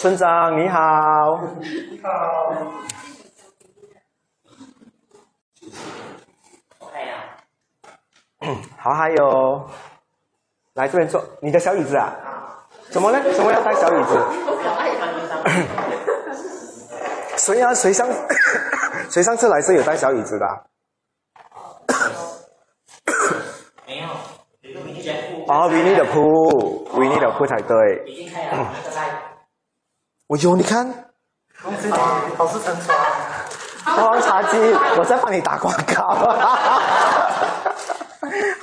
村长你好。你好。好，还有，来这边坐，你的小椅子啊？怎么呢？怎么要带小椅子？谁啊？谁上？谁上次来是有带小椅子的？没有，维尼的铺。哦，维尼的铺，维尼的铺才对。已经开了。我有，你看。恭喜你，考试成功。黄茶机，我在帮你打广告。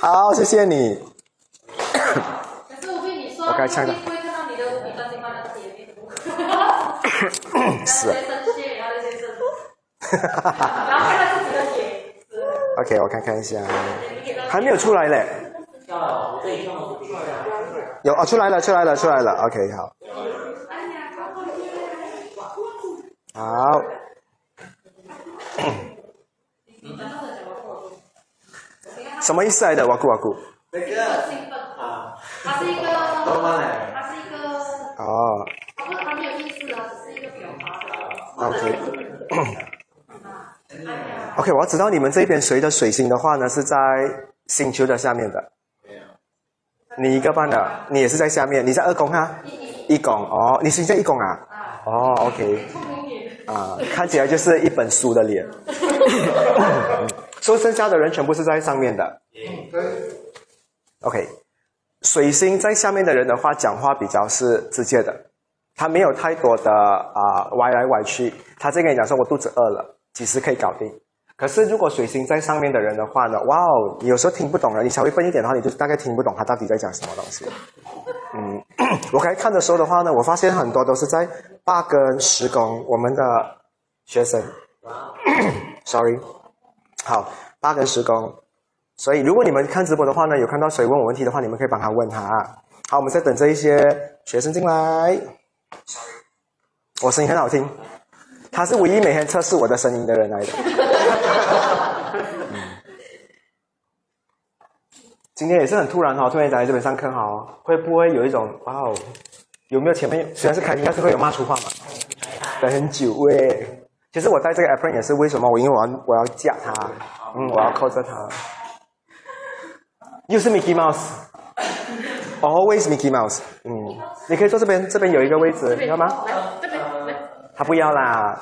好，谢谢你。可是我跟你说，我刚才的。会看到你的无比专心放在前面。是。然后。OK，我看看一下，还没有出来嘞。有啊，出来了，出来了，出来了。OK，好。好。什么意思来的？哇咕哇咕。那个兴奋啊，它是一个，它是一个。哦。它不，它没有意思啊，只是一个表达。OK。OK，我要知道你们这边谁的水星的话呢，是在星球的下面的。你一个班的，你也是在下面，你在二宫啊？一宫哦，你是在一宫啊？哦，OK。啊，看起来就是一本书的脸。所以剩下的人全部是在上面的。对。OK，水星在下面的人的话，讲话比较是直接的，他没有太多的啊歪来歪去。他这个人讲说：“我肚子饿了，几时可以搞定？”可是如果水星在上面的人的话呢？哇哦，有时候听不懂了。你稍微笨一点的话，你就大概听不懂他到底在讲什么东西。嗯，我刚才看的时候的话呢，我发现很多都是在八跟十宫，我们的学生。Sorry。好，八跟十宫，所以如果你们看直播的话呢，有看到谁问我问题的话，你们可以帮他问他。好，我们在等这一些学生进来。我声音很好听，他是唯一每天测试我的声音的人来的。今天也是很突然哈，突然在这边上课哈，会不会有一种哇哦？有没有前面虽然是开心，但是会有骂粗话嘛？等很久喂。其实我带这个 apron 也是为什么？我因为我要我要架它，嗯，我要扣着它。又是 Mickey Mouse，always Mickey Mouse。嗯，你可以坐这边，这边有一个位置，你要吗？他不要啦，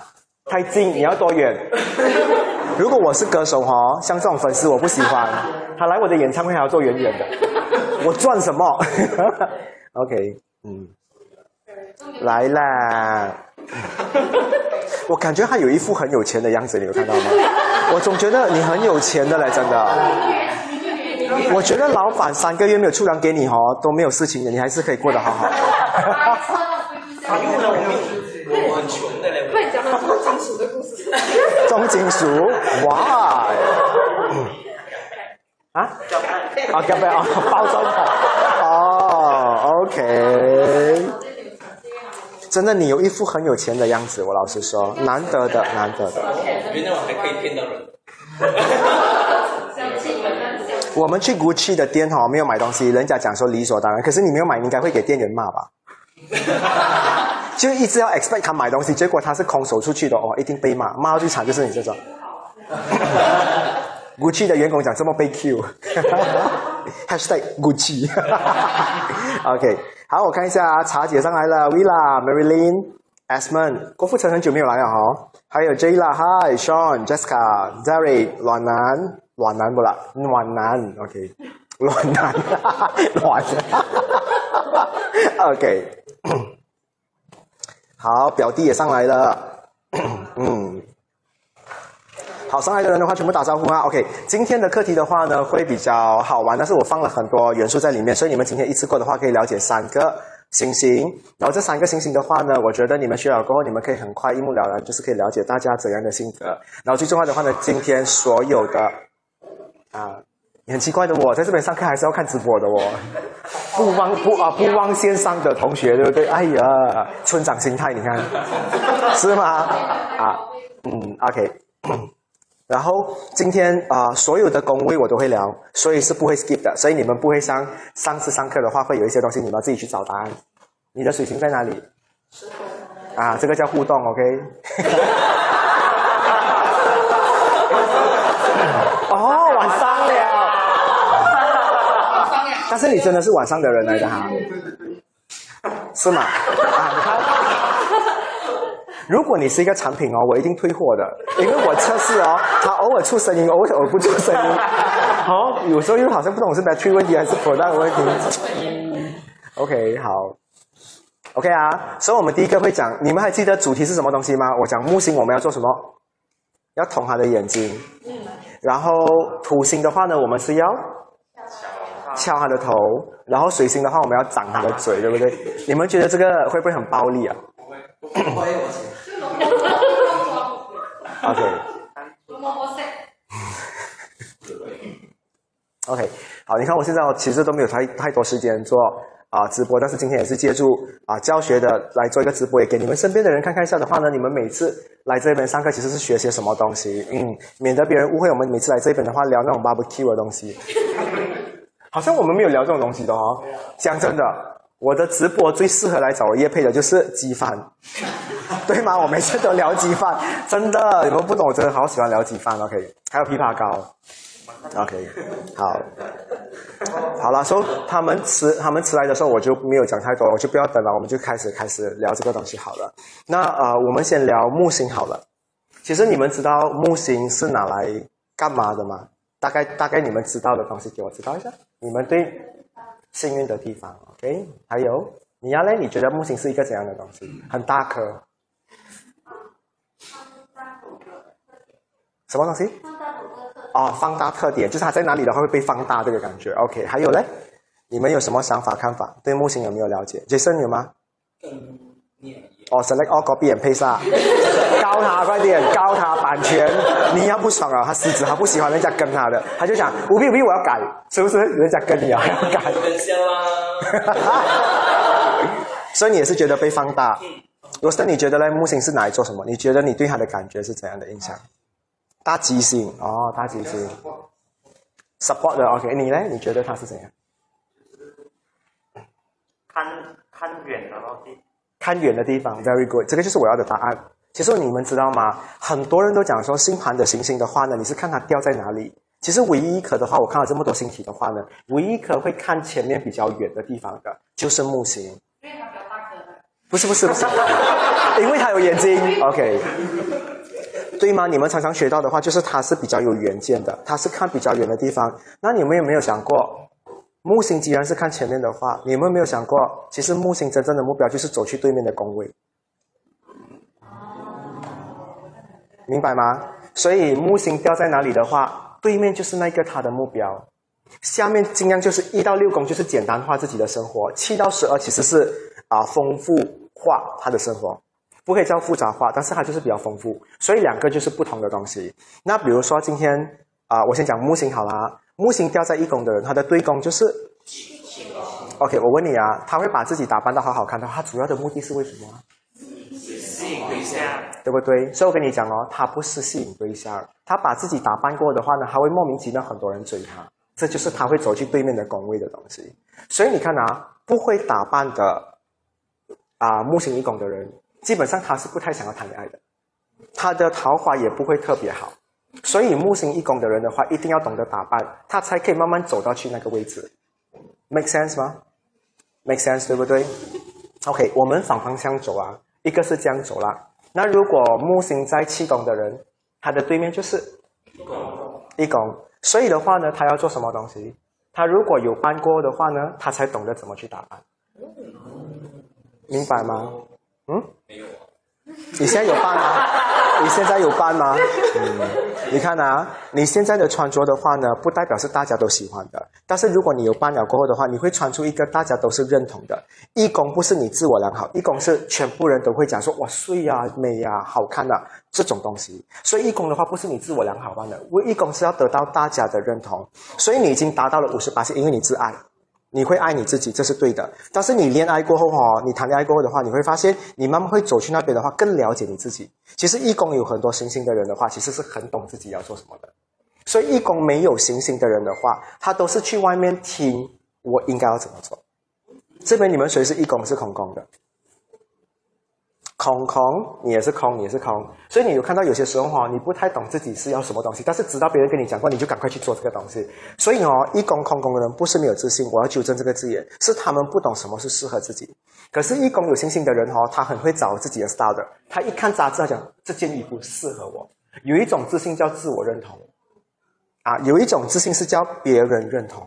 太近，你要多远？如果我是歌手哈，像这种粉丝我不喜欢，他来我的演唱会还要坐远远的，我赚什么？OK，嗯，来啦。我感觉他有一副很有钱的样子，你有看到吗？我总觉得你很有钱的嘞，真的。我觉得老板三个月没有出粮给你哦，都没有事情的，你还是可以过得好好。他用了我很穷的嘞。会讲到重金属的故事。重金属？哇！啊？啊，干杯啊！包装好。哦，OK。真的，你有一副很有钱的样子，我老实说，难得的，难得的。原来我还可以骗到人。我们去 Gucci 的店哈，没有买东西，人家讲说理所当然。可是你没有买，你应该会给店员骂吧？就一直要 expect 他买东西，结果他是空手出去的哦，一定被骂，骂到最惨就是你这种。Gucci 的员工讲这么被 Q，hashtag Gucci。OK。好，我看一下，茶姐上来了，Villa、Marilyn、Asmond，郭富城很久没有来了哈，还有 Jayla，Hi、Sean、Jessica、Derek、暖男、暖男不啦？暖男，OK，暖男，暖，OK，好，表弟也上来了，嗯。好，上来的人的话，全部打招呼啊。OK，今天的课题的话呢，会比较好玩，但是我放了很多元素在里面，所以你们今天一次过的话，可以了解三个星星。然后这三个星星的话呢，我觉得你们学了过后，你们可以很快一目了然，就是可以了解大家怎样的性格。然后最重要的话呢，今天所有的啊，很奇怪的，我在这边上课还是要看直播的哦，不忘不啊不忘线上的同学，对不对？哎呀，村长心态，你看是吗？啊，嗯，OK。然后今天啊，所有的工位我都会聊，所以是不会 skip 的。所以你们不会上上次上课的话，会有一些东西你们要自己去找答案。你的水平在哪里？啊，这个叫互动，OK。哦，晚上了。但是你真的是晚上的人来的哈？是吗？啊，你看。如果你是一个产品哦，我一定退货的，因为我测试哦，它偶尔出声音，偶尔不出声音。好，有时候又好像不懂是 battery 问题还是 product 问题。OK，好。OK 啊，所以我们第一个会讲，你们还记得主题是什么东西吗？我讲木星我们要做什么？要捅他的眼睛。然后土星的话呢，我们是要敲他的头。然后水星的话，我们要掌他的嘴，对不对？你们觉得这个会不会很暴力啊？不会。OK。OK，OK，好，你看我现在哦其实都没有太太多时间做啊直播，但是今天也是借助啊教学的来做一个直播，也给你们身边的人看看一下的话呢，你们每次来这边上课其实是学些什么东西，嗯，免得别人误会我们每次来这边的话聊那种 barbecue 的东西，好像我们没有聊这种东西的哦。讲真的，我的直播最适合来找我叶配的就是鸡饭，对吗？我每次都聊鸡饭，真的，你们不懂，我真的好喜欢聊鸡饭。OK，还有枇杷膏。OK，好，好了，说他们迟他们迟来的时候，我就没有讲太多，我就不要等了，我们就开始开始聊这个东西好了。那呃，我们先聊木星好了。其实你们知道木星是拿来干嘛的吗？大概大概你们知道的东西，给我知道一下。你们对幸运的地方，OK？还有你要嘞？你觉得木星是一个怎样的东西？很大颗。什么东西？哦，放大特点就是它在哪里的话会被放大这个感觉。OK，还有嘞，你们有什么想法看法？对木星有没有了解？Jason 有吗？哦，Select all copy and paste 啊，告他快点，告他版权。你要不爽啊，他狮子他不喜欢人家跟他的，他就讲五 B 五 B 我要改，是不是？人家跟你啊 要改。所以你也是觉得被放大。罗森，你觉得呢？木星是拿来做什么？你觉得你对他的感觉是怎样的印象？大吉星哦，大吉星，support 的 OK，你呢？你觉得他是怎样？看看远的地，看远的地方，very good，这个就是我要的答案。其实你们知道吗？很多人都讲说星盘的行星的话呢，你是看它掉在哪里。其实唯一一颗的话，我看了这么多星体的话呢，唯一一颗会看前面比较远的地方的，就是木星。因为它比较大颗。不是不是不是，因为它有眼睛。OK。对吗？你们常常学到的话，就是它是比较有远见的，它是看比较远的地方。那你们有没有想过，木星既然是看前面的话，你们有没有想过，其实木星真正的目标就是走去对面的宫位，明白吗？所以木星掉在哪里的话，对面就是那个它的目标。下面尽量就是一到六宫就是简单化自己的生活，七到十二其实是啊丰富化他的生活。不可以叫复杂化，但是它就是比较丰富，所以两个就是不同的东西。那比如说今天啊，我先讲木星好了。木星掉在一宫的人，他的对宫就是。OK，我问你啊，他会把自己打扮的好好看的话，他主要的目的是为什么？吸引对象，对不对？所以我跟你讲哦，他不是吸引对象，他把自己打扮过的话呢，他会莫名其妙很多人追他，这就是他会走去对面的宫位的东西。所以你看啊，不会打扮的啊木星一宫的人。基本上他是不太想要谈恋爱的，他的桃花也不会特别好，所以木星一宫的人的话，一定要懂得打扮，他才可以慢慢走到去那个位置，make sense 吗？make sense 对不对？OK，我们反方向走啊，一个是这样走啦。那如果木星在七宫的人，他的对面就是一宫，所以的话呢，他要做什么东西？他如果有搬过的话呢，他才懂得怎么去打扮，明白吗？嗯，没有啊。你现在有办吗？你现在有伴吗？嗯，你看啊，你现在的穿着的话呢，不代表是大家都喜欢的。但是如果你有伴了过后的话，你会穿出一个大家都是认同的。义工不是你自我良好，义工是全部人都会讲说哇帅呀、美呀、好看呐这种东西。所以义工的话不是你自我良好办的，为义工是要得到大家的认同。所以你已经达到了五十八岁，因为你自爱。你会爱你自己，这是对的。但是你恋爱过后哈，你谈恋爱过后的话，你会发现你慢慢会走去那边的话，更了解你自己。其实义工有很多行星的人的话，其实是很懂自己要做什么的。所以义工没有行星的人的话，他都是去外面听我应该要怎么做。这边你们谁是义工是空工的？空空，你也是空，你也是空。所以你有看到有些时候哈，你不太懂自己是要什么东西，但是直到别人跟你讲过，你就赶快去做这个东西。所以哦，一空空空的人不是没有自信，我要纠正这个字眼，是他们不懂什么是适合自己。可是，一公有信心的人哦，他很会找自己的 style 的。他一看杂志，他讲这件衣服适合我。有一种自信叫自我认同，啊，有一种自信是叫别人认同。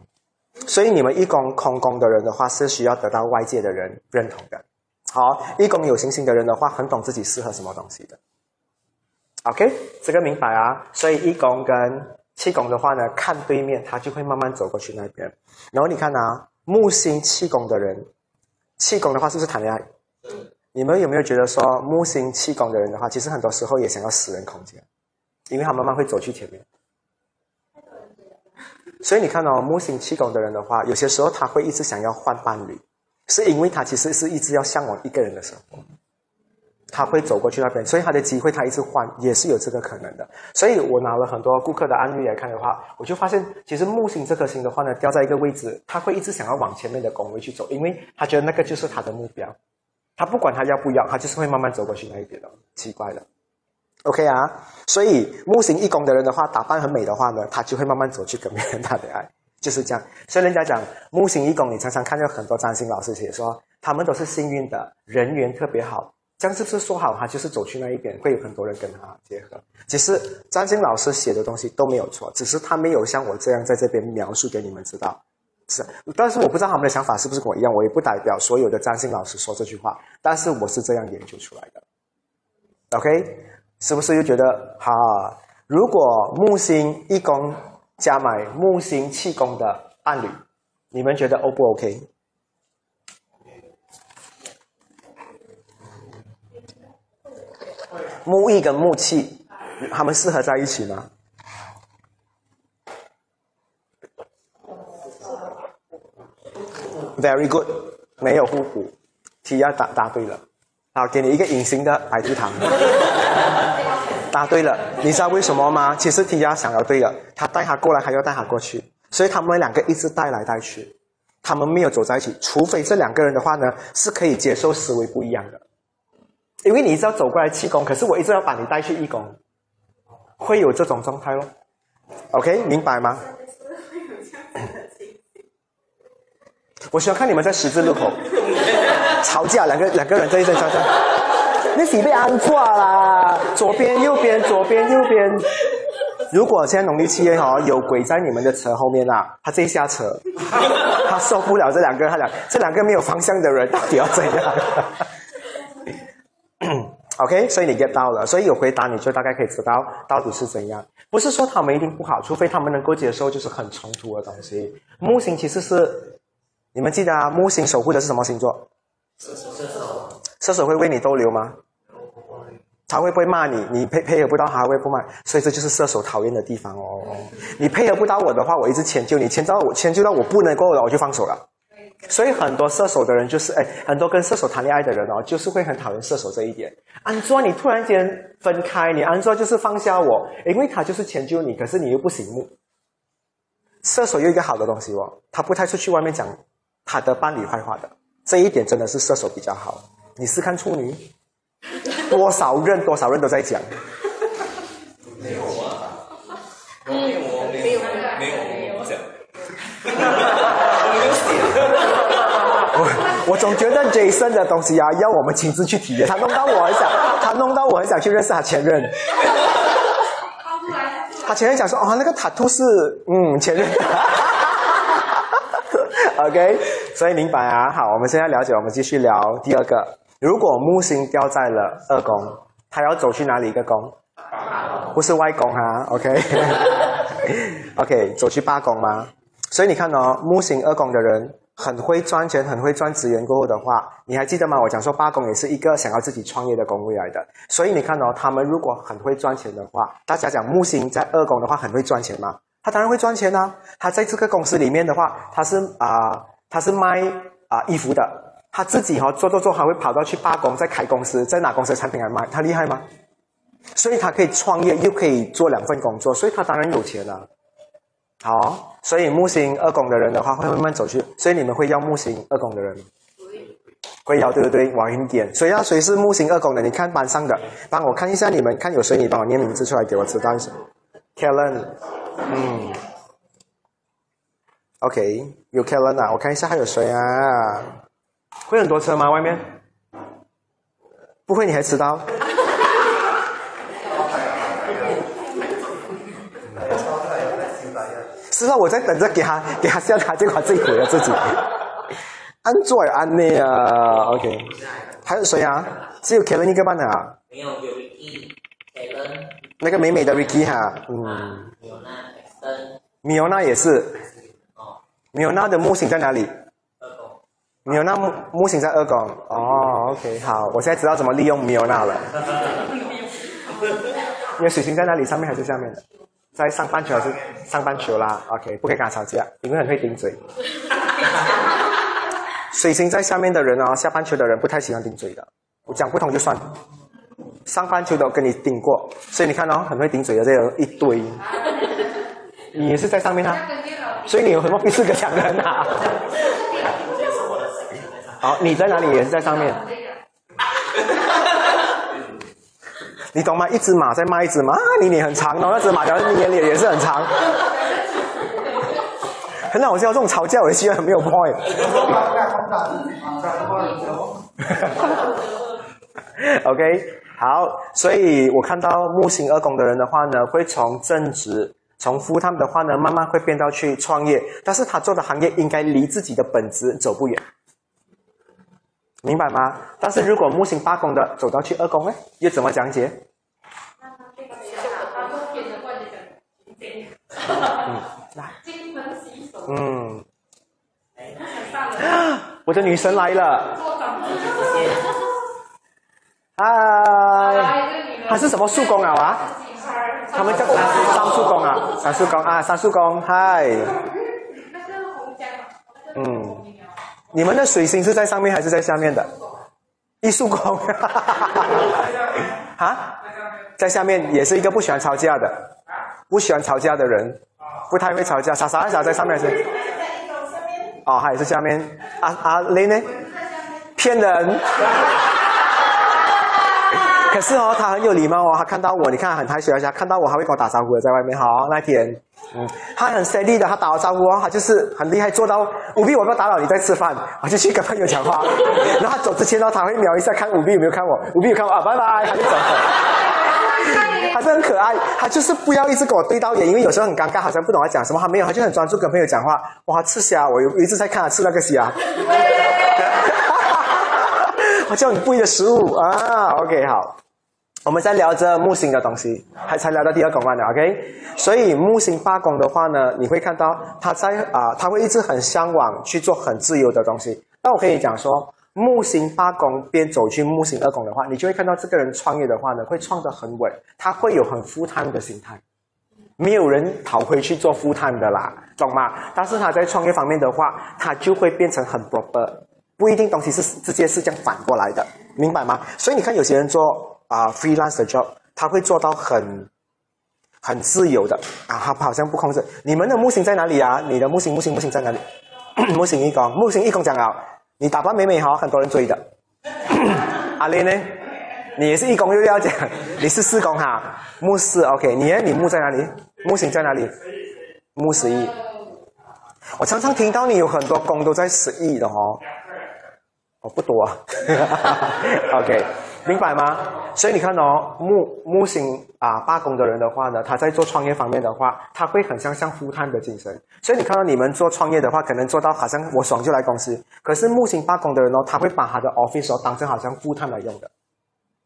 所以你们一公空空的人的话，是需要得到外界的人认同的。好，一公有信心的人的话，很懂自己适合什么东西的。OK，这个明白啊？所以一公跟气功的话呢，看对面，他就会慢慢走过去那边。然后你看啊，木星气功的人，气功的话是不是谈恋爱？你们有没有觉得说木星气功的人的话，其实很多时候也想要私人空间，因为他慢慢会走去前面。所以你看哦木星气功的人的话，有些时候他会一直想要换伴侣。是因为他其实是一直要向往一个人的生活，他会走过去那边，所以他的机会他一直换，也是有这个可能的。所以我拿了很多顾客的案例来看的话，我就发现，其实木星这颗星的话呢，掉在一个位置，他会一直想要往前面的宫位去走，因为他觉得那个就是他的目标。他不管他要不要，他就是会慢慢走过去那一边的。奇怪的，OK 啊？所以木星一宫的人的话，打扮很美的话呢，他就会慢慢走去跟别人谈恋爱。就是这样，所以人家讲木星一宫，你常常看到很多占星老师写说，他们都是幸运的，人缘特别好。这样是不是说好他就是走去那一边，会有很多人跟他结合？其实占星老师写的东西都没有错，只是他没有像我这样在这边描述给你们知道。是，但是我不知道他们的想法是不是跟我一样，我也不代表所有的占星老师说这句话，但是我是这样研究出来的。OK，是不是又觉得哈？如果木星一宫。加买木星气功的伴侣，你们觉得 O 不 OK？木易跟木气，他们适合在一起吗？Very good，没有互补。T 要答答对了，好，给你一个隐形的白兔糖。答对了，你知道为什么吗？其实 T 亚想要对了，他带他过来，还要带他过去，所以他们两个一直带来带去，他们没有走在一起。除非这两个人的话呢，是可以接受思维不一样的，因为你一直要走过来气功，可是我一直要把你带去义工，会有这种状态咯。OK，明白吗？我喜欢看你们在十字路口吵架，两个两个人在一起吵架。那是被安错啦，左边右边左边右边。如果现在农历七月哈有鬼在你们的车后面啊，他这一下车，他受不了这两个，他俩这两个没有方向的人到底要怎样？OK，所以你 get 到了，所以有回答你就大概可以知道到底是怎样。不是说他们一定不好，除非他们能够接受就是很冲突的东西。木星其实是你们记得啊，木星守护的是什么星座？射手，射手会为你逗留吗？他会不会骂你？你配配合不到他，会不骂，所以这就是射手讨厌的地方哦。你配合不到我的话，我一直迁就你，迁到我迁就到我不能够了，我就放手了。所以很多射手的人就是，哎，很多跟射手谈恋爱的人哦，就是会很讨厌射手这一点。安卓，你突然间分开，你安卓就是放下我，因为他就是迁就你，可是你又不醒目。射手有一个好的东西哦，他不太出去外面讲他的伴侣坏话的，这一点真的是射手比较好。你是看处女？多少任多少任都在讲，没有啊，没有，没有，没有，讲。我我总觉得 Jason 的东西啊，要我们亲自去体验。他弄到我很想，他弄到我很想去认识他前任。他前任讲说：“哦，那个塔图是嗯前任。”OK，所以明白啊。好，我们现在了解，我们继续聊第二个。如果木星掉在了二宫，他要走去哪里一个宫？不是外宫哈，OK，OK，走去八宫吗？所以你看哦，木星二宫的人很会赚钱，很会赚资源。过后的话，你还记得吗？我讲说八宫也是一个想要自己创业的宫位来的。所以你看哦，他们如果很会赚钱的话，大家讲木星在二宫的话很会赚钱吗？他当然会赚钱啊！他在这个公司里面的话，他是啊，他是卖啊衣服的。他自己哈做做做，还会跑到去罢工，再开公司，再拿公司的产品来卖，他厉害吗？所以他可以创业，又可以做两份工作，所以他当然有钱了。好，所以木星二宫的人的话，会慢慢走去。所以你们会要木星二宫的人吗？会要对不对？晚一点。所以要谁是木星二宫的？你看班上的，帮我看一下你们看有谁？你帮我念名字出来给我知道一下。Kellen，嗯，OK，有 Kellen 啊，我看一下还有谁啊？会很多车吗？外面？不会，你还迟到？是啊，我在等着给他给他下他，结果自己毁了自己。安坐安内啊，OK。还有谁啊？只有 Kevin 一个班的啊？没有，有 Ricky，Kevin。那个美美的 Ricky 哈，嗯。米欧娜。米欧娜也是。哦。米欧娜的木星在哪里？米欧娜木木星在二宫。哦，OK，好，我现在知道怎么利用米欧娜了。你的水星在哪里？上面还是下面的？在上半球还是上半球啦？OK，不可以跟他吵架，因为很会顶嘴。水星在下面的人啊，下半球的人不太喜欢顶嘴的。我讲不通就算了，上半球都跟你顶过，所以你看哦，很会顶嘴的这人一堆。你也是在上面啊，所以你有什么必四个强人啊？好，你在哪里也是在上面。你懂吗？一只马在骂一只马，你脸很长哦，那只马的脸脸也是很长。很好笑，这种吵架我希望没有 point。OK，好，所以我看到木星二宫的人的话呢，会从正职、从夫他们的话呢，慢慢会变到去创业，但是他做的行业应该离自己的本职走不远。明白吗？但是如果木星八宫的走到去二宫呢，又怎么讲解？嗯，来。嗯。我的女神来了。嗨。她是什么树工啊？啊？他们叫三树宫啊？三树宫啊？三树宫，嗨。嗯。你们的水星是在上面还是在下面的？艺术宫，啊，在下面也是一个不喜欢吵架的，不喜欢吵架的人，不太会吵架。傻傻傻在上面是？哦，还是下面？啊啊，雷呢？骗人。可是哦，他很有礼貌哦，他看到我，你看很害羞，他看到我还会跟我打招呼的，在外面。好，那天，嗯，他很 steady 的，他打了招呼哦，他就是很厉害，做到五 B 我不要打扰你在吃饭，我就去跟朋友讲话。然后他走之前呢，他会瞄一下看五 B 有没有看我，五 B 有看我啊，拜拜，他就走了。还是很可爱，他就是不要一直跟我对到眼，因为有时候很尴尬，好像不懂他讲什么，他没有，他就很专注跟朋友讲话。哇，吃虾，我有一直在看他吃那个虾。我叫你不一的食物啊，OK，好，我们在聊着木星的东西，还才聊到第二宫嘛的，OK，所以木星八宫的话呢，你会看到他在啊，他会一直很向往去做很自由的东西。那我可以讲说，木星八宫边走去木星二宫的话，你就会看到这个人创业的话呢，会创得很稳，他会有很负担的心态，没有人逃回去做负担的啦，懂吗？但是他在创业方面的话，他就会变成很 proper。不一定东西是直接是这样反过来的，明白吗？所以你看有些人做啊 freelance 的 job，他会做到很很自由的啊，他好像不控制。你们的木星在哪里啊？你的木星木星木星在哪里？木星一宫，木星一宫讲啊，你打扮美美好，很多人追的。阿莲呢？你也是一宫又要讲，你是四宫哈，木四 OK。你呢？你木在哪里？木星在哪里？木十一。我常常听到你有很多宫都在十一的哦。哦，不多啊，OK，明白吗？所以你看哦，木木星啊，八宫的人的话呢，他在做创业方面的话，他会很像像富探的精神。所以你看到你们做创业的话，可能做到好像我爽就来公司。可是木星八宫的人哦，他会把他的 office 当成好像富探来用的，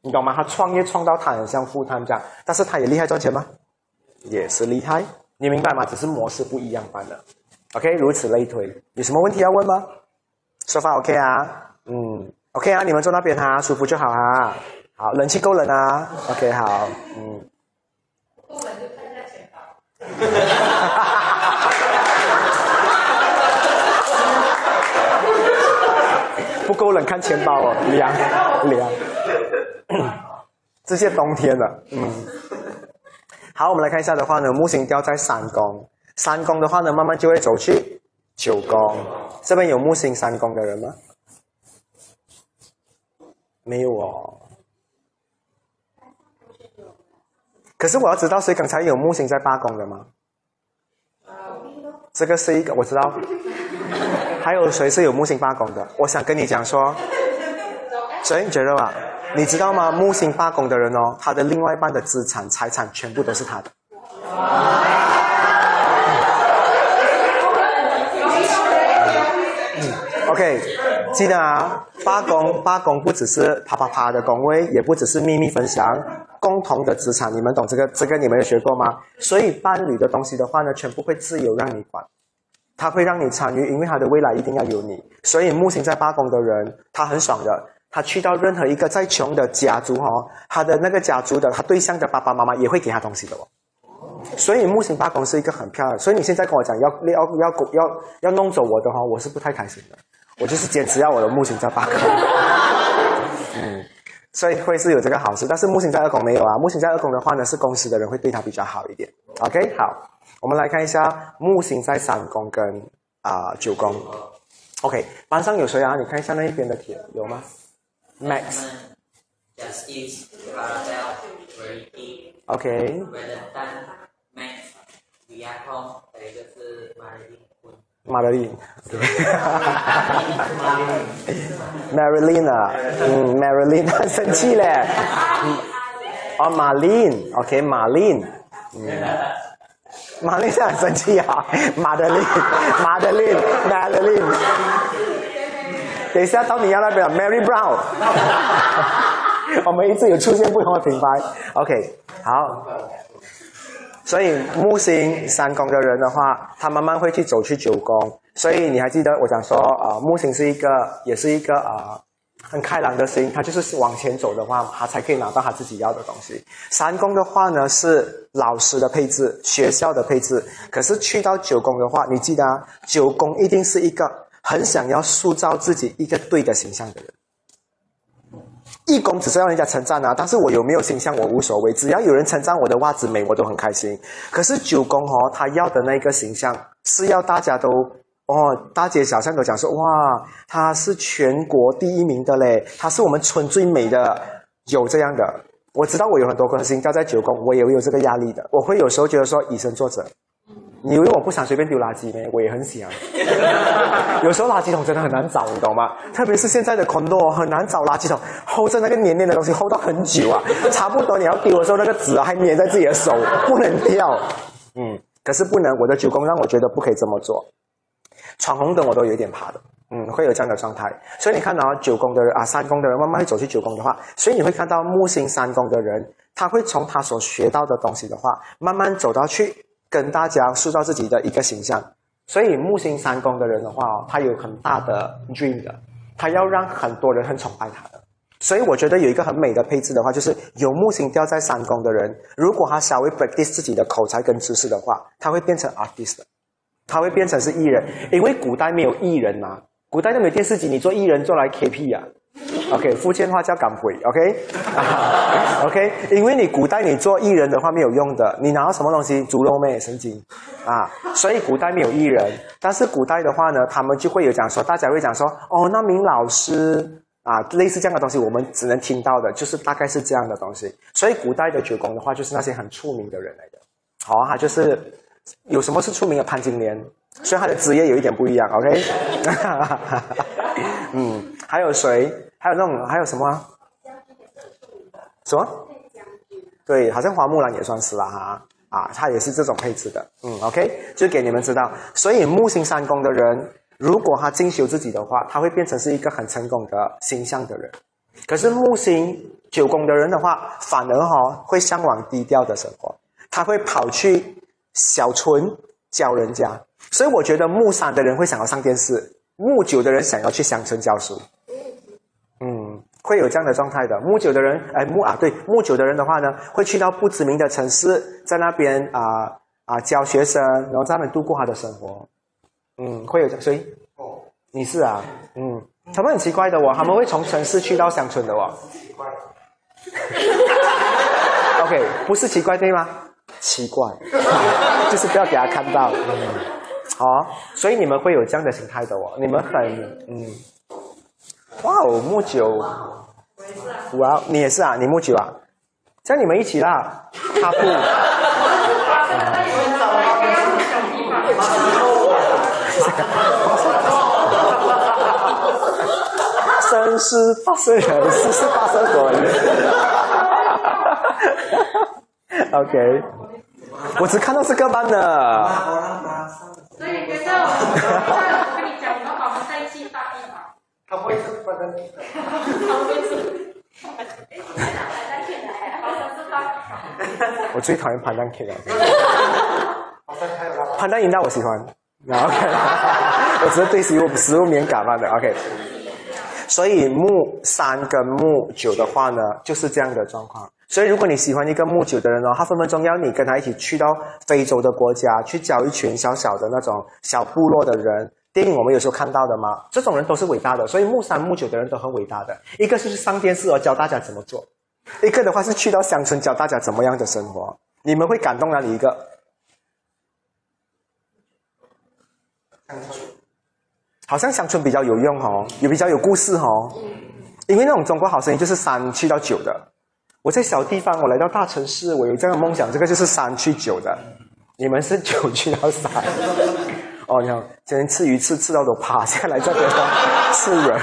你懂吗？他创业创到他很像富探这样，但是他也厉害赚钱吗？也是厉害，你明白吗？只是模式不一样罢了。OK，如此类推，有什么问题要问吗？说法 OK 啊？嗯，OK 啊，你们坐那边哈，舒服就好啊。好，冷气够冷啊。OK，好，嗯。不够冷就看一下钱包。不够冷看钱包哦，凉凉。这些冬天了，嗯。好，我们来看一下的话呢，木星掉在三宫，三宫的话呢，慢慢就会走去九宫。这边有木星三宫的人吗？没有哦。可是我要知道，谁刚才有木星在罢工的吗？这个是一个我知道。还有谁是有木星罢工的？我想跟你讲说，所以你觉得吧？你知道吗？木星罢工的人哦，他的另外一半的资产财产全部都是他的。，OK，记得啊，八宫八宫不只是啪啪啪的宫位，也不只是秘密分享。共同的资产，你们懂这个？这个你们有学过吗？所以伴侣的东西的话呢，全部会自由让你管，他会让你参与，因为他的未来一定要有你。所以木星在八宫的人，他很爽的，他去到任何一个再穷的家族哦，他的那个家族的他对象的爸爸妈妈也会给他东西的哦。所以木星八宫是一个很漂亮。所以你现在跟我讲要要要要要弄走我的话，我是不太开心的。我就是坚持要我的木星在八宫。嗯。所以会是有这个好事，但是木星在二宫没有啊。木星在二宫的话呢，是公司的人会对他比较好一点。OK，好，我们来看一下木星在三宫跟啊九宫。OK，班上有谁啊？你看一下那一边的帖有吗？Max。OK。玛德琳，对，Marilyn 啊，嗯，Marilyn 很 生气嘞，哦，玛琳，OK，玛琳，嗯，玛丽是很生气啊，玛德琳，玛德琳，Marilyn，等一下到你要那边，Mary Brown，我们一直有出现不同的品牌，OK，好。所以木星三宫的人的话，他慢慢会去走去九宫。所以你还记得我讲说，啊，木星是一个，也是一个啊，很开朗的星。他就是往前走的话，他才可以拿到他自己要的东西。三宫的话呢，是老师的配置，学校的配置。可是去到九宫的话，你记得，啊，九宫一定是一个很想要塑造自己一个对的形象的人。义工只是让人家称赞啊，但是我有没有形象我无所谓，只要有人称赞我的袜子美，我都很开心。可是九宫哦，他要的那个形象是要大家都哦，大街小巷都讲说哇，他是全国第一名的嘞，他是我们村最美的，有这样的。我知道我有很多颗星掉在九宫，我也有这个压力的，我会有时候觉得说以身作则。你以为我不想随便丢垃圾呢？我也很想。有时候垃圾桶真的很难找，你懂吗？特别是现在的 condo 很难找垃圾桶，hold 着那个黏黏的东西 hold 到很久啊，差不多你要丢的时候，那个纸啊还粘在自己的手，不能掉。嗯，可是不能，我的九宫让我觉得不可以这么做。闯红灯我都有点怕的，嗯，会有这样的状态。所以你看到九宫的人啊，三宫的人慢慢会走去九宫的话，所以你会看到木星三宫的人，他会从他所学到的东西的话，慢慢走到去。跟大家塑造自己的一个形象，所以木星三宫的人的话哦，他有很大的 dream 的，他要让很多人很崇拜他的。所以我觉得有一个很美的配置的话，就是有木星掉在三宫的人，如果他稍微 practice 自己的口才跟知识的话，他会变成 artist，他会变成是艺人，因为古代没有艺人嘛，古代都没有电视机，你做艺人做来 KP 呀。OK，福建话叫赶鬼。OK，OK，因为你古代你做艺人的话没有用的，你拿到什么东西？猪肉咩？神经啊！所以古代没有艺人，但是古代的话呢，他们就会有讲说，大家会讲说，哦，那名老师啊，类似这样的东西，我们只能听到的，就是大概是这样的东西。所以古代的九宫的话，就是那些很出名的人来的。好啊，就是有什么是出名的？潘金莲，虽然他的职业有一点不一样。OK，嗯。还有谁？还有那种还有什么？什么？对，好像花木兰也算是了哈啊，他也是这种配置的。嗯，OK，就给你们知道。所以木星三宫的人，如果他进修自己的话，他会变成是一个很成功的形象的人。可是木星九宫的人的话，反而哈会向往低调的生活，他会跑去小村教人家。所以我觉得木三的人会想要上电视，木九的人想要去乡村教书。会有这样的状态的，木九的人，哎，木啊，对，木九的人的话呢，会去到不知名的城市，在那边啊啊教学生，然后在那边度过他的生活。嗯，会有这，所以，哦，你是啊，嗯，他们很奇怪的哦，他们会从城市去到乡村的哦。奇怪。OK，不是奇怪对吗？奇怪，就是不要给他看到。嗯，好，所以你们会有这样的心态的哦，你们很嗯。哇哦，木九哇，你也是啊？你木九啊？叫你们一起啦，踏步。生是发生人，死是发生鬼。OK，我只看到这个班的。所以觉得，我跟你讲，我们把我们在一起大地方。他会是发生。他会是。我最讨厌潘丹 K 了。潘丹饮料我喜欢。OK，我只是对食物食物敏感嘛的。OK，所以木三跟木九的话呢，就是这样的状况。所以如果你喜欢一个木九的人哦，他分分钟要你跟他一起去到非洲的国家去教一群小小的那种小部落的人。电影我们有时候看到的嘛，这种人都是伟大的。所以木三木九的人都很伟大的。一个是上电视哦教大家怎么做，一个的话是去到乡村教大家怎么样的生活。你们会感动哪里一个？好像乡村比较有用哦，也比较有故事哦。因为那种中国好声音就是三去到九的。我在小地方，我来到大城市，我有这样的梦想，这个就是三去九的。你们是九去到三。哦，你好，今天吃鱼吃吃到都趴下来这边吃人。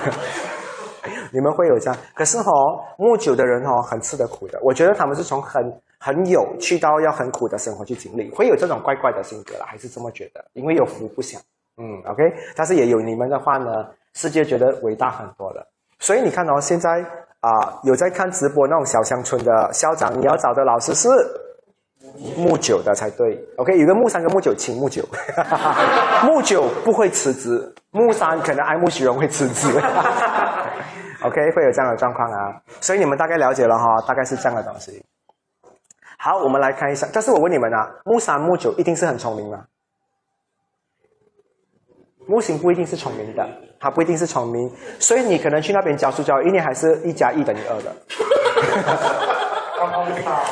你们会有这样，可是哦，木九的人哦，很吃得苦的。我觉得他们是从很很有去到要很苦的生活去经历，会有这种怪怪的性格了，还是这么觉得？因为有福不享。嗯，OK，但是也有你们的话呢，世界觉得伟大很多了。所以你看哦，现在啊，有在看直播那种小乡村的校长，你要找的老师是木九的才对。OK，有个木三跟木九，请木九。木九不会辞职，木三可能爱慕虚荣会辞职。OK，会有这样的状况啊。所以你们大概了解了哈，大概是这样的东西。好，我们来看一下。但是我问你们啊，木三木九一定是很聪明吗？木星不一定是聪明的，他不一定是聪明，所以你可能去那边教书教一年还是一加一等于二的。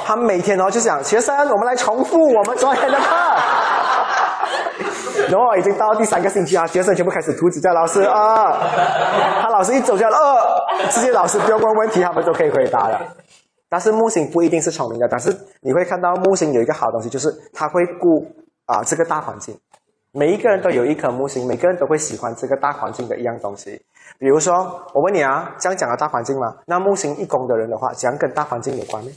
他每天哦就想学生，我们来重复我们昨天的课。然后已经到第三个星期啊，学生全部开始涂指甲，老师啊，他老师一走就二，这些老师不用问问题，他们都可以回答了。但是木星不一定是聪明的，但是你会看到木星有一个好东西，就是他会顾啊这个大环境。每一个人都有一颗木星，每个人都会喜欢这个大环境的一样东西。比如说，我问你啊，这样讲的大环境吗？那木星一宫的人的话，讲跟大环境有关吗？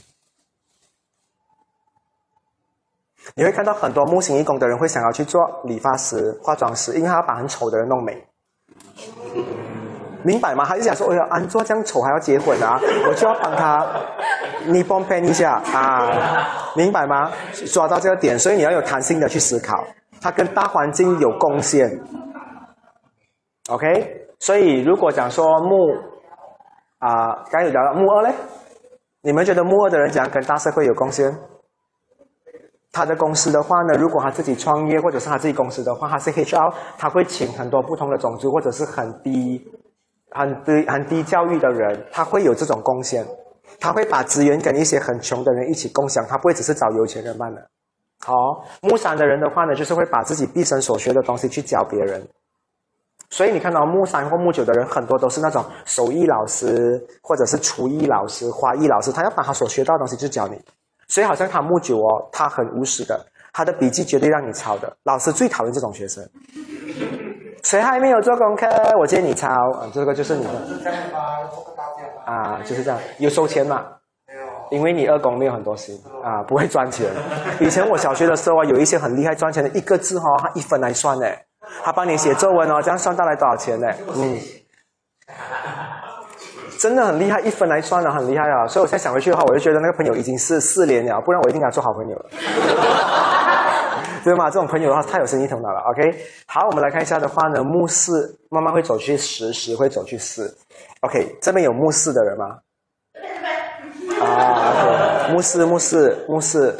你会看到很多木星一宫的人会想要去做理发师、化妆师，因为他要把很丑的人弄美。明白吗？他就想说：“哎呀，安卓这样丑还要结婚啊？我就要帮他，你帮帮一下啊，明白吗？抓到这个点，所以你要有弹性的去思考。”他跟大环境有贡献，OK，所以如果讲说木啊，刚有聊到木二嘞，你们觉得木二的人讲跟大社会有贡献？他的公司的话呢，如果他自己创业或者是他自己公司的话，他是 HR，他会请很多不同的种族或者是很低、很低、很低教育的人，他会有这种贡献，他会把资源跟一些很穷的人一起共享，他不会只是找有钱人办的。好，木三的人的话呢，就是会把自己毕生所学的东西去教别人。所以你看到木三或木九的人，很多都是那种手艺老师，或者是厨艺老师、花艺老师，他要把他所学到的东西去教你。所以好像他木九哦，他很务实的，他的笔记绝对让你抄的。老师最讨厌这种学生，谁还没有做功课，我建议你抄啊，这个就是你的。啊，就是这样，有收钱吗？因为你二公没有很多心啊，不会赚钱。以前我小学的时候啊，有一些很厉害赚钱的，一个字哈，他一分来算呢，他帮你写作文哦，这样算到来多少钱呢？嗯，真的很厉害，一分来算了，很厉害啊。所以我现在想回去的话，我就觉得那个朋友已经是四连了，不然我一定跟他做好朋友了。对吗？这种朋友的话太有生意头脑了。OK，好，我们来看一下的话呢，木四慢慢会走去十，十会走去四。OK，这边有木四的人吗？啊，牧师，牧师，牧师，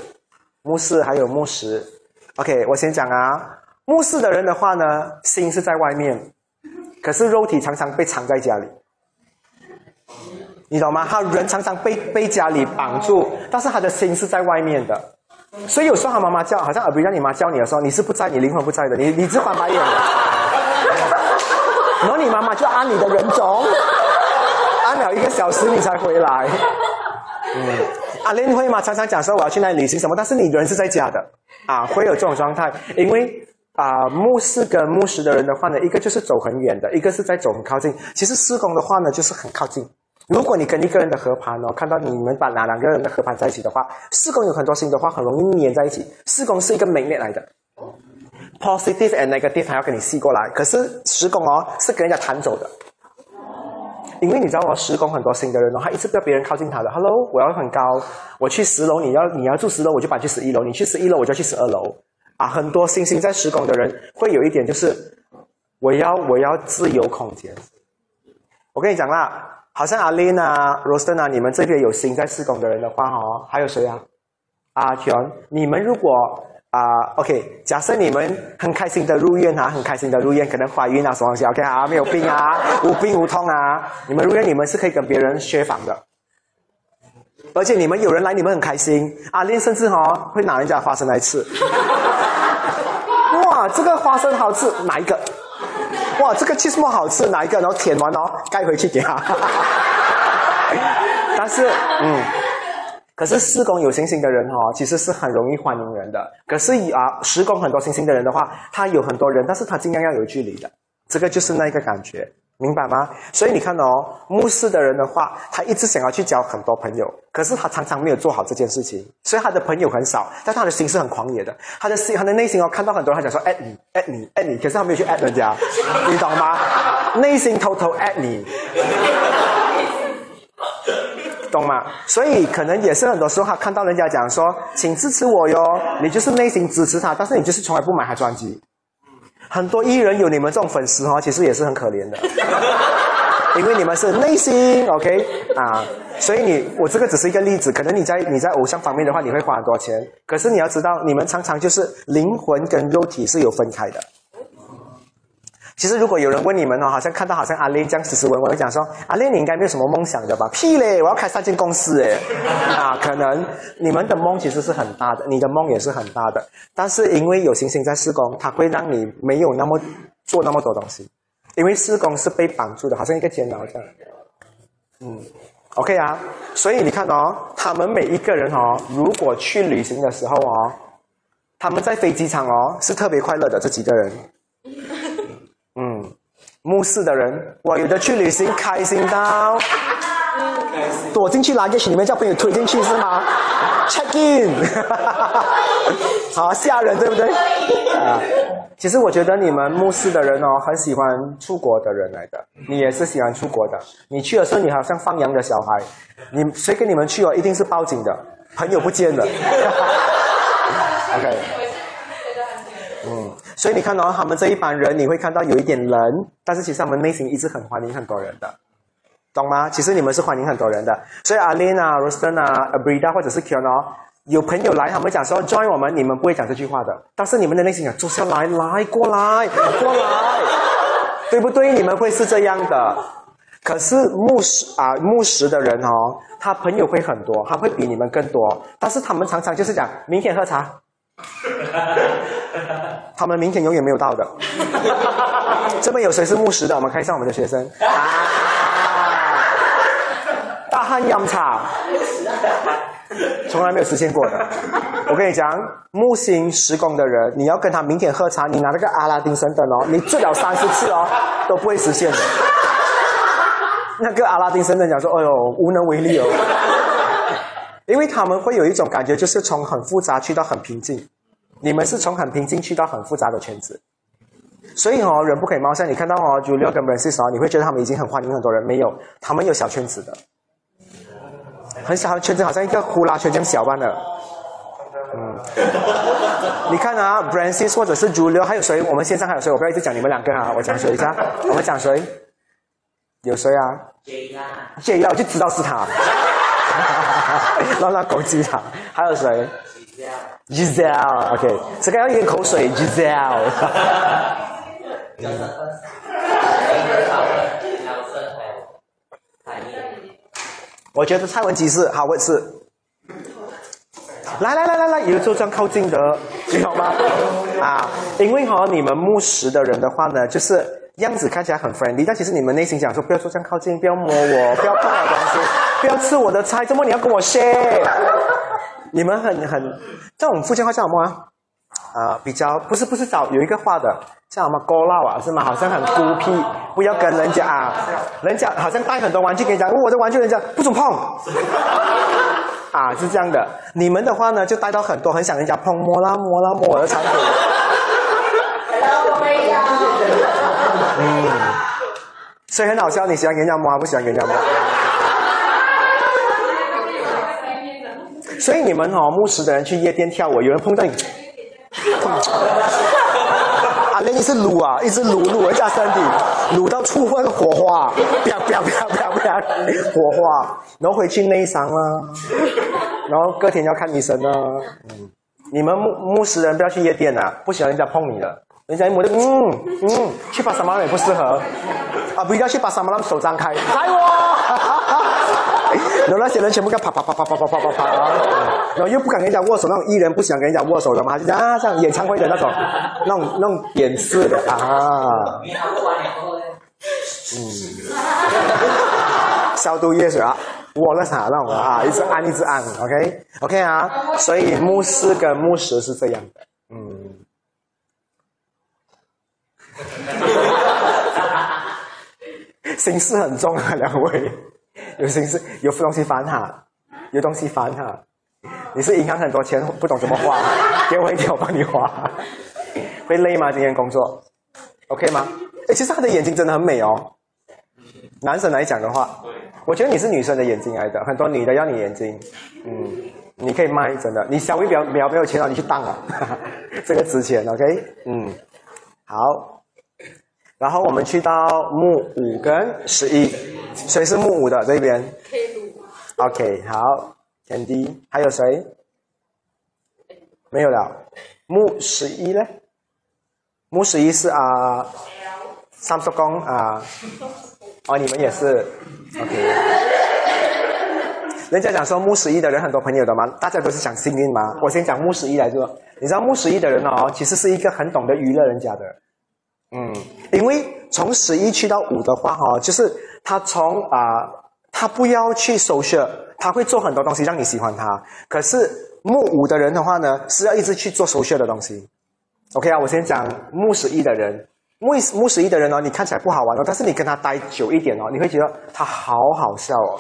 牧师，还有牧师。OK，我先讲啊。牧师的人的话呢，心是在外面，可是肉体常常被藏在家里。你懂吗？他人常常被被家里绑住，但是他的心是在外面的。所以有时候他妈妈叫，好像尔比让你妈叫你的时候，你是不在，你灵魂不在的，你你只翻白眼的。然后你妈妈就按你的人种。了一个小时你才回来。嗯，阿莲会吗？常常讲说我要去那里旅行什么，但是你人是在家的啊，会有这种状态。因为啊，牧师跟牧师的人的话呢，一个就是走很远的，一个是在走很靠近。其实施工的话呢，就是很靠近。如果你跟一个人的合盘哦，看到你们把哪两个人的合盘在一起的话，四宫有很多星的话，很容易粘在一起。四宫是一个美列来的，positive and negative 还要跟你吸过来。可是十宫哦，是跟人家弹走的。因为你知道我十宫很多新的人哦，他一直不要别人靠近他的。Hello，我要很高，我去十楼，你要你要住十楼，我就搬去十一楼；你去十一楼，我就去十二楼。啊，很多新兴在十宫的人会有一点就是，我要我要自由空间。我跟你讲啦，好像阿琳啊、罗森啊，你们这边有新在施工的人的话哦，还有谁啊？阿全，你们如果。啊，OK，假设你们很开心的入院啊，很开心的入院，可能怀孕啊什么东西，OK 啊，没有病啊，无病无痛啊，你们入院你们是可以跟别人学房的，而且你们有人来，你们很开心。阿琳甚至哈会拿人家花生来吃，哇，这个花生好吃，哪一个？哇，这个 cheese 好吃，哪一个？然后舔完哦，盖回去给他。但是，嗯。可是施工有星星的人哦，其实是很容易欢迎人的。可是啊，施工很多星星的人的话，他有很多人，但是他尽量要有距离的。这个就是那个感觉，明白吗？所以你看哦，牧师的人的话，他一直想要去交很多朋友，可是他常常没有做好这件事情，所以他的朋友很少，但他的心是很狂野的。他的心，他的内心哦，看到很多人，他讲说爱你，爱你，爱你，可是他没有去爱人家，你懂吗？内心偷偷爱你。懂吗？所以可能也是很多时候，他看到人家讲说，请支持我哟，你就是内心支持他，但是你就是从来不买他专辑。很多艺人有你们这种粉丝哈，其实也是很可怜的，因为你们是内心 OK 啊，所以你我这个只是一个例子，可能你在你在偶像方面的话，你会花很多钱，可是你要知道，你们常常就是灵魂跟肉体是有分开的。其实，如果有人问你们哦，好像看到好像阿莲这样斯斯文文，会讲说：“阿莲，你应该没有什么梦想的吧？”屁嘞！我要开三间公司诶 啊，可能你们的梦其实是很大的，你的梦也是很大的，但是因为有星星在施工，它会让你没有那么做那么多东西，因为施工是被绑住的，好像一个监牢这样。嗯，OK 啊，所以你看哦，他们每一个人哦，如果去旅行的时候哦，他们在飞机场哦是特别快乐的这几个人。嗯，牧师的人，我有的去旅行，开心到躲进去垃圾群里面叫朋友推进去是吗？Check in，好吓人对不对？啊，其实我觉得你们牧师的人哦，很喜欢出国的人来的，你也是喜欢出国的。你去的时候，你好像放羊的小孩，你谁跟你们去哦，一定是报警的，朋友不见了。OK。所以你看到他们这一帮人，你会看到有一点冷，但是其实他们内心一直很欢迎很多人的，懂吗？其实你们是欢迎很多人的。所以阿莲啊、罗斯顿啊、阿布 a 或者是 k i n o 有朋友来，他们讲说 join 我们，你们不会讲这句话的。但是你们的内心讲坐下来，来过来，过来，对不对？你们会是这样的。可是牧师啊，牧师的人哦，他朋友会很多，他会比你们更多。但是他们常常就是讲明天喝茶。他们明天永远没有到的。这边有谁是牧师的？我们看一下我们的学生。大汉养茶，从来没有实现过的。我跟你讲，木星施工的人，你要跟他明天喝茶，你拿那个阿拉丁神灯哦，你最了三十次哦，都不会实现的。那个阿拉丁神灯讲说：“哎呦，无能为力哦。”因为他们会有一种感觉，就是从很复杂去到很平静。你们是从很平静去到很复杂的圈子，所以哦，人不可以貌相。你看到哦，Julia 跟 Brancis 你会觉得他们已经很欢迎很多人，没有，他们有小圈子的，很小的圈子，好像一个呼啦圈这样小般的。嗯，你看啊，Brancis 或者是 Julia，还有谁？我们线上还有谁？我不要一直讲你们两个啊，我讲谁一下？我们讲谁？有谁啊？J 啊，J 就知道是他，让他攻击他。还有谁？Giselle，OK，这个要咽口水，Giselle。我觉得蔡文姬是好位置。来来来来来，有就这样靠近的，你好吗？啊，因为哈，你们牧师的人的话呢，就是样子看起来很 friendly，但其实你们内心想说，不要说这样靠近，不要摸我，不要碰我东西，不要吃我的菜，怎么你要跟我 share？你们很很这种福建话叫什么啊？啊，比较不是不是找有一个话的叫什么高闹啊，是吗？好像很孤僻，不要跟人家啊，人家好像带很多玩具给你讲，我的玩具人家不准碰。啊，是这样的。你们的话呢，就带到很多，很想人家碰摸啦摸啦摸我的产品。嗯，所以很好笑。你喜欢人家摸，还不喜欢人家摸？所以你们哦，牧师的人去夜店跳舞，有人碰到你，啊，那你是撸啊，一直撸撸人家身体，撸到触发火花，啪啪啪啪啪，火花，然后回去内伤了，然后隔天要看医生啊。嗯，你们牧牧师人不要去夜店啊，不喜欢人家碰你的，人家一摸就嗯嗯，去巴沙马也不适合，啊，不要去巴沙马，手张开，来我。有那些人全部要啪啪啪啪啪啪啪啪啪，然后又不敢跟人家握手，那种艺人不想跟人家握手的嘛，就啊，像演唱会的那种，那种那种演示的啊。嗯，消毒液水啊，握那啥那种啊，一直按一直按，OK OK 啊，所以牧师跟牧师是这样的，嗯。心事很重啊，两位。有心事，有东西烦他，有东西烦他。你是银行很多钱，不懂怎么花，给我一点，我帮你花。会累吗？今天工作，OK 吗？哎，其实他的眼睛真的很美哦。男生来讲的话，我觉得你是女生的眼睛来的，很多女的要你眼睛，嗯，你可以卖，真的。你稍微比较比较没有钱了，你去当啊，这个值钱，OK？嗯，好。然后我们去到木五跟十一，谁是木五的这边？OK，好，田地，还有谁？没有了。木十一呢？木十一是啊，三叔公啊，哦，你们也是，OK。人家讲说木十一的人很多朋友的嘛，大家都是讲幸运嘛。我先讲木十一来说，你知道木十一的人哦，其实是一个很懂得娱乐人家的。嗯，因为从十一去到五的话，哈，就是他从啊，他不要去 social，他会做很多东西让你喜欢他。可是木五的人的话呢，是要一直去做 social 的东西。OK 啊，我先讲木十一的人，木木十一的人哦，你看起来不好玩哦，但是你跟他待久一点哦，你会觉得他好好笑哦。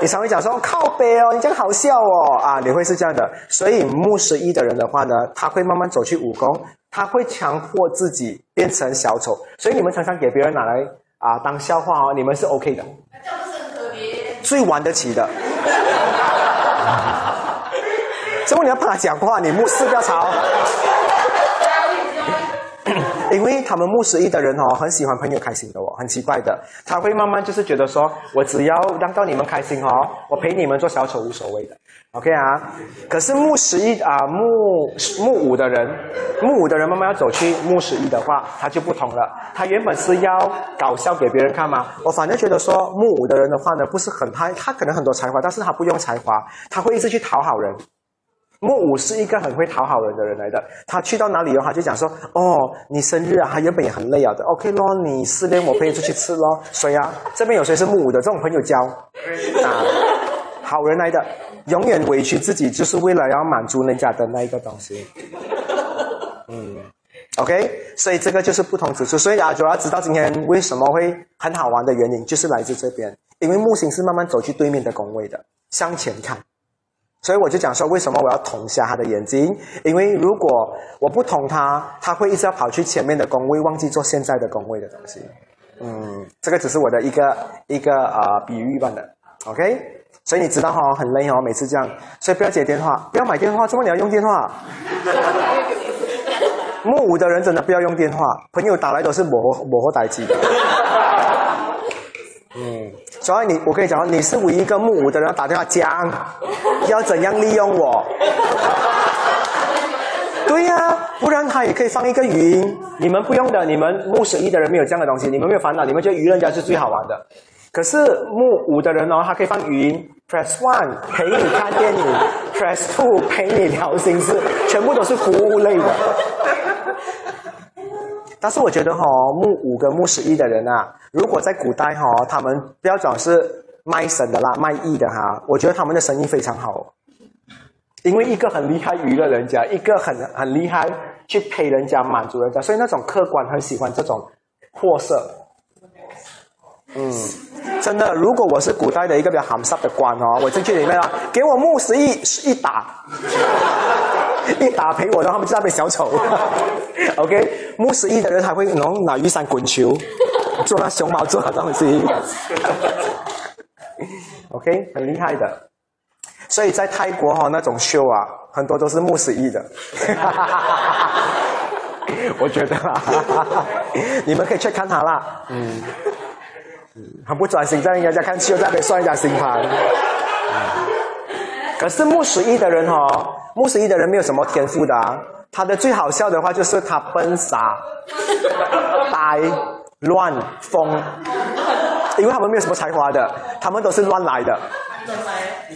你常会讲说靠背哦，你这样好笑哦啊，你会是这样的。所以木十一的人的话呢，他会慢慢走去武功。他会强迫自己变成小丑，所以你们常常给别人拿来啊当笑话哦，你们是 OK 的，最玩得起的。所以你要怕他讲话，你目视不要吵。因为他们牧师一的人哦，很喜欢朋友开心的哦，很奇怪的，他会慢慢就是觉得说，我只要让到你们开心哦，我陪你们做小丑无所谓的，OK 啊。可是木十一啊，木木五的人，木五的人慢慢要走去木十一的话，他就不同了。他原本是要搞笑给别人看嘛，我反正觉得说木五的人的话呢，不是很他他可能很多才华，但是他不用才华，他会一直去讨好人。木五是一个很会讨好人的人来的，他去到哪里的话就讲说：“哦，你生日啊，他原本也很累啊的，OK 咯，你失恋我陪你出去吃咯。”谁啊？这边有谁是木五的？这种朋友交啊，好人来的，永远委屈自己，就是为了要满足人家的那一个东西。嗯，OK，所以这个就是不同之处。所以啊，主要知道今天为什么会很好玩的原因，就是来自这边，因为木星是慢慢走去对面的宫位的，向前看。所以我就讲说，为什么我要捅瞎他的眼睛？因为如果我不捅他，他会一直要跑去前面的工位，忘记做现在的工位的东西。嗯，这个只是我的一个一个啊比喻般的。OK，所以你知道哈，很累哦，每次这样，所以不要接电话，不要买电话，怎么你要用电话？木五的人真的不要用电话，朋友打来都是磨磨合待机的。嗯，所以你，我跟你讲，你是唯一一个木五的人打电话讲，要怎样利用我？对呀，不然他也可以放一个语音，你们不用的，你们木十一的人没有这样的东西，你们没有烦恼，你们觉得愚人家是最好玩的。可是木五的人哦，他可以放语音，press one 陪你看电影，press two 陪你聊心事，全部都是服务类的。但是我觉得哈，木五跟木十一的人啊，如果在古代哈，他们不要讲是卖神的啦，卖艺的哈，我觉得他们的生意非常好，因为一个很厉害娱乐人家，一个很很厉害去陪人家满足人家，所以那种客官很喜欢这种货色。嗯，真的，如果我是古代的一个比较含蓄的官哦，我进去里面啊，给我木十一一打，一打赔我，然后他们就那边小丑。OK，木十一的人还会拿雨伞滚球，做那熊猫做的东西。OK，很厉害的。所以在泰国哈那种秀啊，很多都是木十一的。我觉得，你们可以去看他啦。嗯。很不专心，在人家看秀，在那边算一家星盘。可是木十一的人哦，木十一的人没有什么天赋的。他的最好笑的话就是他笨傻、呆、乱、疯，因为他们没有什么才华的，他们都是乱来的。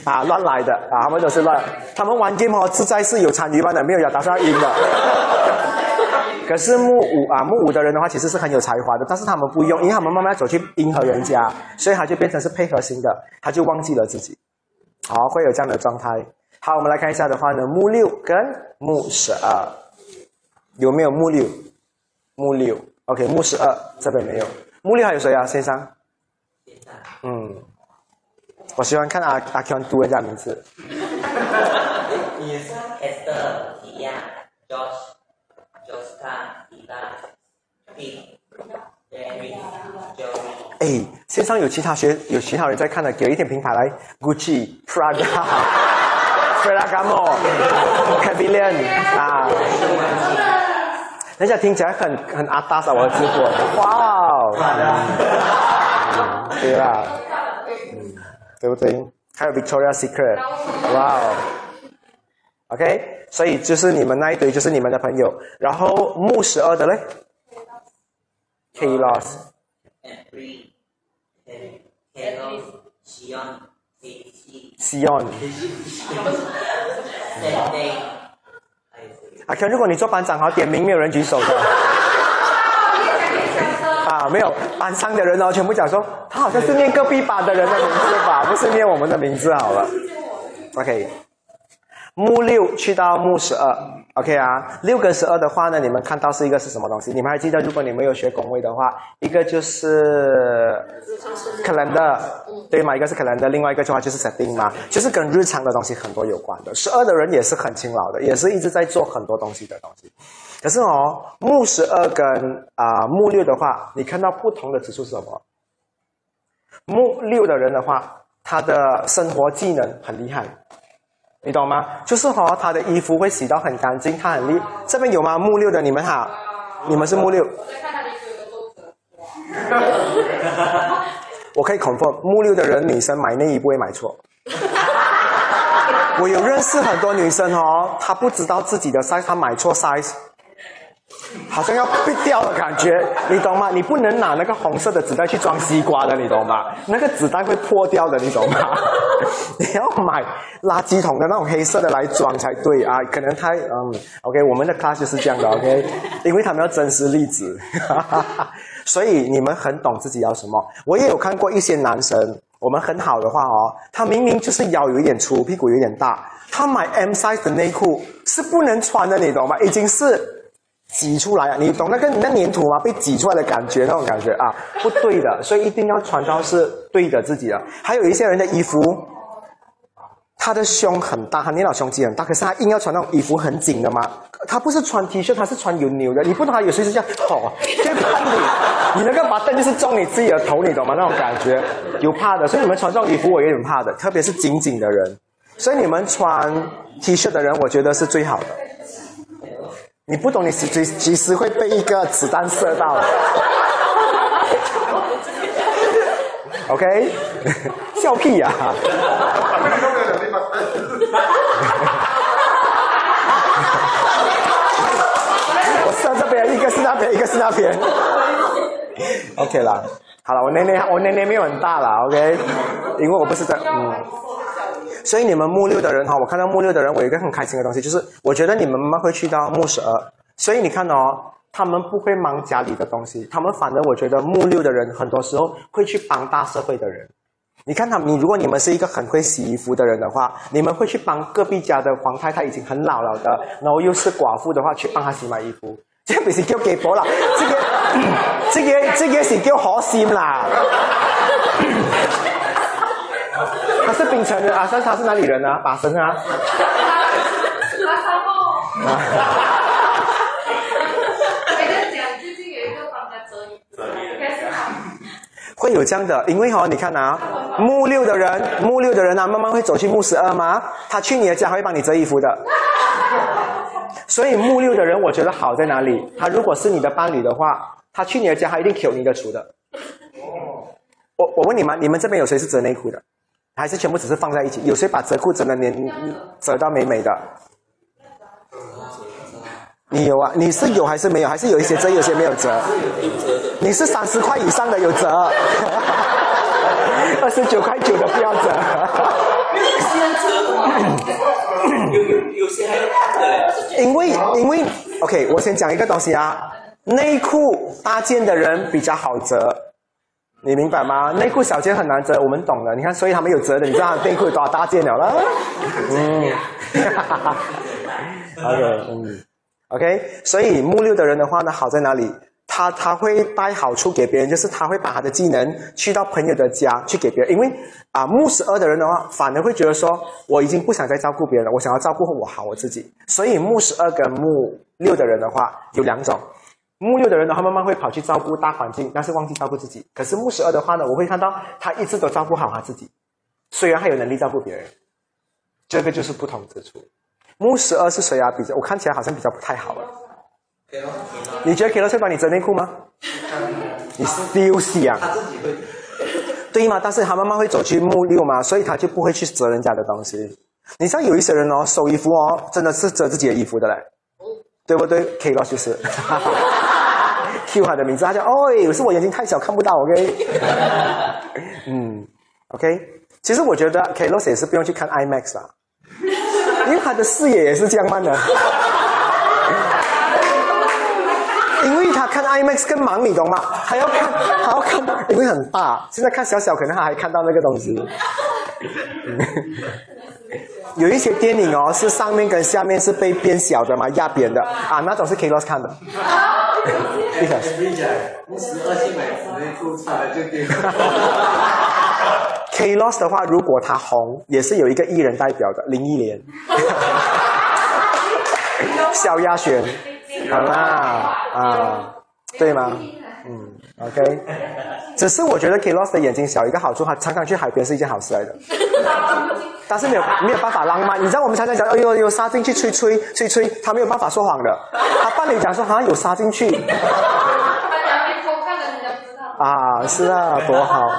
啊，乱来的啊，他们都是乱。他们玩 game 哦，自在是有参与班的，没有要打算赢的。可是木五啊，木五的人的话，其实是很有才华的，但是他们不用，因为他们慢慢走去迎合人家，所以他就变成是配合型的，他就忘记了自己。好，会有这样的状态。好，我们来看一下的话呢，木六跟木十二有没有木六？木六，OK，木十二这边没有。木六还有谁啊？先生？嗯，我喜欢看阿阿 Q 读人家名字。哎，线上有其他学有其他人在看的，给一点品牌来，Gucci、Prada、Ferragamo、c a v i l i o n 啊，人家听起来很很阿达萨我的直播，哇哦，对啦，对不对？还有 Victoria Secret，哇哦，OK，所以就是你们那一堆就是你们的朋友，然后木十二的嘞？，K Loss。西安。阿 Q，如果你做班长，好点名，没有人举手的。啊，没有，班上的人哦，全部讲说，他好像是念隔壁班的人的名字吧，不是念我们的名字好了。OK。木六去到木十二，OK 啊，六跟十二的话呢，你们看到是一个是什么东西？你们还记得，如果你没有学拱位的话，一个就是 calendar，对吗？一个是 calendar，另外一个的话就是 setting 嘛，就是跟日常的东西很多有关的。十二的人也是很勤劳的，也是一直在做很多东西的东西。可是哦，木十二跟啊木六的话，你看到不同的指数是什么？木六的人的话，他的生活技能很厉害。你懂吗？就是哈，他的衣服会洗到很干净，他很厉。这边有吗？木六的，你们好，你们是木六。我可以 confirm，木六的人女生买内衣不会买错。我有认识很多女生哦，她不知道自己的 size，她买错 size。好像要被掉的感觉，你懂吗？你不能拿那个红色的纸袋去装西瓜的，你懂吗？那个纸袋会破掉的，你懂吗？你要买垃圾桶的那种黑色的来装才对啊！可能太嗯，OK，我们的 class 是这样的，OK，因为他们要真实例子，所以你们很懂自己要什么。我也有看过一些男生，我们很好的话哦，他明明就是腰有一点粗，屁股有点大，他买 M size 的内裤是不能穿的，你懂吗？已经是。挤出来啊！你懂那个那粘土吗？被挤出来的感觉，那种感觉啊，不对的。所以一定要穿到是对的自己的。还有一些人的衣服，他的胸很大，他捏到胸肌很大，可是他硬要穿那种衣服很紧的嘛。他不是穿 T 恤，他是穿有纽的。你不懂他有谁是 这样，好，就怕你，你那个把灯就是撞你自己的头，你懂吗？那种感觉有怕的。所以你们穿这种衣服，我有点怕的，特别是紧紧的人。所以你们穿 T 恤的人，我觉得是最好的。你不懂，你随随时会被一个子弹射到。OK，笑屁呀！我射这边，一个是那边，一个是那边。OK 啦，好了，我年龄，我年龄没有很大了，OK，因为我不是在嗯。所以你们木六的人哈，我看到木六的人，我有一个很开心的东西，就是我觉得你们慢慢会去到木十二。所以你看哦，他们不会忙家里的东西，他们反而我觉得木六的人很多时候会去帮大社会的人。你看他，你如果你们是一个很会洗衣服的人的话，你们会去帮隔壁家的黄太太已经很老了的，然后又是寡妇的话，去帮她洗买衣服。这不是叫给婆了，这个 这个这个是叫好心啦。他是槟城人 啊，但是他是哪里人啊？巴生啊？拉萨梦。我跟你讲，最近有一个帮他折衣，应该是他。会有这样的，因为哈、哦，你看啊，木六的人，木六的人啊，慢慢会走去木十二吗？他去你的家会帮你折衣服的。所以木六的人，我觉得好在哪里？他如果是你的伴侣的话，他去你的家，他一定 Q 你的厨的。我我问你们，你们这边有谁是折内裤的？还是全部只是放在一起？有谁把折裤折的连折到美美的？你有啊？你是有还是没有？还是有一些折，有些没有折？你是三十块以上的有折，二十九块九的不要折。有有有些还嘞。因为因为 OK，我先讲一个东西啊，内裤大件的人比较好折，你明白吗？内裤小件很难折，我们懂的。你看，所以他们有折的，你知道内裤有多少大件了啦？嗯，OK，嗯，OK，所以木六的人的话呢，好在哪里？他他会带好处给别人，就是他会把他的技能去到朋友的家去给别人，因为啊木十二的人的话，反而会觉得说我已经不想再照顾别人了，我想要照顾我好我自己。所以木十二跟木六的人的话有两种，木六的人的话慢慢会跑去照顾大环境，但是忘记照顾自己。可是木十二的话呢，我会看到他一直都照顾好他自己，虽然他有能力照顾别人，这个就是不同之处。木十二是谁啊？比较我看起来好像比较不太好了。你觉得 K 乐会帮你折内裤吗？你休息啊！他自己会。对吗？但是他慢慢会走去木六嘛，所以他就不会去折人家的东西。你知道有一些人哦，收衣服哦，真的是折自己的衣服的嘞，对不对？Kilo 就是 Q 他的名字，他讲哦，是我眼睛太小看不到，OK？嗯，OK。其实我觉得 K 乐也是不用去看 IMAX 啦，因为他的视野也是这样慢的。因为他看 IMAX 更忙，你懂吗？还要看，还要看，因为很大。现在看小小，可能他还看到那个东西。有一些电影哦，是上面跟下面是被变小的嘛，压扁的啊，那种是 K Loss 看的。十二去买纸内裤穿了就变。K Loss 的话，如果他红，也是有一个艺人代表的，林忆莲、萧亚轩，好啦啊，对吗？嗯，OK。只是我觉得 K Loss 的眼睛小，一个好处，他常常去海边是一件好事来的。但是没有没有办法浪漫，你知道我们常常讲，哎呦有沙进去吹吹吹吹，他没有办法说谎的。他伴侣讲说好像有沙进去，大家没偷看的，人家不知道。啊，是啊，多好。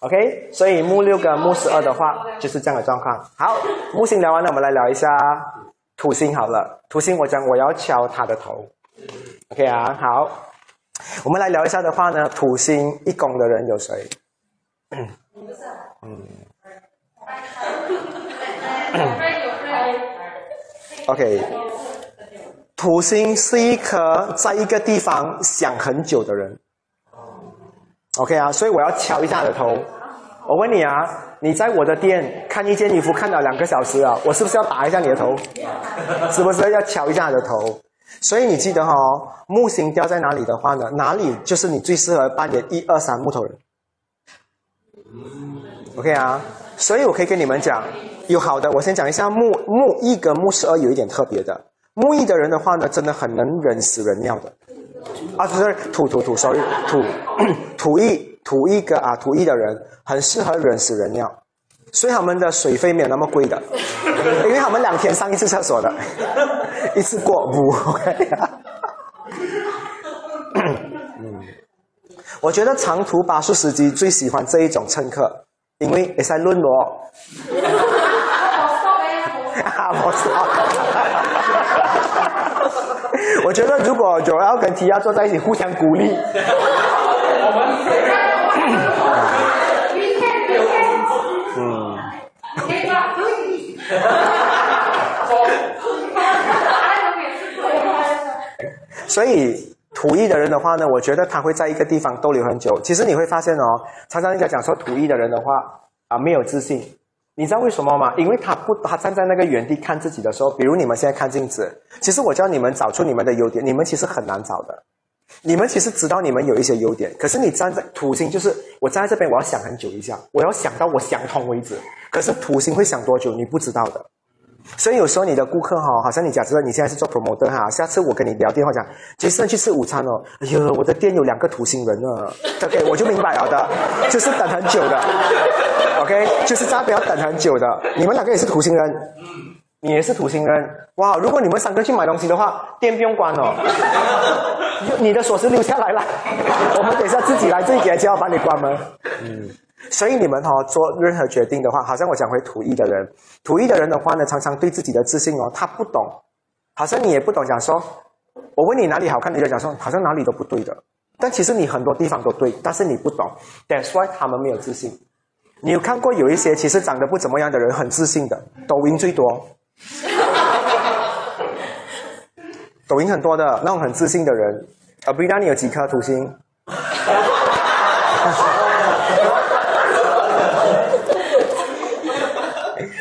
OK，所以木六跟木十二的话就是这样的状况。好，木星聊完了，我们来聊一下土星好了。土星我讲我要敲他的头，OK 啊，好，我们来聊一下的话呢，土星一宫的人有谁？嗯嗯 OK，土星是一颗在一个地方想很久的人。OK 啊，所以我要敲一下你的头。我问你啊，你在我的店看一件衣服看了两个小时啊，我是不是要打一下你的头？是不是要敲一下你的头？所以你记得哈、哦，木星掉在哪里的话呢，哪里就是你最适合扮演一二三木头人。OK 啊，所以我可以跟你们讲，有好的，我先讲一下木木一跟木十二有一点特别的，木一的人的话呢，真的很能忍死忍尿的。啊，不是土土土，sorry，土 土一土一个啊，土一的人很适合忍死忍尿，所以他们的水费没有那么贵的，因为他们两天上一次厕所的，一次过五 OK 嗯，我觉得长途巴士司机最喜欢这一种乘客，因为也在论罗。啊，我觉得如果九要跟提亚坐在一起，互相鼓励。所以土土一的人的话呢，我觉得他会在一个地方逗留很久。其实你会发现哦，常常人家讲说土一的人的话啊，没有自信。你知道为什么吗？因为他不，他站在那个原地看自己的时候，比如你们现在看镜子，其实我教你们找出你们的优点，你们其实很难找的。你们其实知道你们有一些优点，可是你站在土星，就是我站在这边，我要想很久一下，我要想到我想通为止。可是土星会想多久，你不知道的。所以有时候你的顾客哈，好像你假设你现在是做 promoter 哈，下次我跟你聊电话讲，杰森去吃午餐哦，哎呦，我的店有两个土星人呢，OK，我就明白了的，就是等很久的，OK，就是大家不要等很久的，你们两个也是土星人，你也是土星人，哇，如果你们三个去买东西的话，店不用关哦，你的锁匙留下来了，我们等下自己来这一点就要把你关门，嗯。所以你们哈做任何决定的话，好像我讲回土一的人，土一的人的话呢，常常对自己的自信哦，他不懂，好像你也不懂讲说，我问你哪里好看，你就讲说好像哪里都不对的，但其实你很多地方都对，但是你不懂，That's why 他们没有自信。你有看过有一些其实长得不怎么样的人很自信的，抖音最多，抖音很多的那种很自信的人，啊，不知道你有几颗土星？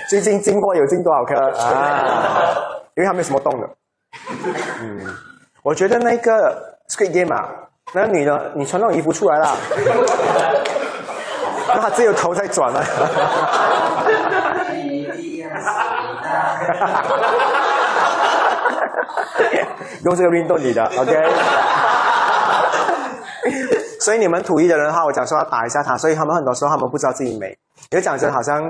最近进货有进多少颗啊？因为他没什么动的。嗯，我觉得那个 Squid Game 啊，那个女的，你穿那种衣服出来了，那她只有头在转了。用这个运动你的，OK？所以你们土一的人的话，我讲说要打一下他，所以他们很多时候他们不知道自己美，有讲真好像。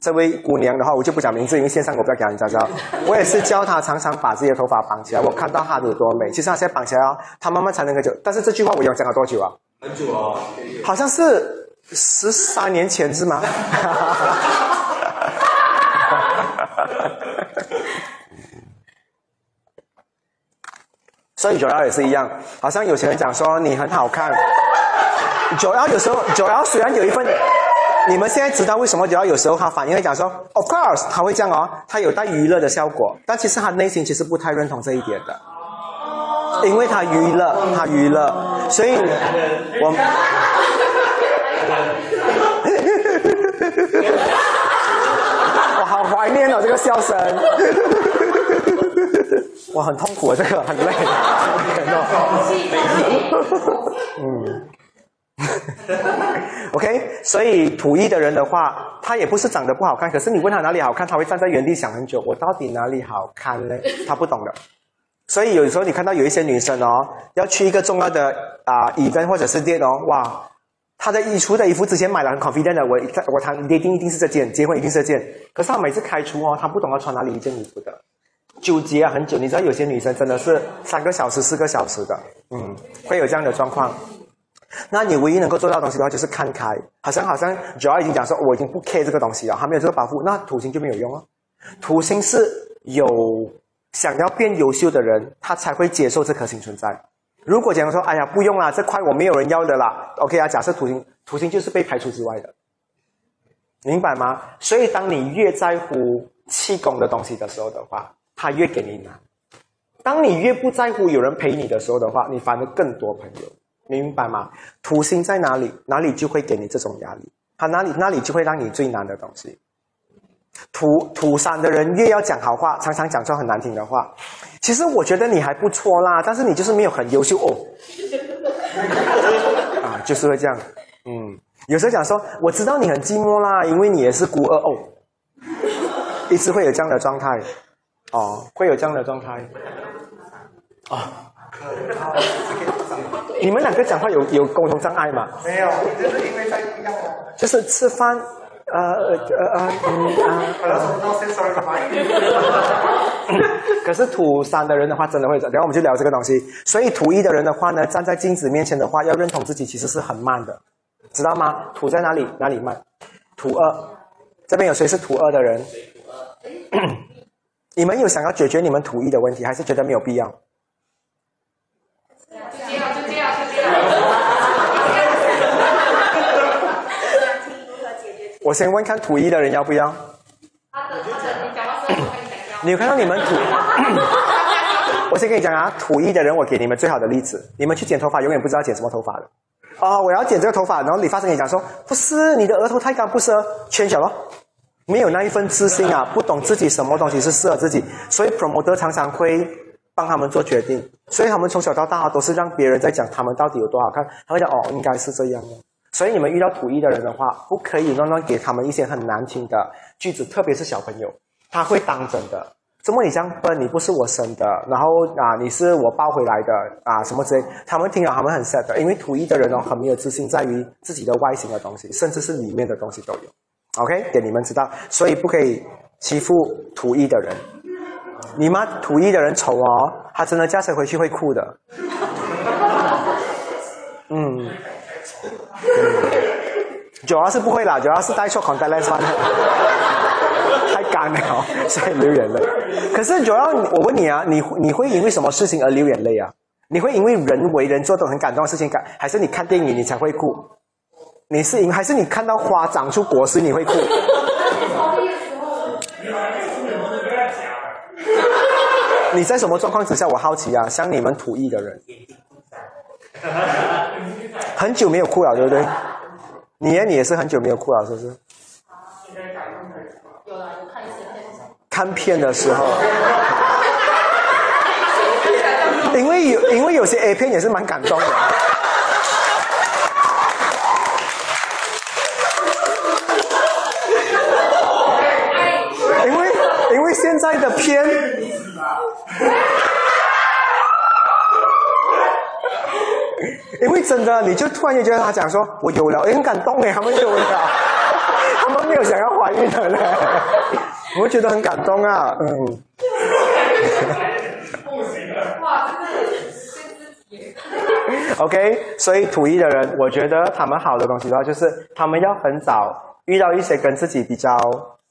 这位姑娘的话，我就不讲名字，因为线上我不要给人家知道。我也是教她常常把自己的头发绑起来，我看到她有多美。其实她现在绑起来哦，她慢慢才能够久。但是这句话我要讲了多久啊？很久哦，好像是十三年前是吗？所以九幺也是一样，好像有些人讲说你很好看。九幺有时候九幺虽然有一份。你们现在知道为什么九幺有时候他反应会讲说，Of course，他会这样哦，他有带娱乐的效果，但其实他内心其实不太认同这一点的，因为他娱乐，他娱乐，所以我，我好怀念哦这个笑声，我很痛苦啊，这个很累，嗯。OK，所以土一的人的话，他也不是长得不好看，可是你问他哪里好看，他会站在原地想很久，我到底哪里好看呢？他不懂的。所以有时候你看到有一些女生哦，要去一个重要的啊衣店或者是店哦，哇，她的衣橱的衣服之前买了很 confident 的，我我谈一定一定是这件，结婚一定是这件，可是她每次开出哦，她不懂要穿哪里一件衣服的，纠结很久。你知道有些女生真的是三个小时、四个小时的，嗯，会有这样的状况。那你唯一能够做到东西的话，就是看开。好像好像九二已经讲说，我已经不 care 这个东西了，还没有这个保护，那土星就没有用哦。土星是有想要变优秀的人，他才会接受这颗星存在。如果假如说，哎呀，不用啦，这块我没有人要的啦，OK 啊？假设土星，土星就是被排除之外的，明白吗？所以当你越在乎气功的东西的时候的话，他越给你拿；当你越不在乎有人陪你的时候的话，你反而更多朋友。明白吗？土星在哪里，哪里就会给你这种压力。他哪里，哪里就会让你最难的东西。土土山的人越要讲好话，常常讲出很难听的话。其实我觉得你还不错啦，但是你就是没有很优秀哦。啊，就是会这样。嗯，有时候讲说，我知道你很寂寞啦，因为你也是孤儿哦。一直会有这样的状态。哦，会有这样的状态。啊。你们两个讲话有有沟通障碍吗？没有，就是因为在一样就是吃饭，呃呃呃嗯啊。可是土三的人的话，真的会，然后我们就聊这个东西。所以土一的人的话呢，站在镜子面前的话，要认同自己其实是很慢的，知道吗？土在哪里？哪里慢？土二，这边有谁是土二的人？你们有想要解决你们土一的问题，还是觉得没有必要？我先问看土一的人要不要？你有看到你们土？我先跟你讲啊，土一的人，我给你们最好的例子，你们去剪头发，永远不知道剪什么头发的。哦，我要剪这个头发，然后理发师跟你讲说，不是你的额头太干，不适合圈小咯。没有那一份自信啊，不懂自己什么东西是适合自己，所以 promoter 常常会帮他们做决定，所以他们从小到大都是让别人在讲他们到底有多好看，他会讲哦，应该是这样的。所以你们遇到土一的人的话，不可以乱乱给他们一些很难听的句子，特别是小朋友，他会当真的。怎么你这样笨？你不是我生的，然后啊，你是我抱回来的啊，什么之类？他们听了他们很 sad，因为土一的人哦很没有自信，在于自己的外形的东西，甚至是里面的东西都有。OK，给你们知道，所以不可以欺负土一的人。你妈土一的人丑哦，他真的驾车回去会哭的。嗯。主要是不会啦，主要是带错 contact lens 太干了，所以流眼泪。可是主要我问你啊，你你会因为什么事情而流眼泪啊？你会因为人为人做的很感动的事情感，还是你看电影你才会哭？你是赢还是你看到花长出果实你会哭？你在什么状况之下？我好奇啊，像你们土艺的人。很久没有哭了，对不对？你你也是很久没有哭了，是不是？看片的时候，因为有因为有些 A 片也是蛮感动的，因为因的片。因为真的，你就突然间觉得他讲说，我有了，很感动哎，他们有了，他们没有想要怀孕的嘞，我会觉得很感动啊，嗯。OK，所以土一的人，我觉得他们好的东西的话，就是他们要很早遇到一些跟自己比较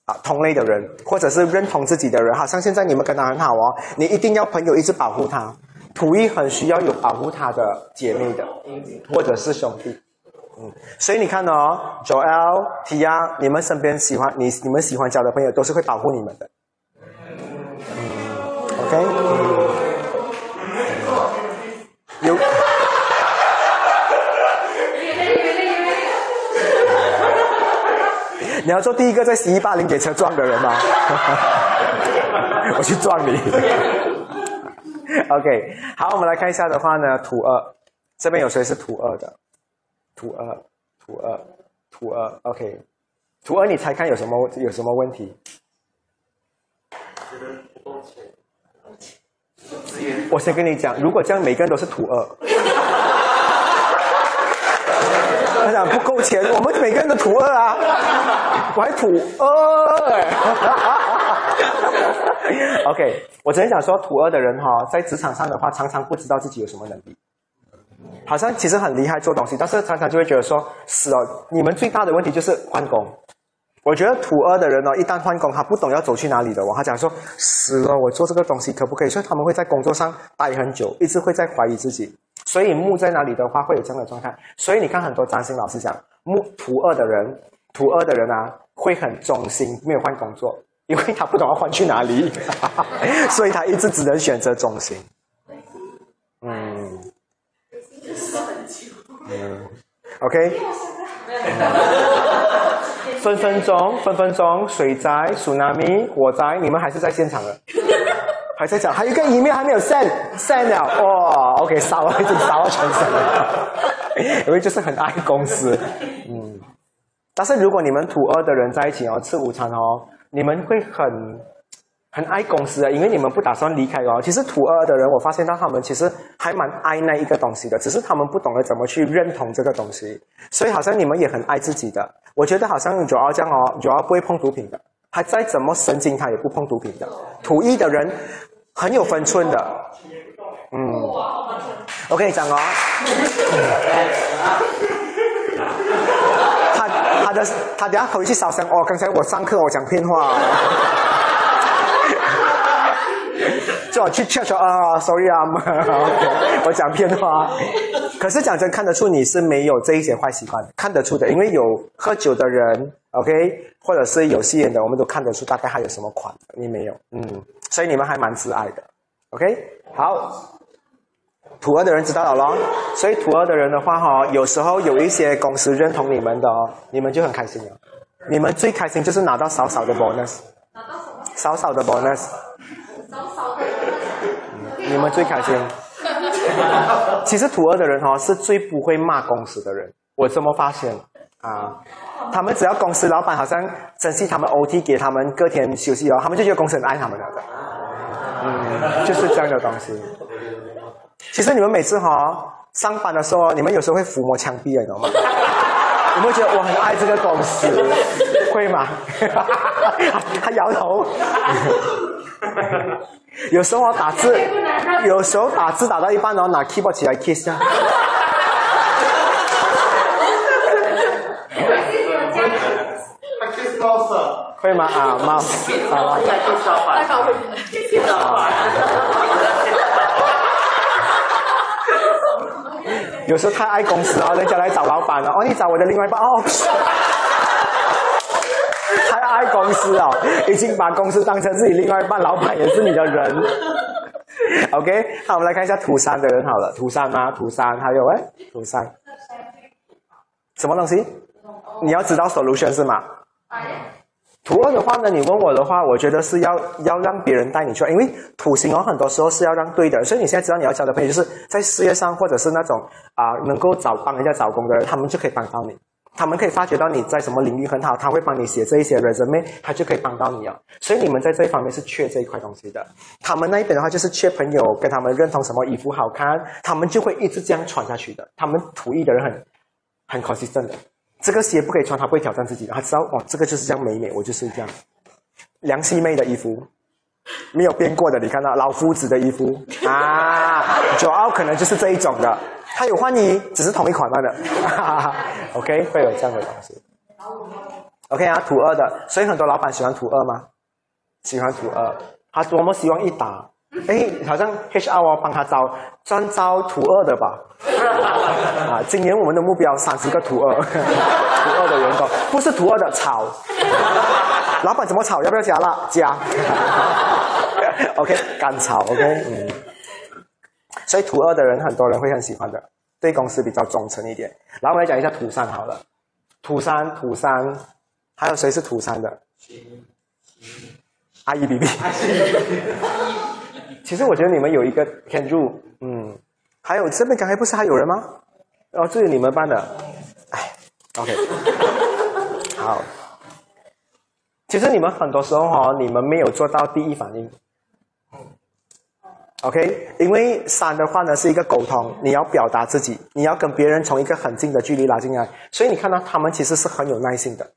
啊同类的人，或者是认同自己的人，好像现在你们跟他很好哦，你一定要朋友一直保护他。土一很需要有保护他的姐妹的，或者是兄弟，嗯，所以你看哦，Joel、Tia，你们身边喜欢你、你们喜欢交的朋友，都是会保护你们的，嗯，OK，有，你要做第一个在 C 一八零给车撞的人吗？我去撞你。OK，好，我们来看一下的话呢，图二，这边有谁是图二的？图二，图二，图二，OK，图二，你猜看有什么有什么问题？我先跟你讲，如果这样每个人都是图二，他讲不够钱，我们每个人都图二啊，我还图二。OK，我只能讲说，土二的人哈，在职场上的话，常常不知道自己有什么能力，好像其实很厉害做东西，但是常常就会觉得说，是哦，你们最大的问题就是换工。我觉得土二的人哦，一旦换工，他不懂要走去哪里的哦，他讲说，死了，我做这个东西可不可以？所以他们会在工作上待很久，一直会在怀疑自己。所以木在哪里的话，会有这样的状态。所以你看，很多占星老师讲，木土二的人，土二的人啊，会很忠心，没有换工作。因为他不懂要换去哪里，所以他一直只能选择忠心。嗯，嗯，OK。分分钟，分分钟，水灾、tsunami、火灾，你们还是在现场的，还在讲，还有一个 email 还没有 send，send 了，哇，OK，烧了，已经烧了全身了，因为就是很爱公司，嗯。但是如果你们土二的人在一起哦，吃午餐哦。你们会很很爱公司啊，因为你们不打算离开哦。其实土二的人，我发现到他们其实还蛮爱那一个东西的，只是他们不懂得怎么去认同这个东西。所以好像你们也很爱自己的。我觉得好像九二这样哦，九二不会碰毒品的，他再怎么神经他也不碰毒品的。土一的人很有分寸的，嗯，我跟你讲哦。他他的他等下回去烧香哦。刚才我上课我讲骗话，叫我去劝说啊，sorry 啊，我讲骗话。可是讲真，看得出你是没有这一些坏习惯，看得出的，因为有喝酒的人，OK，或者是有吸烟的，我们都看得出大概还有什么款。你没有，嗯，所以你们还蛮自爱的，OK。好。土二的人知道了咯，所以土二的人的话哈，有时候有一些公司认同你们的哦，你们就很开心了。你们最开心就是拿到少少的 bonus，拿到什么？少少的 bonus，少少的。你们最开心。其实土二的人哈是最不会骂公司的人，我这么发现啊，他们只要公司老板好像珍惜他们 OT 给他们隔天休息哦，他们就觉得公司很爱他们了的。嗯，就是这样的东西。其实你们每次哈上班的时候，你们有时候会抚摸墙壁，你知道吗？你会觉得我很爱这个公司，会吗？他摇头。有时候打字，有时候打字打到一半，然后拿 keyboard 起来 kiss 啊。会吗？啊，猫，好了。有时候太爱公司啊，人家来找老板了，哦，你找我的另外一半哦，太爱公司啊，已经把公司当成自己另外一半，老板也是你的人。OK，好，我们来看一下图三的人好了，图三吗？图三还有哎，图三，什么东西？你要知道 solution 是吗？图二的话呢，你问我的话，我觉得是要要让别人带你去，因为土星哦，很多时候是要让对的，所以你现在知道你要交的朋友，就是在事业上或者是那种啊能够找帮人家找工的人，他们就可以帮到你，他们可以发觉到你在什么领域很好，他会帮你写这一些 resume，他就可以帮到你啊。所以你们在这一方面是缺这一块东西的。他们那一边的话就是缺朋友，跟他们认同什么衣服好看，他们就会一直这样穿下去的。他们土一的人很很 consistent 的。这个鞋不可以穿，他不会挑战自己。他知道哦，这个就是这样美美，我就是这样。梁希妹的衣服没有变过的，你看到老夫子的衣服啊，九奥可能就是这一种的。他有换衣，只是同一款的。OK，会有这样的东西。OK 啊，土二的，所以很多老板喜欢土二吗？喜欢土二，他多么希望一打。哎，好像 HR 哦，帮他招专招土二的吧？啊，今年我们的目标三十个土二，土二的员工，不是土二的炒。老板怎么炒？要不要加辣？加。OK，干炒。OK，嗯。所以土二的人，很多人会很喜欢的，对公司比较忠诚一点。然后我们来讲一下土三好了，土三，土三，还有谁是土三的？阿姨 B B。其实我觉得你们有一个天入，嗯，还有这边刚才不是还有人吗？哦，这是你们班的，哎，OK，好。其实你们很多时候哈，你们没有做到第一反应，OK，因为三的话呢是一个沟通，你要表达自己，你要跟别人从一个很近的距离拉进来，所以你看到他们其实是很有耐心的。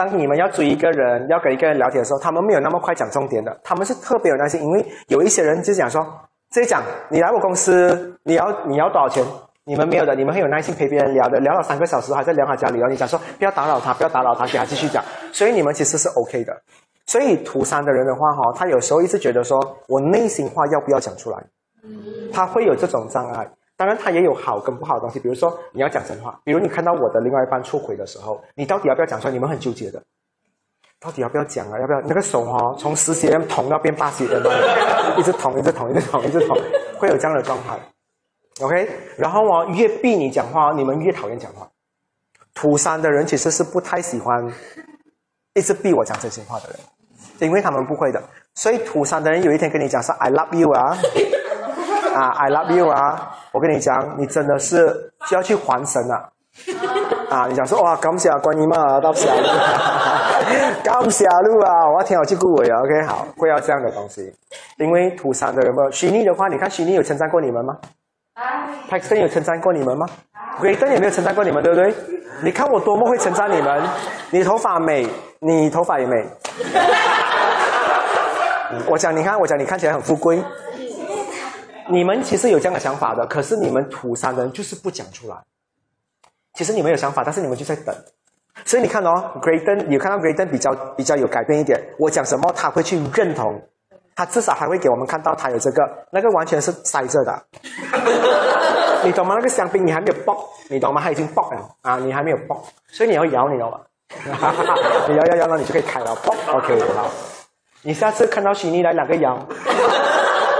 当你们要追一个人，要跟一个人聊天的时候，他们没有那么快讲重点的，他们是特别有耐心。因为有一些人就讲说，直接讲，你来我公司，你要你要多少钱？你们没有的，你们很有耐心陪别人聊的，聊了三个小时还在聊他家里哦。你讲说不要打扰他，不要打扰他，给他继续讲。所以你们其实是 OK 的。所以土三的人的话哈，他有时候一直觉得说我内心话要不要讲出来，他会有这种障碍。当然，他也有好跟不好的东西。比如说，你要讲真话。比如你看到我的另外一半出轨的时候，你到底要不要讲出来？你们很纠结的，到底要不要讲啊？要不要那个手哈，从十 cm 捅到变八 cm，一直捅，一直捅，一直捅，一直捅，会有这样的状态。OK，然后哦，越逼你讲话，你们越讨厌讲话。土三的人其实是不太喜欢一直逼我讲真心话的人，因为他们不会的。所以土三的人有一天跟你讲说 “I love you” 啊。啊，I love you 啊！我跟你讲，你真的是需要去还神啊！啊，你讲说哇，感谢观音嘛，到时啊，感谢 路啊，我要听好去顾伟啊，OK，好，会要这样的东西，因为土山的有没有？虚拟的话，你看虚拟有称赞过你们吗？啊，Paxton 有称赞过你们吗？Greydon 有没有称赞过你们？对不对？你看我多么会称赞你们，你头发美，你头发也美。我讲，你看，我讲，你看起来很富贵。你们其实有这样的想法的，可是你们土山人就是不讲出来。其实你们有想法，但是你们就在等。所以你看哦，Graydon，你看到 Graydon 比较比较有改变一点。我讲什么他会去认同，他至少还会给我们看到他有这个，那个完全是塞着的。你懂吗？那个香槟你还没有爆，你懂吗？它已经爆了啊，你还没有爆，所以你要摇，你知道吗？你摇摇摇，那你就可以开了。爆 OK，好。你下次看到徐妮来两个摇。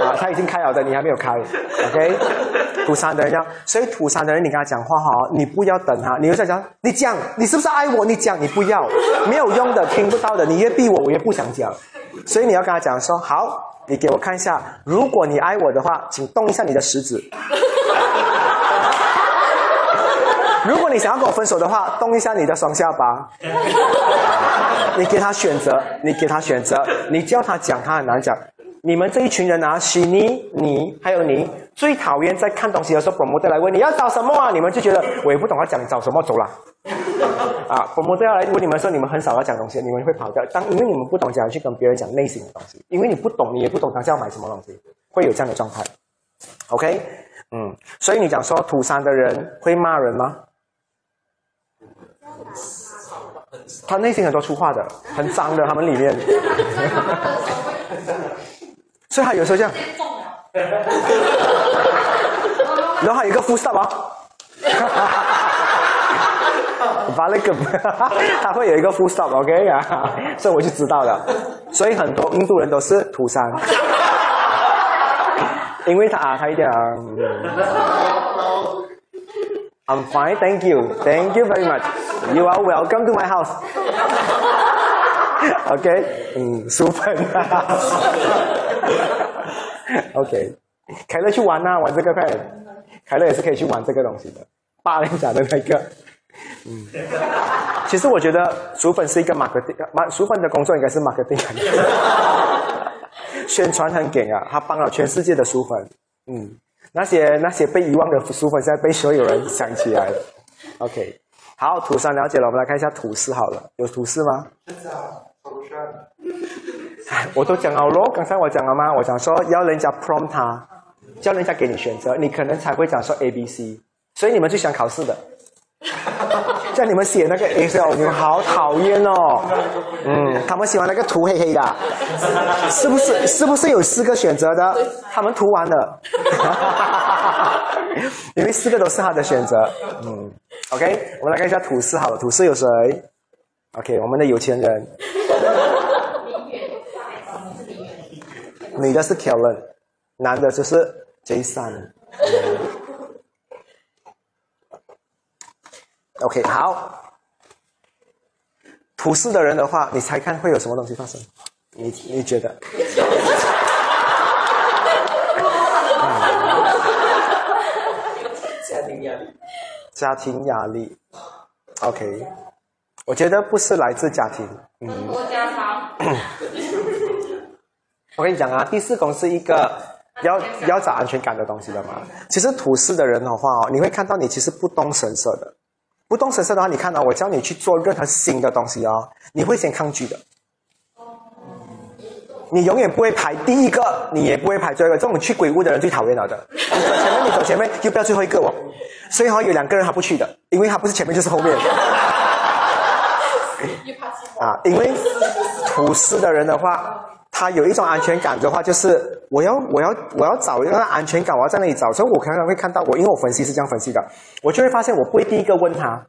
啊，他已经开了的，你还没有开，OK？土山的人要，所以土山的人，你跟他讲话哈，你不要等他，你又在讲，你讲，你是不是爱我？你讲，你不要，没有用的，听不到的，你越逼我，我越不想讲，所以你要跟他讲说，好，你给我看一下，如果你爱我的话，请动一下你的食指。如果你想要跟我分手的话，动一下你的双下巴。你给他选择，你给他选择，你叫他讲，他很难讲。你们这一群人啊，许你、你还有你，最讨厌在看东西的时候广播台来问你要找什么啊？你们就觉得我也不懂他讲找什么，走了。啊广播台要来问你们说，你们很少要讲东西，你们会跑掉。当因为你们不懂讲去跟别人讲内心的东西，因为你不懂，你也不懂当下要买什么东西，会有这样的状态。OK，嗯，所以你讲说土山的人会骂人吗？他内心很多粗话的，很脏的，他们里面。所以他有时候这样。然后还有一个 full stop 啊。把那个，他会有一个 full stop，OK 啊？所以我就知道了。所以很多印度人都是土山，因为他啊，他一点。I'm fine, thank you, thank you very much. You are welcome to my house. OK，嗯，书本。OK，凯乐去玩呐，玩这个快。凯乐也是可以去玩这个东西的，霸凌讲的那个。嗯，其实我觉得薯粉是一个 marketing，薯粉的工作应该是 marketing，宣传很给啊，他帮了全世界的薯粉。嗯。那些那些被遗忘的书粉，现在被所有人想起来了。OK，好，土三了解了，我们来看一下土四好了，有土四吗？我都讲了咯，刚才我讲了吗？我讲说要人家 prompt 他，叫人家给你选择，你可能才会讲说 A、B、C。所以你们最想考试的。叫你们写那个 Excel，你们好讨厌哦。嗯，他们喜欢那个涂黑黑的，是不是？是不是有四个选择的？他们涂完了，因为四个都是他的选择。嗯，OK，我们来看一下土司好了，土司有谁？OK，我们的有钱人。女的是 Kellen，男的就是 Jason。OK，好。土司的人的话，你猜看会有什么东西发生？你你觉得？家庭压力。家庭压力。OK，我觉得不是来自家庭。嗯。多家长。我跟你讲啊，第四宫是一个 要要找安全感的东西的嘛。其实土司的人的话哦，你会看到你其实不动神色的。不动神色的话，你看到我教你去做任何新的东西哦，你会先抗拒的。你永远不会排第一个，你也不会排最后一个。这种去鬼屋的人最讨厌了的。你走前面，你走前面，又不要最后一个哦。所以好像有两个人他不去的，因为他不是前面就是后面。啊，因为土司的人的话。他有一种安全感的话，就是我要我要我要找一个安全感，我要在那里找。所以我常常会看到我，因为我分析是这样分析的，我就会发现我不会第一个问他，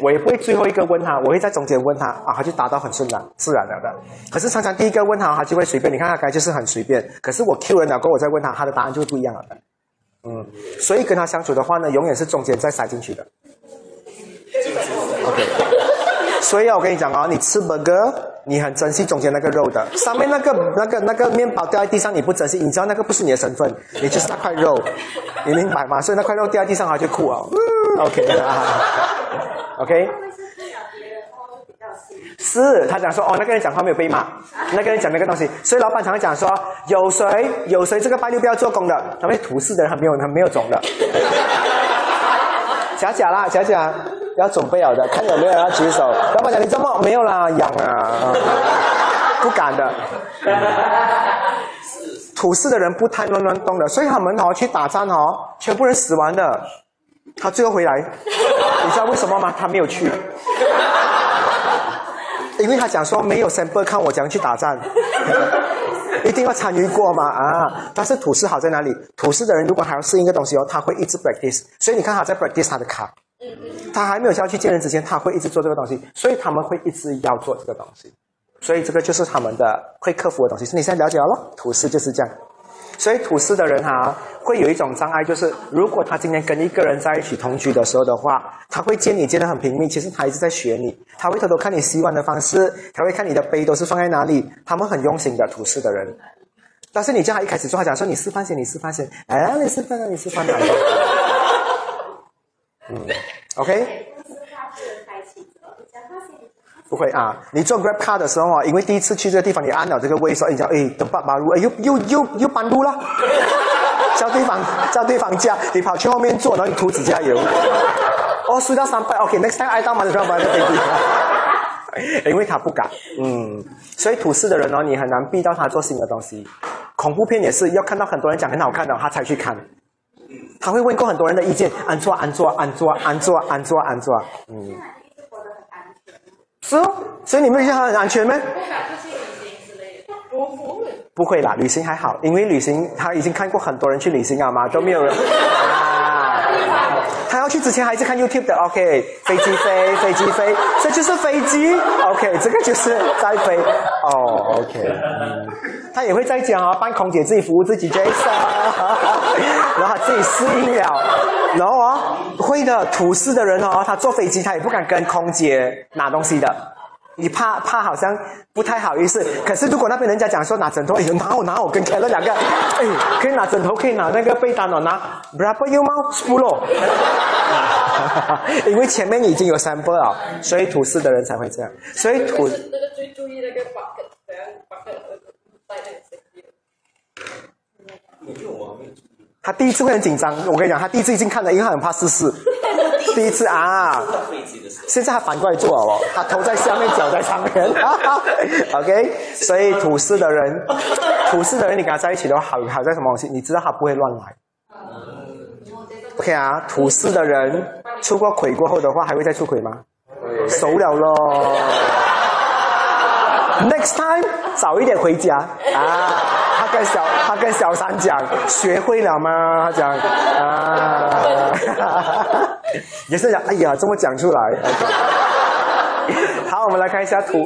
我也不会最后一个问他，我会在中间问他啊，他就答到很顺然自然了的。可是常常第一个问他，他就会随便。你看他该就是很随便，可是我 Q 了过后，我再问他，他的答案就会不一样了的。嗯，所以跟他相处的话呢，永远是中间再塞进去的。OK。所以，我跟你讲啊，你吃 burger，你很珍惜中间那个肉的，上面那个那个那个面包掉在地上，你不珍惜，你知道那个不是你的身份，你就是那块肉，你明白吗？所以那块肉掉在地上，他就哭啊。OK，OK。是他讲说哦，那个人讲话没有被骂，那个人讲那个东西，所以老板常常讲说，有谁有谁这个拜六不要做工的，他们土司的人还没有还没有种的，假假啦，假假。要准备好的，看有没有人要举手。老板讲你这么没有啦，痒啊，不敢的。土司的人不太乱乱动的，所以他们哦去打仗哦，全部人死完的，他最后回来，你知道为什么吗？他没有去，因为他讲说没有 sample 看我怎样去打仗，一定要参与过吗？啊，但是土司好在哪里？土司的人如果还要适应一个东西哦，他会一直 practice，所以你看他在 practice 他的卡。他还没有下去见人之前，他会一直做这个东西，所以他们会一直要做这个东西，所以这个就是他们的会克服的东西。是你现在了解了咯？土司就是这样。所以土司的人哈，会有一种障碍，就是如果他今天跟一个人在一起同居的时候的话，他会见你见得很频密，其实他一直在学你，他会偷偷看你洗碗的方式，他会看你的杯都是放在哪里，他们很用心的土司的人。但是你叫他一开始做，他讲说你示范先，你示范先，哎，你示范啊，你示范啊。嗯，OK。不会啊，你做 Grab Car 的时候啊，因为第一次去这个地方，你按了这个位说，你讲哎，等爸爸路，哎又又又又半路了，叫对方叫对方加，你跑去后面坐，然后你涂指甲油，哦，输到三百，OK，next time 挨到嘛就不要买那飞机，因为他不敢，嗯，所以土司的人哦，你很难逼到他做新的东西，恐怖片也是要看到很多人讲很好看的，他才去看，他会问过很多人的意见，安坐安坐安坐安坐安坐安坐，嗯。是哦，所以你们觉得很安全吗？不会啦，旅行还好，因为旅行他已经看过很多人去旅行啊嘛，都没有人。他要去之前还是看 YouTube 的，OK，飞机飞，飞机飞，这就是飞机，OK，这个就是在飞，哦，OK，他也会在讲啊，扮空姐自己服务自己，Jason，然后他自己适应了，然后啊，会的，土司的人哦，他坐飞机他也不敢跟空姐拿东西的。你怕怕好像不太好意思，可是如果那边人家讲说拿枕头，哎，拿我拿我跟凯乐两个，哎，可以拿枕头，可以拿那个被单哦，拿 rubber u 吗？spool，因为前面已经有 sample 了，所以土司的人才会这样，所以土。那个最注意那个 bucket，怎样 bucket 带那个他第一次会很紧张，我跟你讲，他第一次已经看了，因为他很怕试试。第一次啊，现在他反过来做哦，他头在下面，脚在上面。OK，所以土司的人，土司的人，你跟他在一起的话，好好在什么东西？你知道他不会乱来。OK 啊，土司的人出过轨过后的话，还会再出轨吗？熟了咯。Next time，早一点回家啊。跟小他跟小三讲，学会了吗？他讲啊，也是讲，哎呀，这么讲出来。好，我们来看一下图。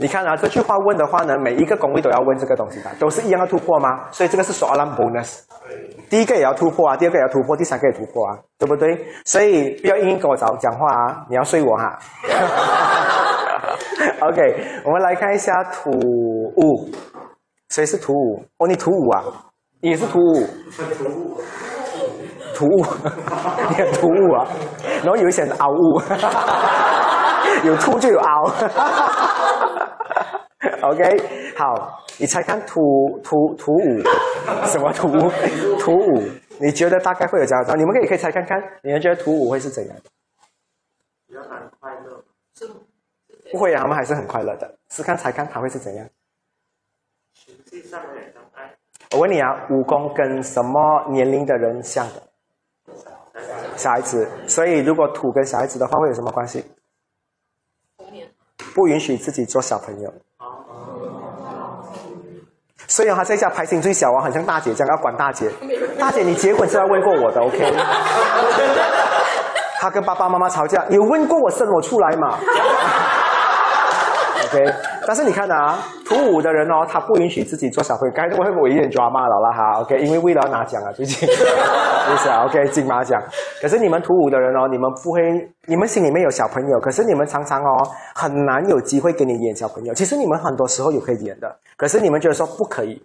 你看啊，这句话问的话呢，每一个工位都要问这个东西的，都是一样的突破吗？所以这个是刷两 bonus。第一个也要突破啊，第二个也要突破，第三个也突破啊，对不对？所以不要硬硬跟我找讲话啊，你要睡我哈。OK，我们来看一下图五，谁是图五？哦，你图五啊？你是图五？图五，你很图五啊？然后有一些是凹物，有凸就有凹。OK，好，你猜看图图图五什么图？图五，你觉得大概会有这样？你们可以可以猜看看，你们觉得图五会是怎样？比较难快乐，是吗？不会啊，他们还是很快乐的。试看猜看他会是怎样？实际上的障碍。我问你啊，武功跟什么年龄的人像的？小孩子。所以如果土跟小孩子的话，会有什么关系？不允许自己做小朋友。所以他在家排行最小啊，很像大姐这样要管大姐。大姐，你结婚是要问过我的，OK？他跟爸爸妈妈吵架，有问过我生我出来嘛？OK，但是你看啊，土五的人哦，他不允许自己做小朋友。刚才我会不会有点抓骂了啦？哈，OK，因为为了要拿奖啊，最近，意思啊？OK，金马奖。可是你们土五的人哦，你们不会，你们心里面有小朋友，可是你们常常哦，很难有机会给你演小朋友。其实你们很多时候有可以演的，可是你们觉得说不可以，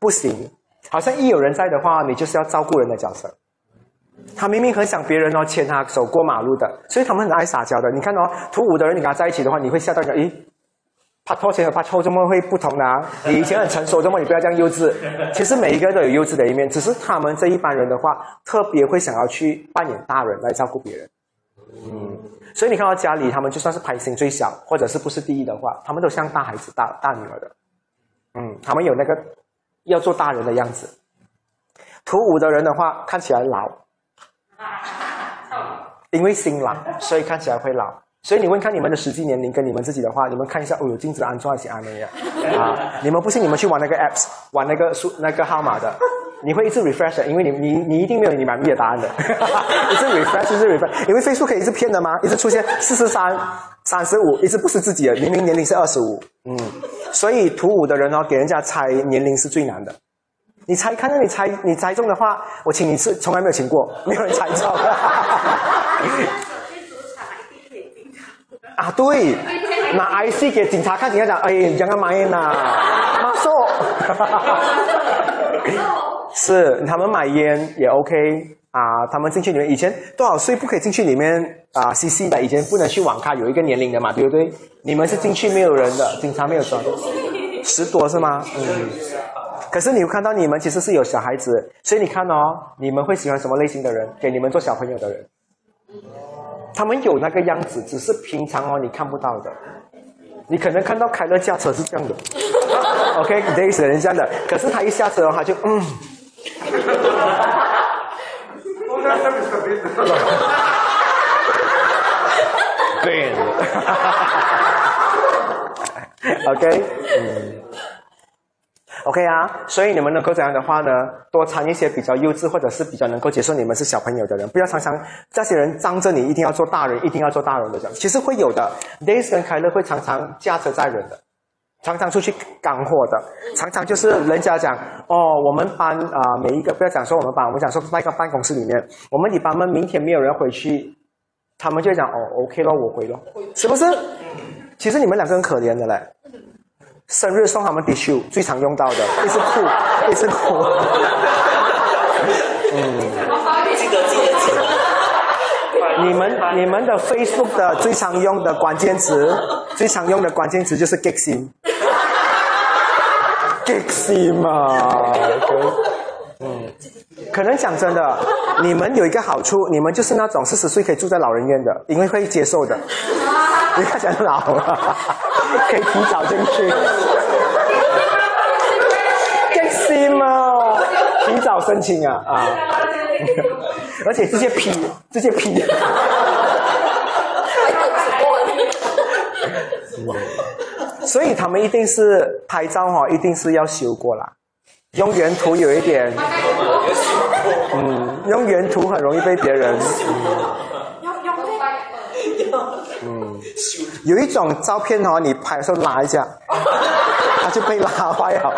不行，好像一有人在的话，你就是要照顾人的角色。他明明很想别人哦牵他手过马路的，所以他们很爱撒娇的。你看哦，土五的人你跟他在一起的话，你会吓到个咦？怕拖前和怕拖怎么会不同呢？你以前很成熟，怎么你不要这样幼稚？其实每一个人都有幼稚的一面，只是他们这一般人的话，特别会想要去扮演大人来照顾别人。嗯，所以你看到家里，他们就算是排行最小，或者是不是第一的话，他们都像大孩子、大大女儿的。嗯，他们有那个要做大人的样子。土五的人的话，看起来老，因为心老，所以看起来会老。所以你问看你们的实际年龄跟你们自己的话，你们看一下哦，有镜子安装还是安？啊，你们不信你们去玩那个 apps，玩那个数那个号码的，你会一直 refresh，因为你你你一定没有你满意的答案的，一直 refresh，一直 refresh，因为飞速可以一直骗的吗？一直出现四十三、三十五，一直不是自己的，明明年龄是二十五，嗯，所以图五的人哦，给人家猜年龄是最难的。你猜，看到你猜你猜中的话，我请你吃，从来没有请过，没有人猜中。啊，对，拿 IC 给警察看，警察讲，哎，让他买呐，马索。是，他们买烟也 OK 啊，他们进去里面，以前多少岁不可以进去里面啊？CC 的以前不能去网咖，有一个年龄的嘛，对不对？你们是进去没有人的，警察没有抓，十多是吗？嗯。可是你看到你们其实是有小孩子，所以你看哦，你们会喜欢什么类型的人？给你们做小朋友的人。他们有那个样子，只是平常哦你看不到的。你可能看到凯乐驾车是这样的，OK，Days 是这样的，可是他一下车的话就嗯。对，OK，嗯。OK 啊，所以你们能够这样的话呢，多参一些比较幼稚或者是比较能够接受你们是小朋友的人，不要常常这些人仗着你一定要做大人，一定要做大人的这样。其实会有的，Days 跟凯乐会常常驾车载人的，常常出去赶货的，常常就是人家讲哦，我们班啊每一个不要讲说我们班，我们讲说在一个办公室里面，我们一班们明天没有人回去，他们就讲哦 OK 咯，我回咯，是不是？其实你们两个很可怜的嘞。生日送他们 tissue 最常用到的，一直哭，一直哭。嗯，记得记得记得。你们你们的 Facebook 的最常用的关键词，最常用的关键词就是，get 心嘛。嗯，可能讲真的，你们有一个好处，你们就是那种四十岁可以住在老人院的，因为会接受的。你看起来老了，可以提早进去。开心吗？提早申请啊啊！而且直接批，直接批。所以他们一定是拍照哈，一定是要修过啦。用原图有一点，嗯，用原图很容易被别人。嗯，有一种照片哦，你拍的时候拉一下，它就被拉坏了。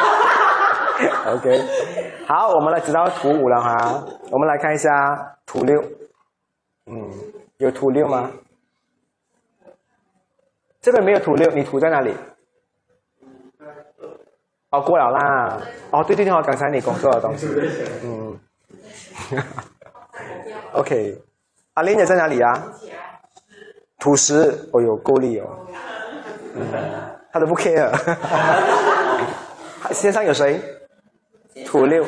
OK，好，我们来知道图五了哈，我们来看一下图六。嗯，有图六吗？这边没有图六，你图在哪里？哦，过了啦。哦，对对对，刚才你工作的东西。嗯。OK，阿玲姐在哪里啊？土石，哦呦，够力哦。嗯，他都不 care。线上有谁？土六。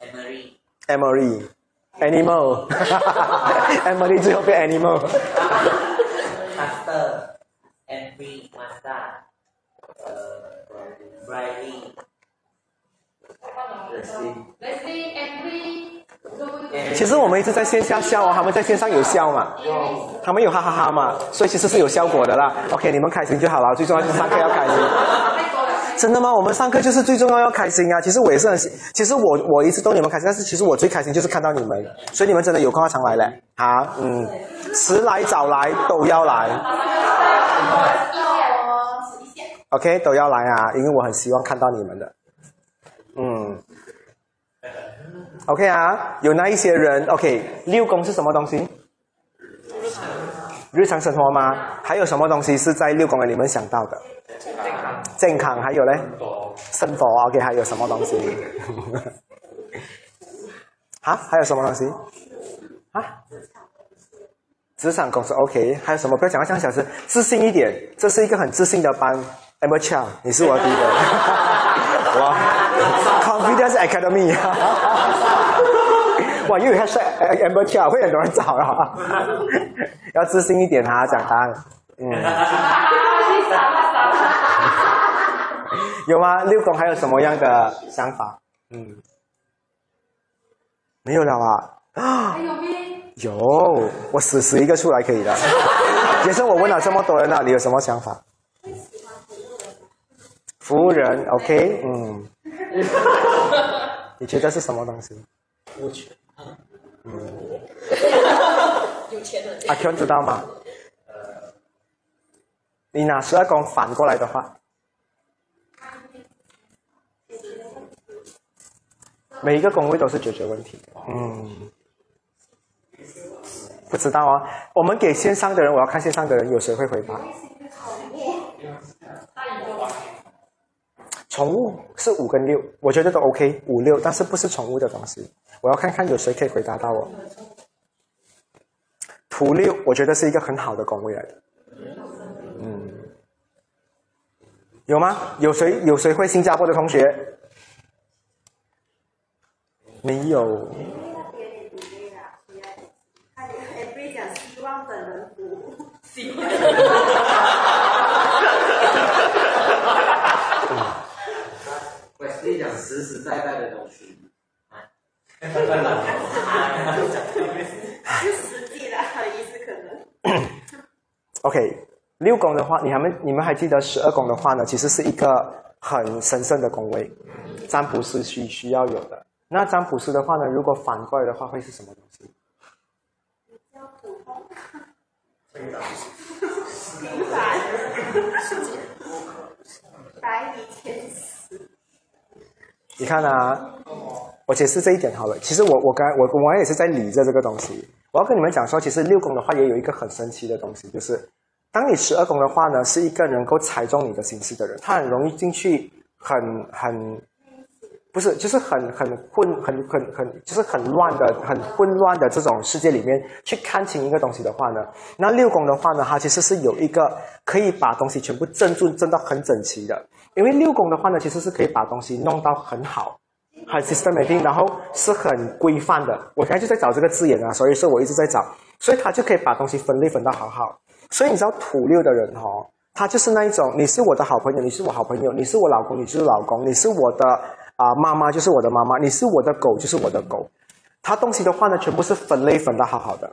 Emily。Emily。Animal。Emily 最后变 Animal。Master。Emily Master。呃。其实我们一直在线下笑啊，他们在线上有笑嘛，他们有哈哈哈嘛，所以其实是有效果的啦。OK，你们开心就好了，最重要就是上课要开心。真的吗？我们上课就是最重要要开心啊！其实我也是很，其实我我一直逗你们开心，但是其实我最开心就是看到你们，所以你们真的有空要常来嘞。好，嗯，迟来早来都要来。OK，都要来啊，因为我很希望看到你们的。嗯，OK 啊，有那一些人，OK，六宫是什么东西？日常生活吗？还有什么东西是在六宫里你们想到的？健康。健康还有嘞？生活 OK，还有什么东西？啊？还有什么东西？啊？职场公司 OK，还有什么？不要讲话像小时，自信一点，这是一个很自信的班。Amber Chow，你是我第一个。哇，Confidence Academy，哇，又有他帅 Amber Chow，会很多人找了。要自信一点啊，讲答案。嗯。有吗？六公还有什么样的想法？嗯。没有了啊。有有，我死死一个出来可以的。也是我问了这么多人了，你有什么想法？服务人，OK，嗯，你觉得是什么东西？我去。嗯。有钱人。阿 Q 知道吗？你拿十二宫反过来的话，每一个宫位都是解决问题。嗯。不知道啊，我们给线上的人，我要看线上的人有谁会回答。宠物是五跟六，我觉得都 OK，五六，但是不是宠物的东西。我要看看有谁可以回答到我。图六，我觉得是一个很好的工位来的。嗯，有吗？有谁有谁会新加坡的同学？没有。实实在在的东西，是实际的意思可能。OK，六宫的话，你还没你们还记得十二宫的话呢？其实是一个很神圣的宫位，占卜师需需要有的。那占卜师的话呢，如果反过来的话，会是什么东西？比较普通。平凡。白衣天使。你看啊，我解释这一点好了。其实我我刚我我也是在理着这个东西。我要跟你们讲说，其实六宫的话也有一个很神奇的东西，就是当你十二宫的话呢，是一个能够猜中你的心思的人，他很容易进去，很很不是，就是很很混，很很很就是很乱的、很混乱的这种世界里面去看清一个东西的话呢，那六宫的话呢，它其实是有一个可以把东西全部镇住、镇到很整齐的。因为六宫的话呢，其实是可以把东西弄到很好，很 systematic，然后是很规范的。我刚才就在找这个字眼啊，所以说我一直在找，所以他就可以把东西分类分到好好。所以你知道土六的人哦，他就是那一种，你是我的好朋友，你是我好朋友，你是我老公，你就是老公，你是我的啊妈妈就是我的妈妈，你是我的狗就是我的狗。他东西的话呢，全部是分类分的好好的。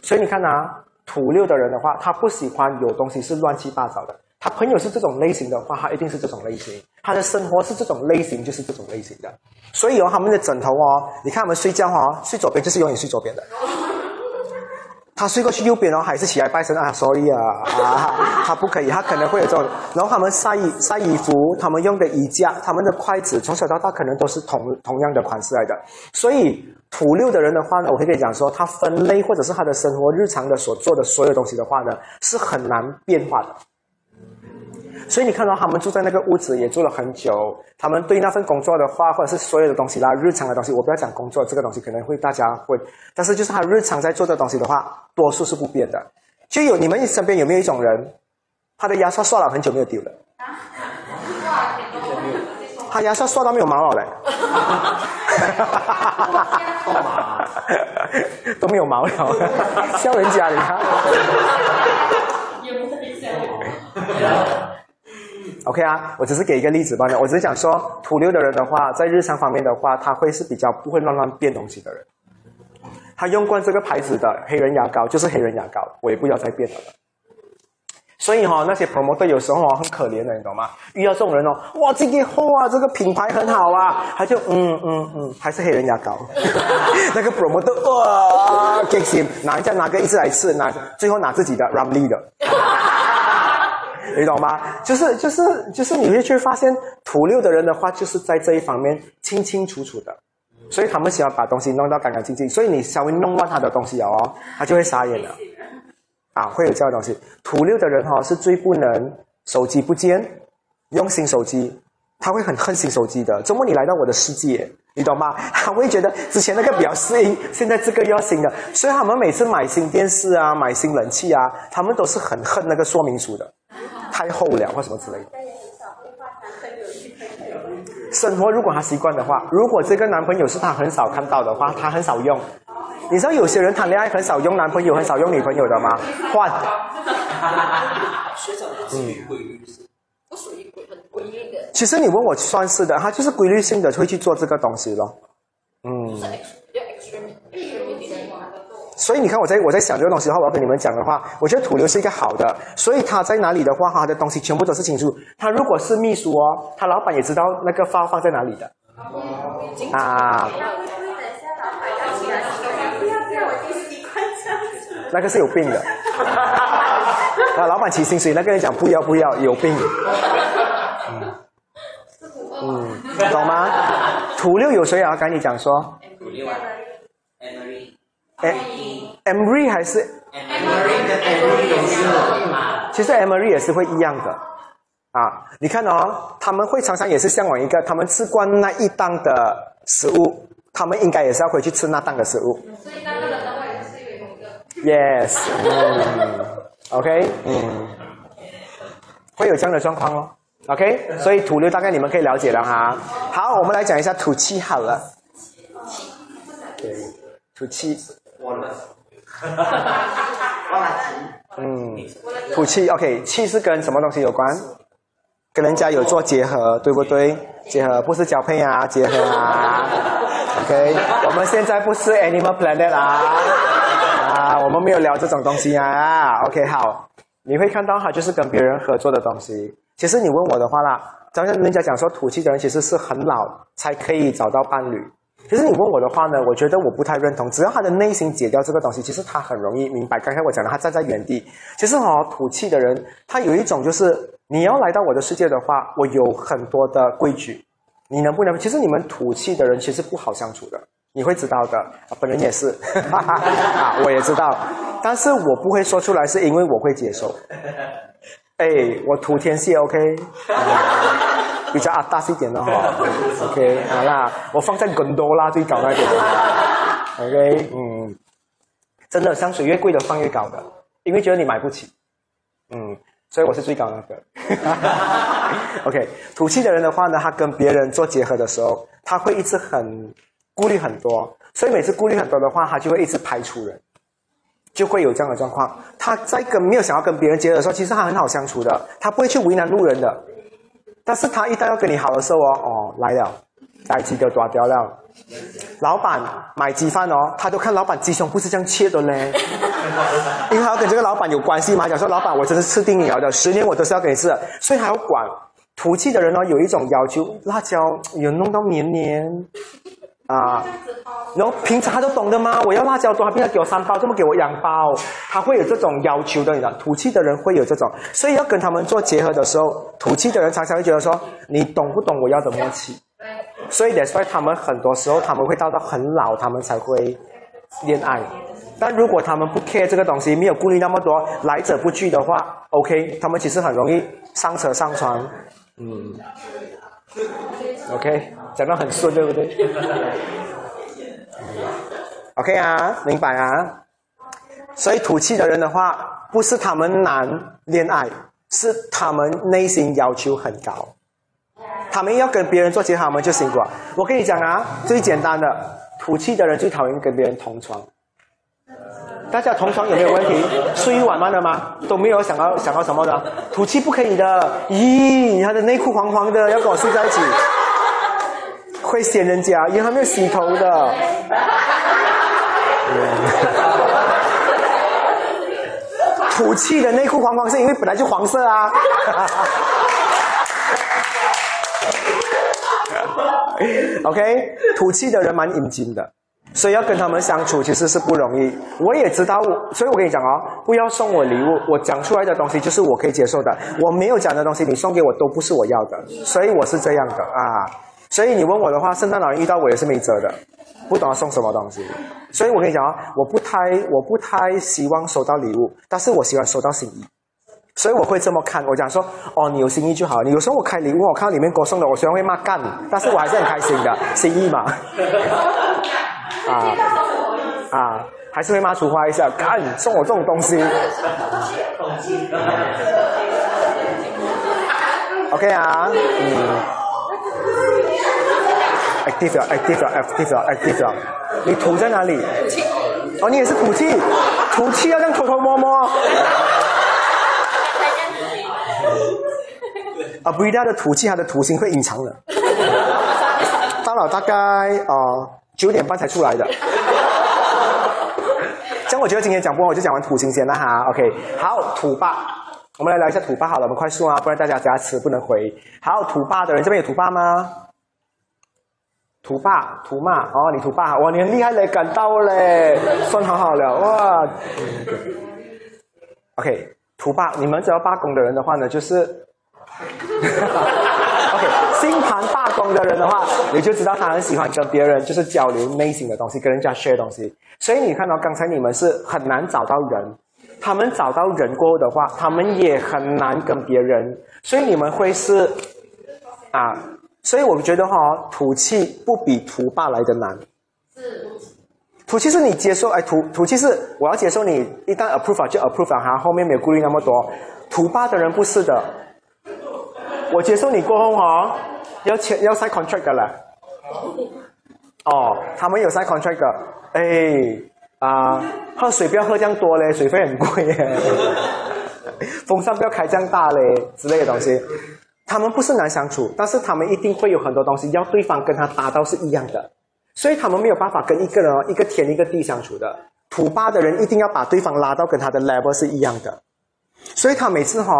所以你看啊，土六的人的话，他不喜欢有东西是乱七八糟的。他朋友是这种类型的话，他一定是这种类型；他的生活是这种类型，就是这种类型的。所以哦，他们的枕头哦，你看他们睡觉哈，睡左边就是永远睡左边的。他睡过去右边哦，还是起来拜神啊？Sorry 啊啊，他不可以，他可能会有这种。然后他们晒衣晒衣服，他们用的衣架，他们的筷子，从小到大可能都是同同样的款式来的。所以土六的人的话呢，我会跟你讲说，他分类或者是他的生活日常的所做的所有东西的话呢，是很难变化的。所以你看到他们住在那个屋子也住了很久，他们对那份工作的话，或者是所有的东西啦，日常的东西，我不要讲工作这个东西可能会大家会，但是就是他日常在做的东西的话，多数是不变的。就有你们身边有没有一种人，他的牙刷刷了很久没有丢了？他牙刷刷到没有毛了嘞？都没有毛了，笑人家你看。OK 啊，我只是给一个例子罢了。我只是想说，土六的人的话，在日常方面的话，他会是比较不会乱乱变东西的人。他用惯这个牌子的黑人牙膏就是黑人牙膏，我也不要再变了。所以哈，那些 promoter 有时候很可怜的，你懂吗？遇到这种人哦，哇，这个货啊，这个品牌很好啊，他就嗯嗯嗯，还是黑人牙膏。那个 promoter 哇，开心，拿一下拿个一次来试，拿最后拿自己的 r a m l y 的。你懂吗？就是就是就是，你会去发现土六的人的话，就是在这一方面清清楚楚的，所以他们喜欢把东西弄到干干净净。所以你稍微弄乱他的东西哦，他就会傻眼了。啊，会有这样的东西。土六的人哈，是最不能手机不见，用新手机，他会很恨新手机的。周末你来到我的世界，你懂吗？他会觉得之前那个比较适应，现在这个要新的。所以他们每次买新电视啊，买新冷气啊，他们都是很恨那个说明书的。太厚了或什么之类的。生活如果他习惯的话，如果这个男朋友是他很少看到的话，他很少用。你知道有些人谈恋爱很少用男朋友，很少用女朋友的吗？换。学长属于规律不属于规很规律的。其实你问我算是的，他就是规律性的会去做这个东西咯。嗯。所以你看，我在我在想这个东西的话，我要跟你们讲的话，我觉得土牛是一个好的。所以他在哪里的话，他的东西全部都是清楚。他如果是秘书哦，他老板也知道那个发放在哪里的。啊。那个是有病的。啊，老板起薪水，那个人讲不要不要，有病。嗯，懂吗？土六有谁啊？赶紧讲说。土六啊，Emery。Emery 还是？Emery 跟 Emery 都是嘛。其实 Emery 也是会一样的。啊，你看哦，他们会常常也是向往一个，他们吃惯那一档的食物，他们应该也是要回去吃那档的食物。所以那个的话也是有一个。Yes，嗯，OK，嗯，会有这样的状况哦。OK，所以土六大概你们可以了解了哈。好，我们来讲一下土七好了。对，土七。忘了。忘 了嗯，土气 OK，气是跟什么东西有关？跟人家有做结合，对不对？结合不是交配啊，结合啊。OK，我们现在不是 Animal Planet 啊，啊，我们没有聊这种东西啊。OK，好，你会看到它就是跟别人合作的东西。其实你问我的话啦，刚才人家讲说土气的人其实是很老才可以找到伴侣。其实你问我的话呢，我觉得我不太认同。只要他的内心解掉这个东西，其实他很容易明白。刚才我讲的，他站在原地。其实哦，土气的人，他有一种就是，你要来到我的世界的话，我有很多的规矩，你能不能？其实你们土气的人其实不好相处的，你会知道的。啊，本人也是，啊，我也知道，但是我不会说出来，是因为我会接受。哎，我土天蝎 OK。比较阿大一点的哈，OK，好啦，我放在更多啦最高那点，OK，嗯，真的香水越贵的放越高的，因为觉得你买不起，嗯，所以我是最高那个，OK，土气的人的话呢，他跟别人做结合的时候，他会一直很顾虑很多，所以每次顾虑很多的话，他就会一直排除人，就会有这样的状况。他在跟没有想要跟别人结合的时候，其实他很好相处的，他不会去为难路人的。但是他一旦要跟你好的时候哦，哦来了，来鸡都抓掉了。老板买鸡饭哦，他都看老板鸡胸不是这样切的嘞，因为他要跟这个老板有关系嘛。讲说老板，我真的是吃定你了的，十年我都是要给你吃的，所以还要管。土气的人呢，有一种要求，辣椒有弄到黏黏。啊，然后平常他都懂的吗？我要辣椒多，他不要给我三包，这么给我两包？他会有这种要求的，你知道？土气的人会有这种，所以要跟他们做结合的时候，土气的人常常会觉得说，你懂不懂我要的默契？所以也所以他们很多时候他们会到到很老，他们才会恋爱。但如果他们不 care 这个东西，没有顾虑那么多，来者不拒的话，OK，他们其实很容易上车上船，嗯。OK，讲得很顺，对不对？OK 啊，明白啊。所以土气的人的话，不是他们难恋爱，是他们内心要求很高。他们要跟别人做结合，他们就辛苦了。我跟你讲啊，最简单的，土气的人最讨厌跟别人同床。大家同床有没有问题？睡一晚慢的吗？都没有想到想到什么的？土气不可以的。咦，他的内裤黄黄的，要跟我睡在一起，会嫌人家，因为他没有洗头的。土气的内裤黄黄是因为本来就黄色啊。OK，土气的人蛮阴茎的。所以要跟他们相处其实是不容易。我也知道，所以我跟你讲哦，不要送我礼物。我讲出来的东西就是我可以接受的。我没有讲的东西，你送给我都不是我要的。所以我是这样的啊。所以你问我的话，圣诞老人遇到我也是没辙的，不懂要送什么东西。所以我跟你讲啊，我不太我不太希望收到礼物，但是我喜欢收到心意。所以我会这么看，我讲说，哦，你有心意就好。你有时候我开礼物，我看到里面给我送的，我虽然会骂干你，但是我还是很开心的，心意嘛。啊啊，还是会骂粗话一下，干送我这种东西。OK 啊，嗯，active 啊，active 啊，active 啊，active 啊，你土在哪里？哦，你也是土气，土气要这样偷偷摸摸。啊，不一定的土气，它的土星会隐藏的。到了大概哦。九点半才出来的，这样我觉得今天讲不完，我就讲完土星先了哈。OK，好，土霸，我们来聊一下土霸好了，我们快速啊，不然大家加词不能回。好，土霸的人这边有土霸吗？土霸、土骂哦，你土霸，哇，你很厉害嘞，赶到嘞，算好好了，哇。OK，土霸，你们只要罢工的人的话呢，就是，OK，星盘大工的人的话，你就知道他很喜欢跟别人就是交流内心的东西，跟人家 share 东西。所以你看到刚才你们是很难找到人，他们找到人过后的话，他们也很难跟别人，所以你们会是啊。所以我们觉得哈，土气不比土霸来的难。是。土气是你接受，哎，土土气是我要接受你，一旦 approve 就 approve 哈，后面没有顾虑那么多。土霸的人不是的。我接受你过后哈，要签要 sign contract 的了。哦，他们有 sign contract 的，哎啊，喝水不要喝这样多嘞，水费很贵耶。风扇不要开这样大嘞，之类的东西。他们不是难相处，但是他们一定会有很多东西要对方跟他达到是一样的，所以他们没有办法跟一个人一个天一个地相处的。土霸的人一定要把对方拉到跟他的 level 是一样的，所以他每次哈，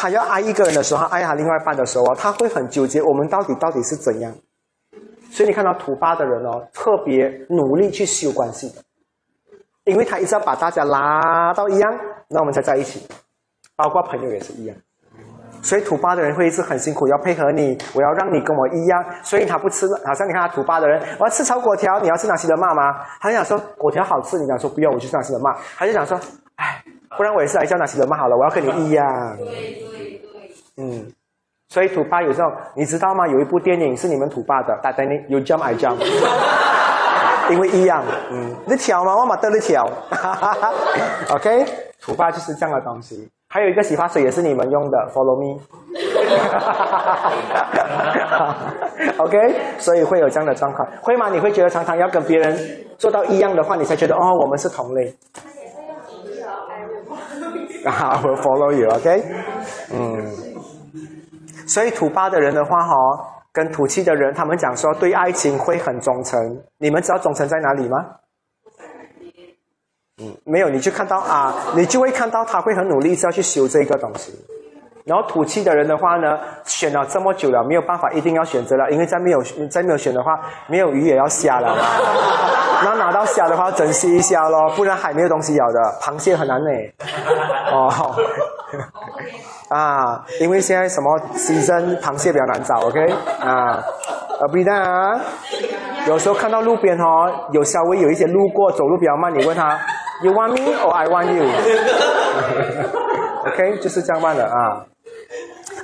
他要爱一个人的时候，爱他另外一半的时候他会很纠结，我们到底到底是怎样？所以你看到土巴的人哦，特别努力去修关系的，因为他一直要把大家拉到一样，那我们才在一起，包括朋友也是一样。所以土巴的人会一直很辛苦，要配合你，我要让你跟我一样。所以他不吃，好像你看他土巴的人，我要吃炒果条，你要吃哪些的骂吗？他就想说果条好吃，你讲说不用，我去哪些的骂。他就想说，哎，不然我也是来叫哪些的骂好了，我要跟你一样。嗯，所以土巴有时候你知道吗？有一部电影是你们土巴的，大丹尼有 jump I jump，因为一样。嗯，你挑吗？我嘛得你挑。OK，土巴就是这样的东西。还有一个洗发水也是你们用的，Follow me。OK，所以会有这样的状况，会吗？你会觉得常常要跟别人做到一样的话，你才觉得哦，我们是同类。啊，我 follow you，OK。嗯，所以土八的人的话，哈，跟土七的人，他们讲说对爱情会很忠诚。你们知道忠诚在哪里吗？嗯，没有，你就看到啊，你就会看到他会很努力是要去修这个东西。然后土气的人的话呢，选了这么久了，没有办法，一定要选择了，因为再没有再没有选的话，没有鱼也要虾了。那拿到虾的话，珍惜一下咯，不然海没有东西咬的。螃蟹很难呢。哦，啊，因为现在什么西珍螃蟹比较难找，OK？啊，呃，不然啊，有时候看到路边哦，有稍微有一些路过走路比较慢，你问他。You want me or I want you? OK，就是这样办的啊。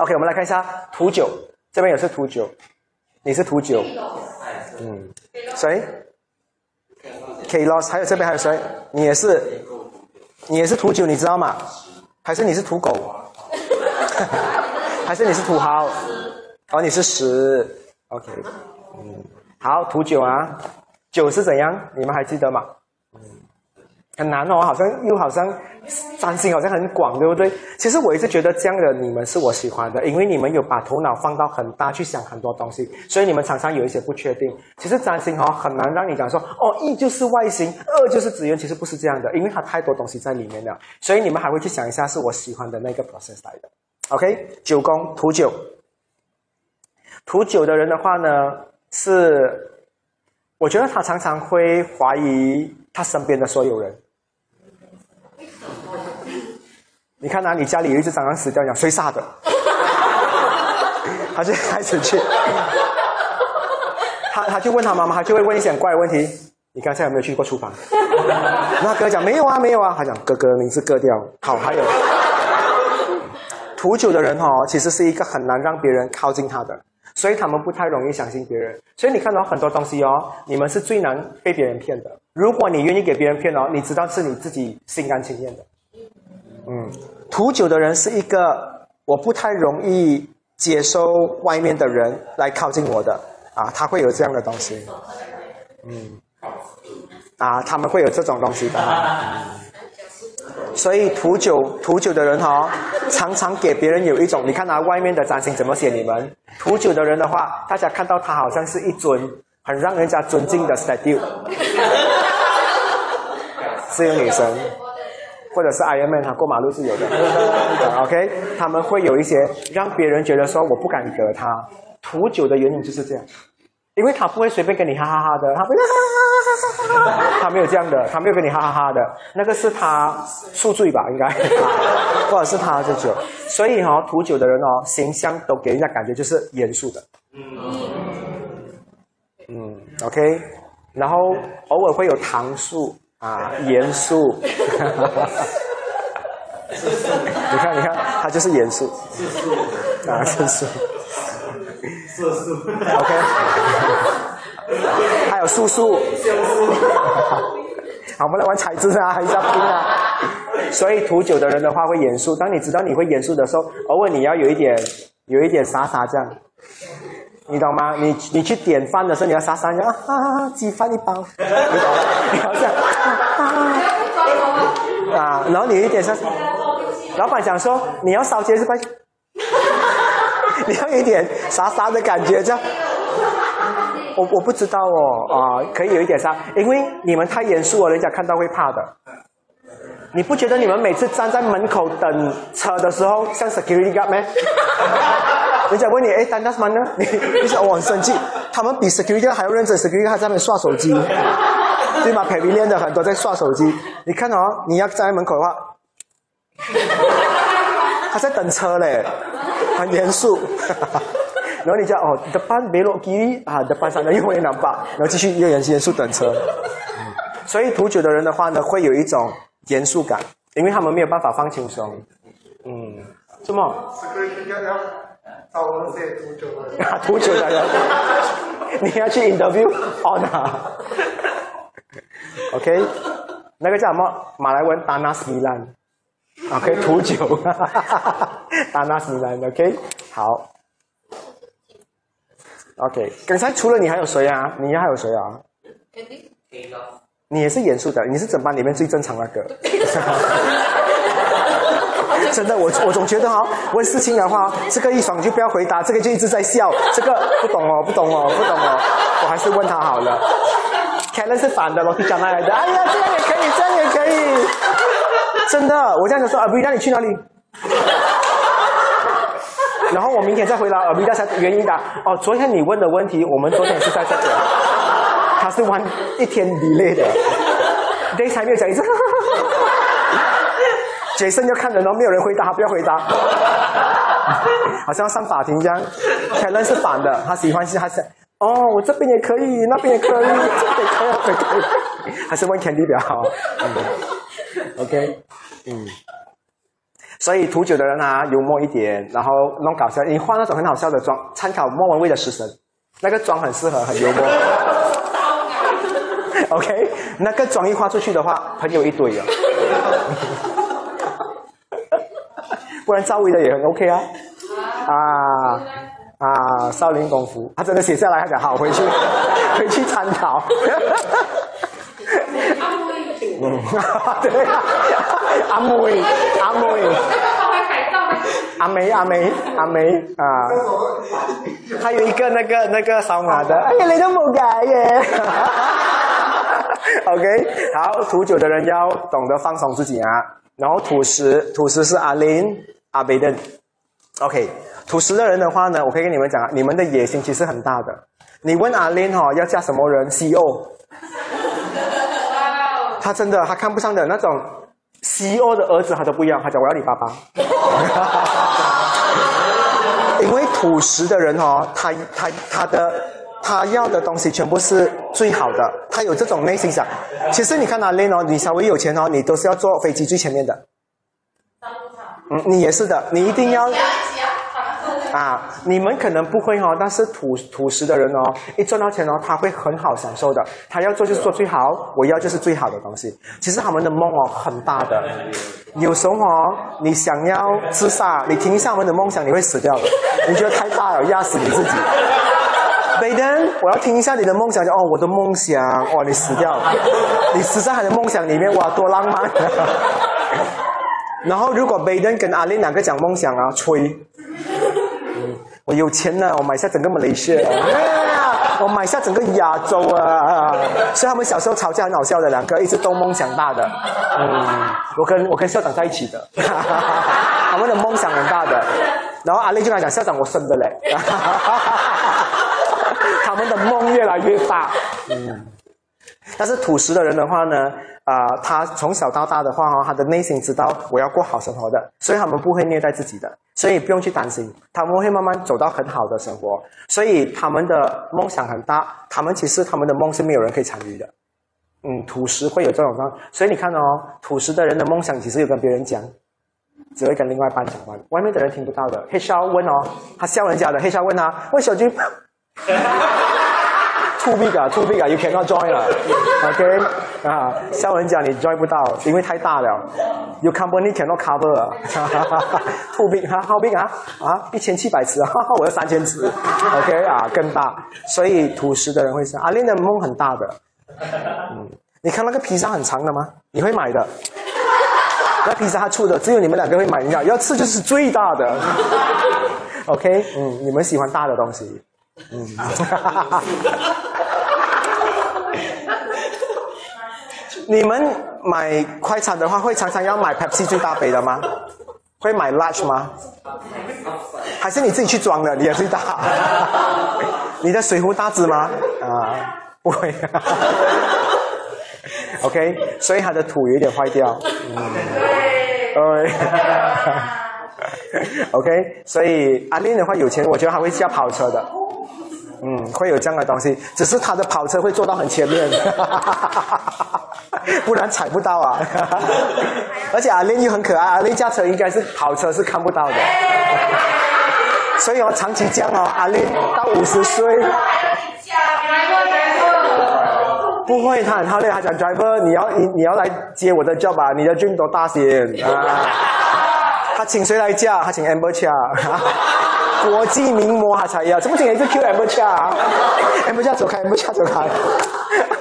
OK，我们来看一下图九，这边也是图九，你是图九，嗯，谁？K loss，还有这边还有谁？你也是，你也是图九，你知道吗？还是你是土狗？还是你是土豪？哦，你是十。OK，嗯，好，图九啊，九是怎样？你们还记得吗？嗯很难哦，好像又好像占星好像很广，对不对？其实我一直觉得这样的你们是我喜欢的，因为你们有把头脑放到很大去想很多东西，所以你们常常有一些不确定。其实占星哈很难让你讲说哦，一就是外星，二就是资源，其实不是这样的，因为它太多东西在里面了，所以你们还会去想一下是我喜欢的那个 process 来的。OK，九宫土九，土九的人的话呢，是我觉得他常常会怀疑他身边的所有人。你看哪你家里有一只蟑螂死掉，讲谁杀的？他就开始去，他他就问他妈妈，他就会问一些怪问题。你刚才有没有去过厨房？那哥讲没有啊，没有啊。他讲哥哥名字割掉。好，还有土九的人哦，其实是一个很难让别人靠近他的，所以他们不太容易相信别人。所以你看到很多东西哦，你们是最难被别人骗的。如果你愿意给别人骗哦，你知道是你自己心甘情愿的。嗯，图九的人是一个我不太容易接收外面的人来靠近我的啊，他会有这样的东西。嗯，啊，他们会有这种东西的。所以图九图九的人哈，常常给别人有一种，你看他外面的占星怎么写你们？图九的人的话，大家看到他好像是一尊很让人家尊敬的 statue，是一个女神。或者是 Iron Man，他过马路是有的。OK，他们会有一些让别人觉得说我不敢惹他。图九的原因就是这样，因为他不会随便跟你哈哈哈的，他不会哈哈哈，他没有这样的，他没有跟你哈哈哈的，那个是他宿醉吧，应该，或者是他这酒，所以哈、吐酒的人哦，形象都给人家感觉就是严肃的，嗯嗯，OK，然后偶尔会有糖树啊，严肃，你看你看，他就是严肃，啊，严肃。色素，OK，还有叔叔，好，我们来玩彩字啊，一下拼啊。所以吐酒的人的话会严肃，当你知道你会严肃的时候，偶尔你要有一点，有一点傻傻这样，你懂吗？你你去点饭的时候，你要傻傻这样啊，鸡饭一包，你懂吗？你要这样啊啊，然后你有一点像，老板讲说你要烧鸡是吧？你要有一点傻傻的感觉，这样。我我不知道哦，啊、可以有一点傻，因为你们太严肃了，人家看到会怕的。你不觉得你们每次站在门口等车的时候，像 security guard 吗？人家问你，哎，丹达什么呢？你你想我很生气，他们比 security guard 还要认真，security guard 还在那边刷手机，对吗 p a v i l i o n 的很多在刷手机。你看哦，你要站在门口的话，他在等车嘞，很严肃。然后你就哦，depan belok kiri 啊，depan sana 又会 nampak，然后继续又严严肃等车。嗯所以吐酒的人的话呢，会有一种严肃感，因为他们没有办法放轻松。嗯，什么？找那些毒酒的人。啊，吐酒的人，你要去 interview on 啊？OK，那个叫什么？马来文 danas milan。OK，吐酒 ，danas milan。OK，好。OK，刚才除了你还有谁啊？你还有谁啊？肯定你也是严肃的，你是整班里面最正常那个。真的，我我总觉得哈、问事情的话，这个一爽就不要回答，这个就一直在笑，这个不懂哦，不懂哦，不懂哦，我还是问他好了。Karen 是反的，罗皮讲来的，哎呀，这样也可以，这样也可以，真的，我这样子说，啊，不，那你去哪里？然后我明天再回答，呃，比较才原因的。哦，昨天你问的问题，我们昨天是在这里，他是玩一天 delay 的，day 没有讲一次。Jason 就看着，然后没有人回答，不要回答，好像上法庭这样。可能是反的，他喜欢是他是哦，我这边也可以，那边也可以，这边可以，那边可以，还是问 Candy 比较好。OK，嗯。所以吐酒的人啊，幽默一点，然后弄搞笑。你画那种很好笑的妆，参考莫文蔚的《食神》，那个妆很适合，很幽默。OK，那个妆一画出去的话，朋友一堆啊。不然赵薇的也很 OK 啊。啊啊，少林功夫，他真的写下来，他讲好回去 回去参考。嗯，对啊，阿妹阿妹。阿梅阿梅阿梅啊，还有一个那个那个扫码的，哎呀，你都冇改耶。OK，好，土酒的人要懂得放松自己啊。然后吐食，吐食是阿林阿贝登。OK，吐食的人的话呢，我可以跟你们讲啊，你们的野心其实很大的。你问阿林哈、哦、要嫁什么人？CEO，他真的他看不上的那种 CEO 的儿子，他都不要，他讲我要你爸爸。因为土食的人哦，他他他的他要的东西全部是最好的，他有这种内心想。其实你看阿林哦，你稍微有钱哦，你都是要坐飞机最前面的。嗯，你也是的，你一定要啊！你们可能不会哦，但是土土食的人哦，一赚到钱哦，他会很好享受的。他要做就是做最好，我要就是最好的东西。其实他们的梦哦很大的，有时候哦，你想要自杀，你听一下我们的梦想，你会死掉的。你觉得太大了，压死你自己。Baden，我要听一下你的梦想，就哦，我的梦想，哇，你死掉了，你死在他的梦想里面，哇，多浪漫。然后如果 Baden 跟阿林两个讲梦想啊，吹。嗯我有钱了，我买下整个马来西亚，啊 我买下整个亚洲啊！所以他们小时候吵架很好笑的，两个一直都梦想大的。嗯，我跟我跟校长在一起的，他们的梦想很大的。然后阿丽就跟他讲，校长我生的嘞，他们的梦越来越大。嗯，但是土石的人的话呢，啊，他从小到大的话哈，他的内心知道我要过好生活的，所以他们不会虐待自己的，所以不用去担心，他们会慢慢走到很好的生活。所以他们的梦想很大，他们其实他们的梦是没有人可以参与的。嗯，土石会有这种状，所以你看哦，土石的人的梦想其实有跟别人讲，只会跟另外一半讲完，外面的人听不到的。黑笑问哦，他笑人家的，黑笑问他，问小军 ，too big 啊，too big 啊，you cannot join 了，OK 啊，笑人家你 join 不到，因为太大了，you company cannot cover，too big 哈，how big 啊啊，一千七百尺，哈哈，我要三千尺，OK 啊，更大，所以土石的人会说，阿玲的梦很大的。嗯，你看那个披萨很长的吗？你会买的？那披萨它粗的，只有你们两个会买。要要吃就是最大的。OK，嗯，你们喜欢大的东西。嗯，你们买快餐的话，会常常要买 Pepsi 最大杯的吗？会买 Large 吗？还是你自己去装的？你也最大？你的水壶大只吗？啊。不会，OK，所以它的土有点坏掉。对，OK，所以阿玲的话有钱，我觉得他会驾跑车的。嗯，会有这样的东西，只是他的跑车会坐到很前面，不然踩不到啊。而且阿玲又很可爱，阿玲驾车应该是跑车是看不到的。所以我长期讲哦，阿玲到五十岁。不会，他很好累。他讲 driver，你要你你要来接我的 job 吧？你的 dream 多大些啊？他请谁来驾？他请 Amber Chia，国际名模他才要。怎么请一直 Q Amber Chia？Amber Chia 走开，Amber Chia 走开。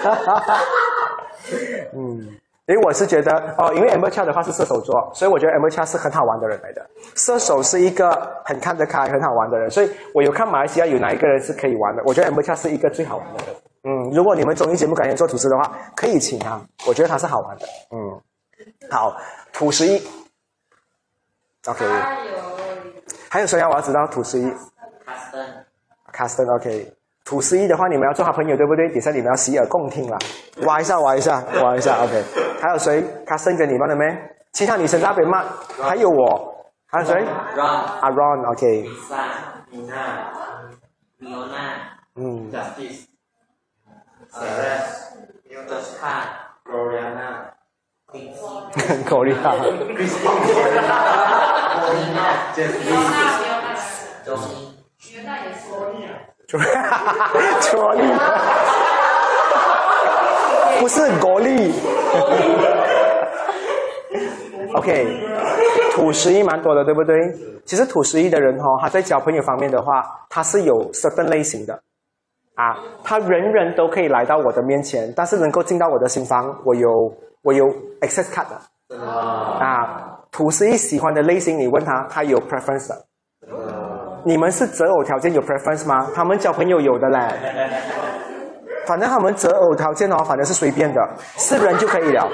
嗯，因为我是觉得哦，因为 Amber Chia 的话是射手座，所以我觉得 Amber Chia 是很好玩的人来的。射手是一个很看得开、很好玩的人，所以我有看马来西亚有哪一个人是可以玩的？我觉得 Amber Chia 是一个最好玩的人。嗯，如果你们综艺节目感觉做主持的话，可以请他，我觉得他是好玩的。嗯，好，土十一，OK。还有谁要？我要知道土司一。Caston，Caston，OK。土司一的话，你们要做好朋友，对不对？底下你们要洗耳恭听了，挖一下，挖一下，挖一下，OK。还有谁？Caston 跟你们了没？其他女生那边吗？还有我，还有谁？Ron，Ron，OK。嗯，Justice。Ceres, Tosca, Gloriana, Gloriana, Molina, Jeffrey, Johnny. 卓力，不是国力。OK，土十一蛮多的，对不对？其实土十一的人哈，他在交朋友方面的话，他是有 certain 类型的。啊，他人人都可以来到我的面前，但是能够进到我的心房，我有我有 access card 的。啊，土司一喜欢的类型，你问他，他有 preference 的。你们是择偶条件有 preference 吗？他们交朋友有的嘞。反正他们择偶条件哦，反正是随便的，是人就可以了。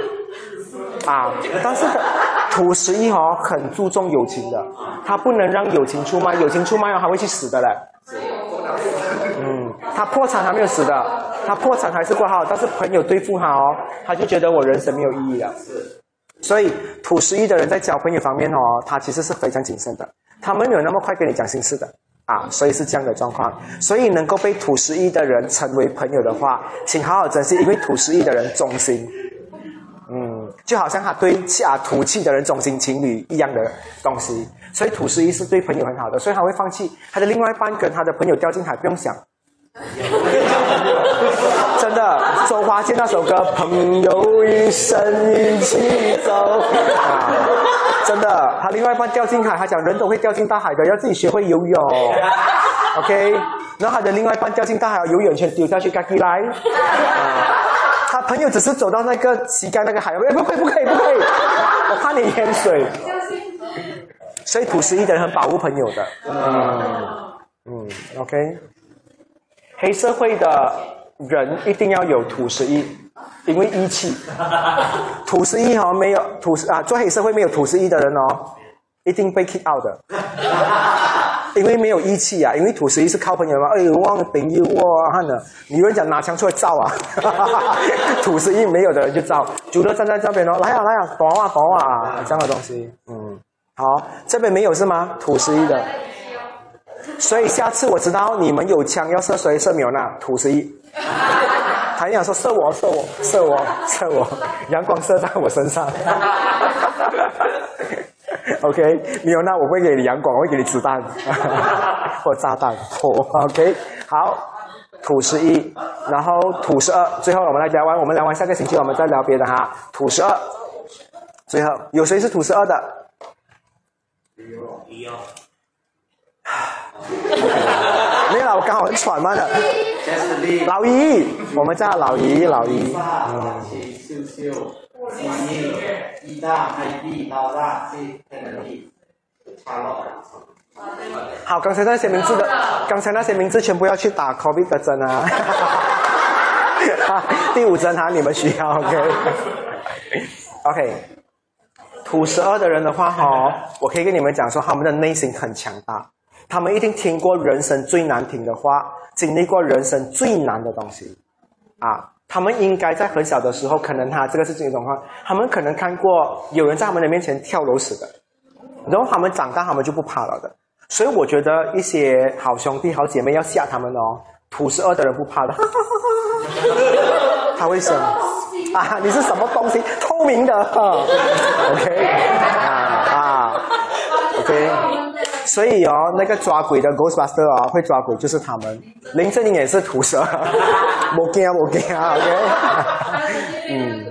啊，但是土十一哦，很注重友情的，他不能让友情出卖，友情出卖哦，他会去死的嘞。嗯他破产还没有死的，他破产还是过好，但是朋友对付他哦，他就觉得我人生没有意义了。是所以土十一的人在交朋友方面哦，他其实是非常谨慎的，他们没有那么快跟你讲心事的啊，所以是这样的状况。所以能够被土十一的人成为朋友的话，请好好珍惜，因为土十一的人忠心，嗯，就好像他对啊土气的人忠心情侣一样的东西。所以土十一是对朋友很好的，所以他会放弃他的另外一半跟他的朋友掉进海，不用想。真的，周华健那首歌《朋友一生一起走》啊，真的，他另外一半掉进海，他讲人都会掉进大海的，要自己学会游泳。OK，然后他的另外一半掉进大海，游泳圈丢下去，赶紧来。他朋友只是走到那个膝盖那个海，哎，不可以，不可以，不可以，我怕你淹水。所以土十一的人很保护朋友的。嗯嗯，OK。黑社会的人一定要有土十一，因为义气。土十一哦，没有土十啊，做黑社会没有土十一的人哦，一定被 kick out 的。因为没有义气啊，因为土十一是靠朋友嘛。哎呦，忘了朋友哇，看了，有人讲拿枪出来照啊，土十一没有的人就照，主乐站在这边哦，来啊来啊，躲啊躲啊，这样的东西，嗯，好，这边没有是吗？土十一的，所以下次我知道你们有枪要射谁射没有那土十一。还想说射我射我射我 射我，阳光射在我身上。OK，没有那我会给你阳光，我会给你子弹或炸弹。OK，好，土十一，然后土十二，最后我们来聊完，我们聊完下个星期我们再聊别的哈。土十二，最后有谁是土十二的？一样。没有，我刚好很喘嘛的。老姨，我们叫老姨，老姨。好，刚才那些名字的，刚才那些名字全部要去打 COVID 的针啊！第五针哈，你们需要 OK？OK，土十二的人的话哈，我可以跟你们讲说，他们的内心很强大。他们一定听过人生最难听的话，经历过人生最难的东西，啊，他们应该在很小的时候，可能他这个是这种话，他们可能看过有人在他们的面前跳楼死的，然后他们长大，他们就不怕了的。所以我觉得一些好兄弟、好姐妹要吓他们哦，土十二的人不怕的，他会生啊，你是什么东西？透明的，OK，啊啊，OK。所以哦，那个抓鬼的 Ghostbuster 哦，会抓鬼就是他们。林正英也是土蛇，我惊我惊，OK。嗯。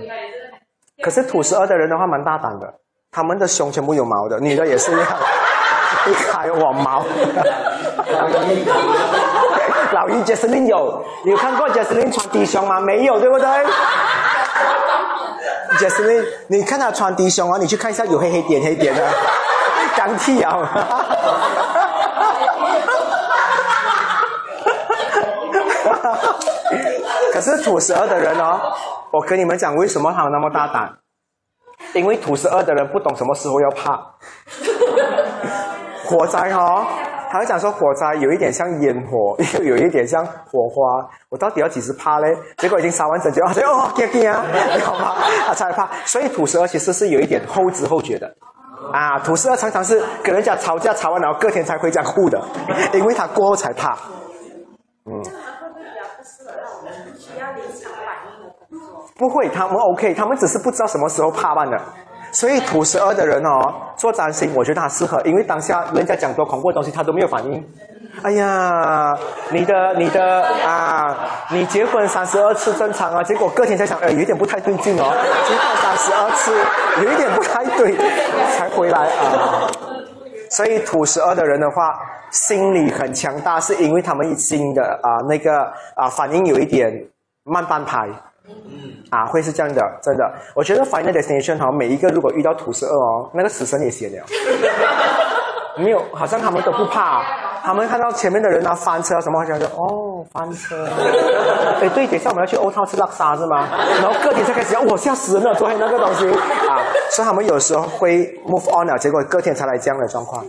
可是土十二的人的话蛮大胆的，他们的胸全部有毛的，女的也是一样，一开我毛。老一 Jasmine 有，你有看过 Jasmine 穿低胸吗？没有，对不对？Jasmine，你看她穿低胸啊，你去看一下有黑黑点黑点的。钢铁啊！可是土十二的人哦，我跟你们讲，为什么他那么大胆？因为土十二的人不懂什么时候要怕。火灾哈，他会讲说火灾有一点像烟火，又有一点像火花。我到底要几时怕嘞？结果已经烧完整就啊，哦，惊惊啊，好吗？他才怕。所以土十二其实是有一点后知后觉的。啊，土十二常常是跟人家吵架，吵完然后隔天才回家哭的，因为他过后才怕。嗯。不会，他们 OK，他们只是不知道什么时候怕罢了。所以土十二的人哦，做占星，我觉得他适合，因为当下人家讲多恐怖的东西，他都没有反应。哎呀，你的你的啊，你结婚三十二次正常啊，结果隔天才想，哎，有点不太对劲哦，结婚三十二次有一点不太对，才回来啊。所以土十二的人的话，心理很强大，是因为他们心的啊那个啊反应有一点慢半拍。啊，会是这样的，真的。我觉得 Final Destination 好每一个如果遇到土十二哦，那个死神也写了，没有，好像他们都不怕，他们看到前面的人啊翻车什么，好像就哦翻车。哎，对，等下我们要去欧套吃拉沙是吗？然后隔天才开始，我吓死人了，昨天那个东西啊，所以他们有时候会 move on 了，结果隔天才来这样的状况。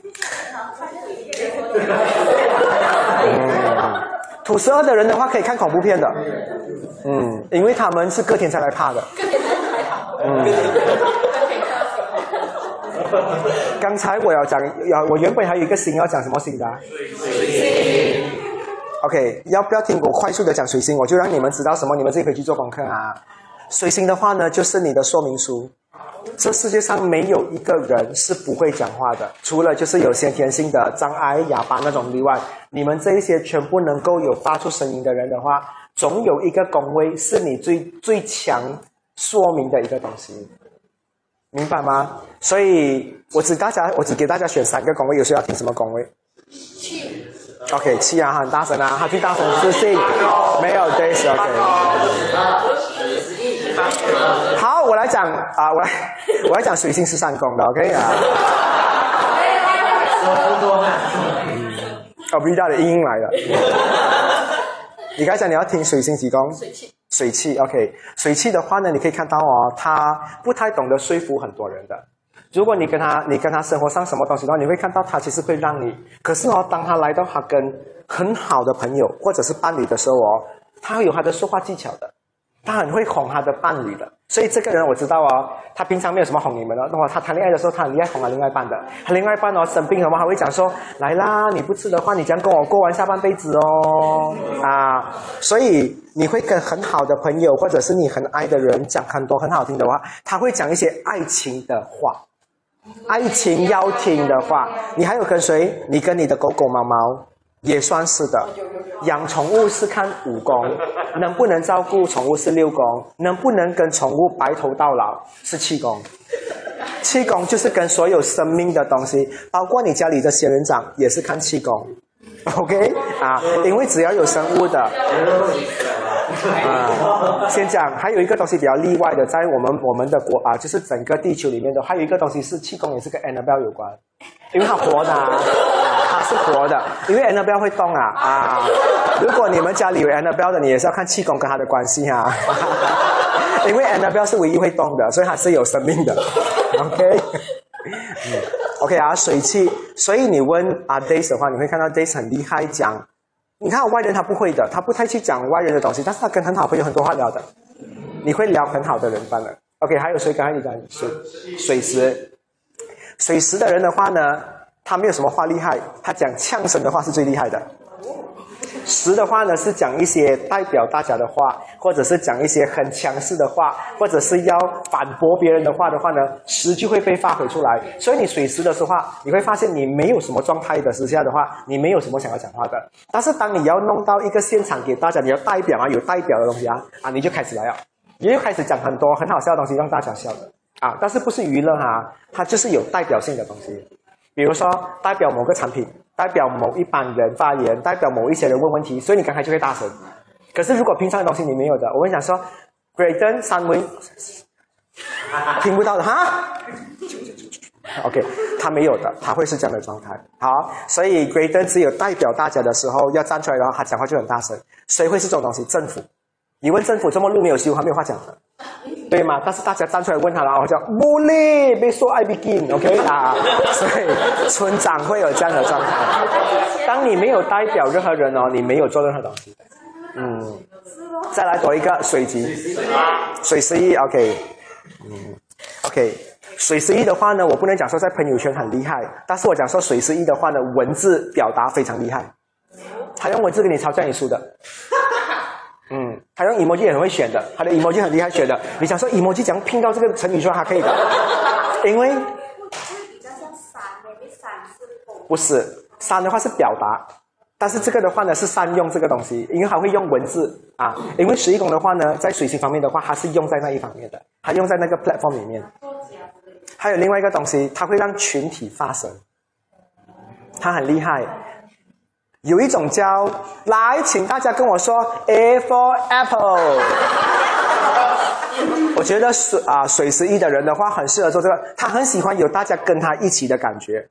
嗯，土十二的人的话可以看恐怖片的。嗯，因为他们是隔天才来怕的。嗯。刚才我要讲，要我原本还有一个星要讲什么星的？水星。OK，要不要听我快速的讲水星？我就让你们知道什么，你们自己可以去做功课啊。水星的话呢，就是你的说明书。这世界上没有一个人是不会讲话的，除了就是有先天性的障碍、哑巴那种例外。你们这一些全部能够有发出声音的人的话。总有一个工位是你最最强说明的一个东西，明白吗？所以我只大家，我只给大家选三个工位，有需要听什么工位？气。OK，气啊，很大声啊，他最大声是信，没有对 OK。好，我来讲啊，我来我来讲水星是三宫的，OK 啊。哦，V 大的音来了。你刚才你要听水星几宫？水气。水气，OK。水气的话呢，你可以看到哦，他不太懂得说服很多人的。如果你跟他，你跟他生活上什么东西的话，你会看到他其实会让你。可是哦，当他来到他跟很好的朋友或者是伴侣的时候哦，他会有他的说话技巧的，他很会哄他的伴侣的。所以这个人我知道哦，他平常没有什么哄你们的。那么他谈恋爱的时候，他很厉害哄他另外一半的。他另外一半哦生病了嘛，他会讲说：“来啦，你不吃的话，你将跟我过完下半辈子哦。”啊，所以你会跟很好的朋友或者是你很爱的人讲很多很好听的话，他会讲一些爱情的话。爱情要听的话，你还有跟谁？你跟你的狗狗、猫猫也算是的。养宠物是看五功，能不能照顾宠物是六功，能不能跟宠物白头到老是七功。气功就是跟所有生命的东西，包括你家里的仙人掌也是看气功。OK 啊，因为只要有生物的。啊，先讲，还有一个东西比较例外的，在我们我们的国啊，就是整个地球里面的，还有一个东西是气功，也是跟 Annabelle 有关，因为它活的，它是活的，因为 Annabelle 会动啊啊！如果你们家里有 Annabelle 的，你也是要看气功跟他的关系啊，因为 Annabelle 是唯一会动的，所以它是有生命的。OK，嗯，OK 啊，水气，所以你问啊 Days 的话，你会看到 Days 很厉害讲。你看外人他不会的，他不太去讲外人的东西，但是他跟很好朋友很多话聊的，你会聊很好的人罢了。OK，还有谁刚才你讲水水石，水石的人的话呢，他没有什么话厉害，他讲呛声的话是最厉害的。十的话呢，是讲一些代表大家的话，或者是讲一些很强势的话，或者是要反驳别人的话的话呢，十就会被发挥出来。所以你水十的时候，你会发现你没有什么状态的时下的话，你没有什么想要讲话的。但是当你要弄到一个现场给大家，你要代表啊，有代表的东西啊，啊，你就开始来了，你就开始讲很多很好笑的东西让大家笑的啊。但是不是娱乐哈，它就是有代表性的东西，比如说代表某个产品。代表某一班人发言，代表某一些人问问题，所以你刚才就会大声。可是如果平常的东西你没有的，我跟你讲说，Graydon 三维听不到的哈。OK，他没有的，他会是这样的状态。好，所以 Graydon 只有代表大家的时候要站出来的话，他讲话就很大声。谁会是这种东西？政府。你问政府这么路没有修，他没有话讲的，对吗？但是大家站出来问他了，我叫茉莉，别说 I begin，OK 啊？所以村长会有这样的状态。当你没有代表任何人哦，你没有做任何东西。嗯，再来多一个水级，水十一，OK，嗯，OK，水十一的话呢，我不能讲说在朋友圈很厉害，但是我讲说水十一的话呢，文字表达非常厉害，他用文字给你抄叫你输的。嗯，他用 emoji 也很会选的，他的 emoji 很厉害选的。你想说 emoji 怎样拼到这个成语出来，他可以的，因为不是三的话是表达，但是这个的话呢是善用这个东西，因为他会用文字啊。因为十一宫的话呢，在水星方面的话，它是用在那一方面的，它用在那个 platform 里面。还有另外一个东西，它会让群体发声，它很厉害。有一种叫来，请大家跟我说 A for Apple。我觉得水啊水十一的人的话很适合做这个，他很喜欢有大家跟他一起的感觉。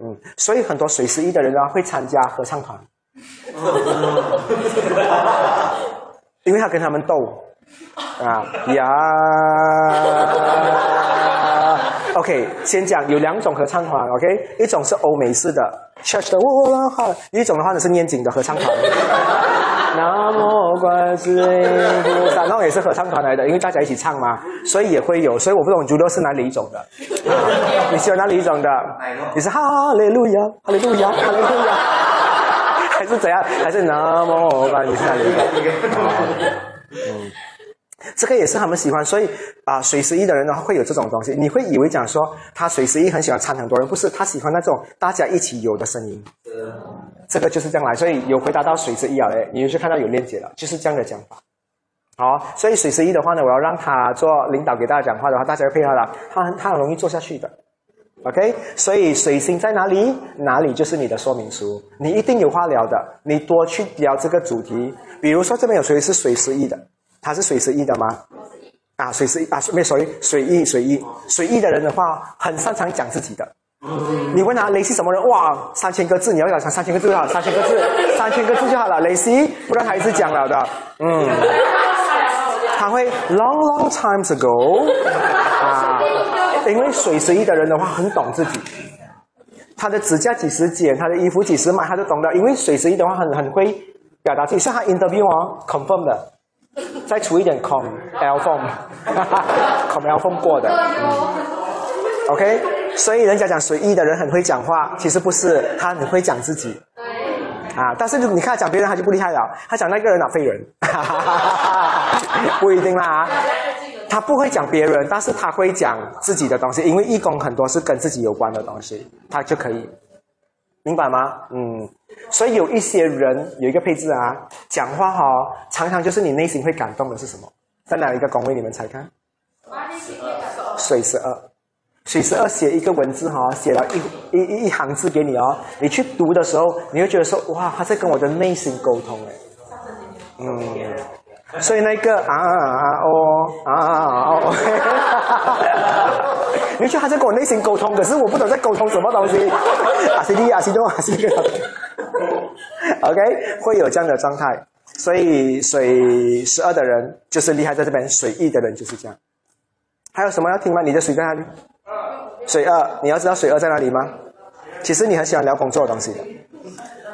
嗯，所以很多水十一的人呢会参加合唱团，因为他跟他们斗啊呀。OK，先讲有两种合唱团，OK，一种是欧美式的 Church 的，哇哇哇，一种的话呢是念经的合唱团。南无观世音菩萨，那也是合唱团来的，因为大家一起唱嘛，所以也会有。所以我不懂主流是哪里一种的，你喜欢哪里一种的？你是哈利路亚，哈利路亚，哈利路亚，还是怎样？还是南无观世音？嗯。这个也是他们喜欢，所以啊，水十一的人呢会有这种东西。你会以为讲说他水十一很喜欢掺很多人，不是他喜欢那种大家一起有的声音。这个就是这样来，所以有回答到水十一啊，哎，你就看到有链接了，就是这样的讲法。好，所以水十一的话呢，我要让他做领导给大家讲话的话，大家配合了，他很他很容易做下去的。OK，所以水星在哪里，哪里就是你的说明书，你一定有话聊的，你多去聊这个主题。比如说这边有谁是水十一的？他是水十一的吗？啊，水十一啊，没水水一水一水一的人的话，很擅长讲自己的。你问他雷西什么人？哇，三千个字，你要讲三千个字就好，三千个字，三千个字就好了。雷西，不然他一直讲了的。嗯，他会 long long times ago 啊，因为水随意的人的话很懂自己，他的指甲几时剪，他的衣服几时买，他都懂的。因为水随意的话很很会表达自己，像他 interview 哦，confirm 的，再出一点 com l form，com l form 过的。OK，所以人家讲随意的人很会讲话，其实不是，他很会讲自己。啊，但是你看讲别人他就不厉害了，他讲那个人哪废人，不一定啦。他不会讲别人，但是他会讲自己的东西，因为义工很多是跟自己有关的东西，他就可以，明白吗？嗯，所以有一些人有一个配置啊，讲话哈，常常就是你内心会感动的是什么？在哪一个岗位？你们猜看？水十二。水十二写一个文字哈，写了一一一行字给你哦。你去读的时候，你会觉得说哇，他在跟我的内心沟通哎。嗯，所以那个啊啊哦啊啊哦，你觉得他在跟我内心沟通，可是我不懂在沟通什么东西。阿西利阿西多阿西个，OK，会有这样的状态。所以水十二的人就是厉害在这边，水一的人就是这样。还有什么要听吗？你的水在哪里？水二，你要知道水二在哪里吗？其实你很喜欢聊工作的东西的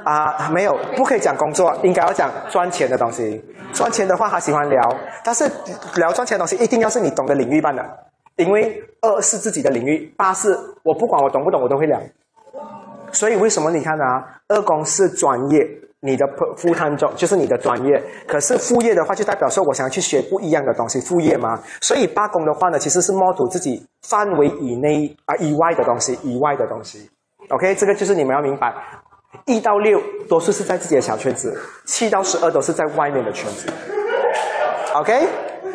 啊，没有，不可以讲工作，应该要讲赚钱的东西。赚钱的话，他喜欢聊，但是聊赚钱的东西一定要是你懂的领域办的，因为二是自己的领域，八是我不管我懂不懂，我都会聊。所以为什么你看啊，二公是专业，你的副摊中就是你的专业，可是副业的话就代表说我想要去学不一样的东西，副业嘛。所以八公的话呢，其实是 model 自己范围以内啊以外的东西，以外的东西。OK，这个就是你们要明白，一到六多数是在自己的小圈子，七到十二都是在外面的圈子。OK。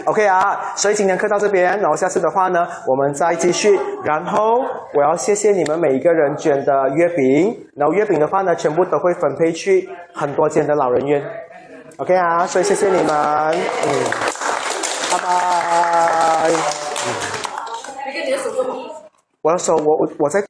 OK 啊，所以今天课到这边，然后下次的话呢，我们再继续。然后我要谢谢你们每一个人捐的月饼，然后月饼的话呢，全部都会分配去很多间的老人院。OK 啊，所以谢谢你们，嗯，拜拜。嗯。你跟你的手我我我我在。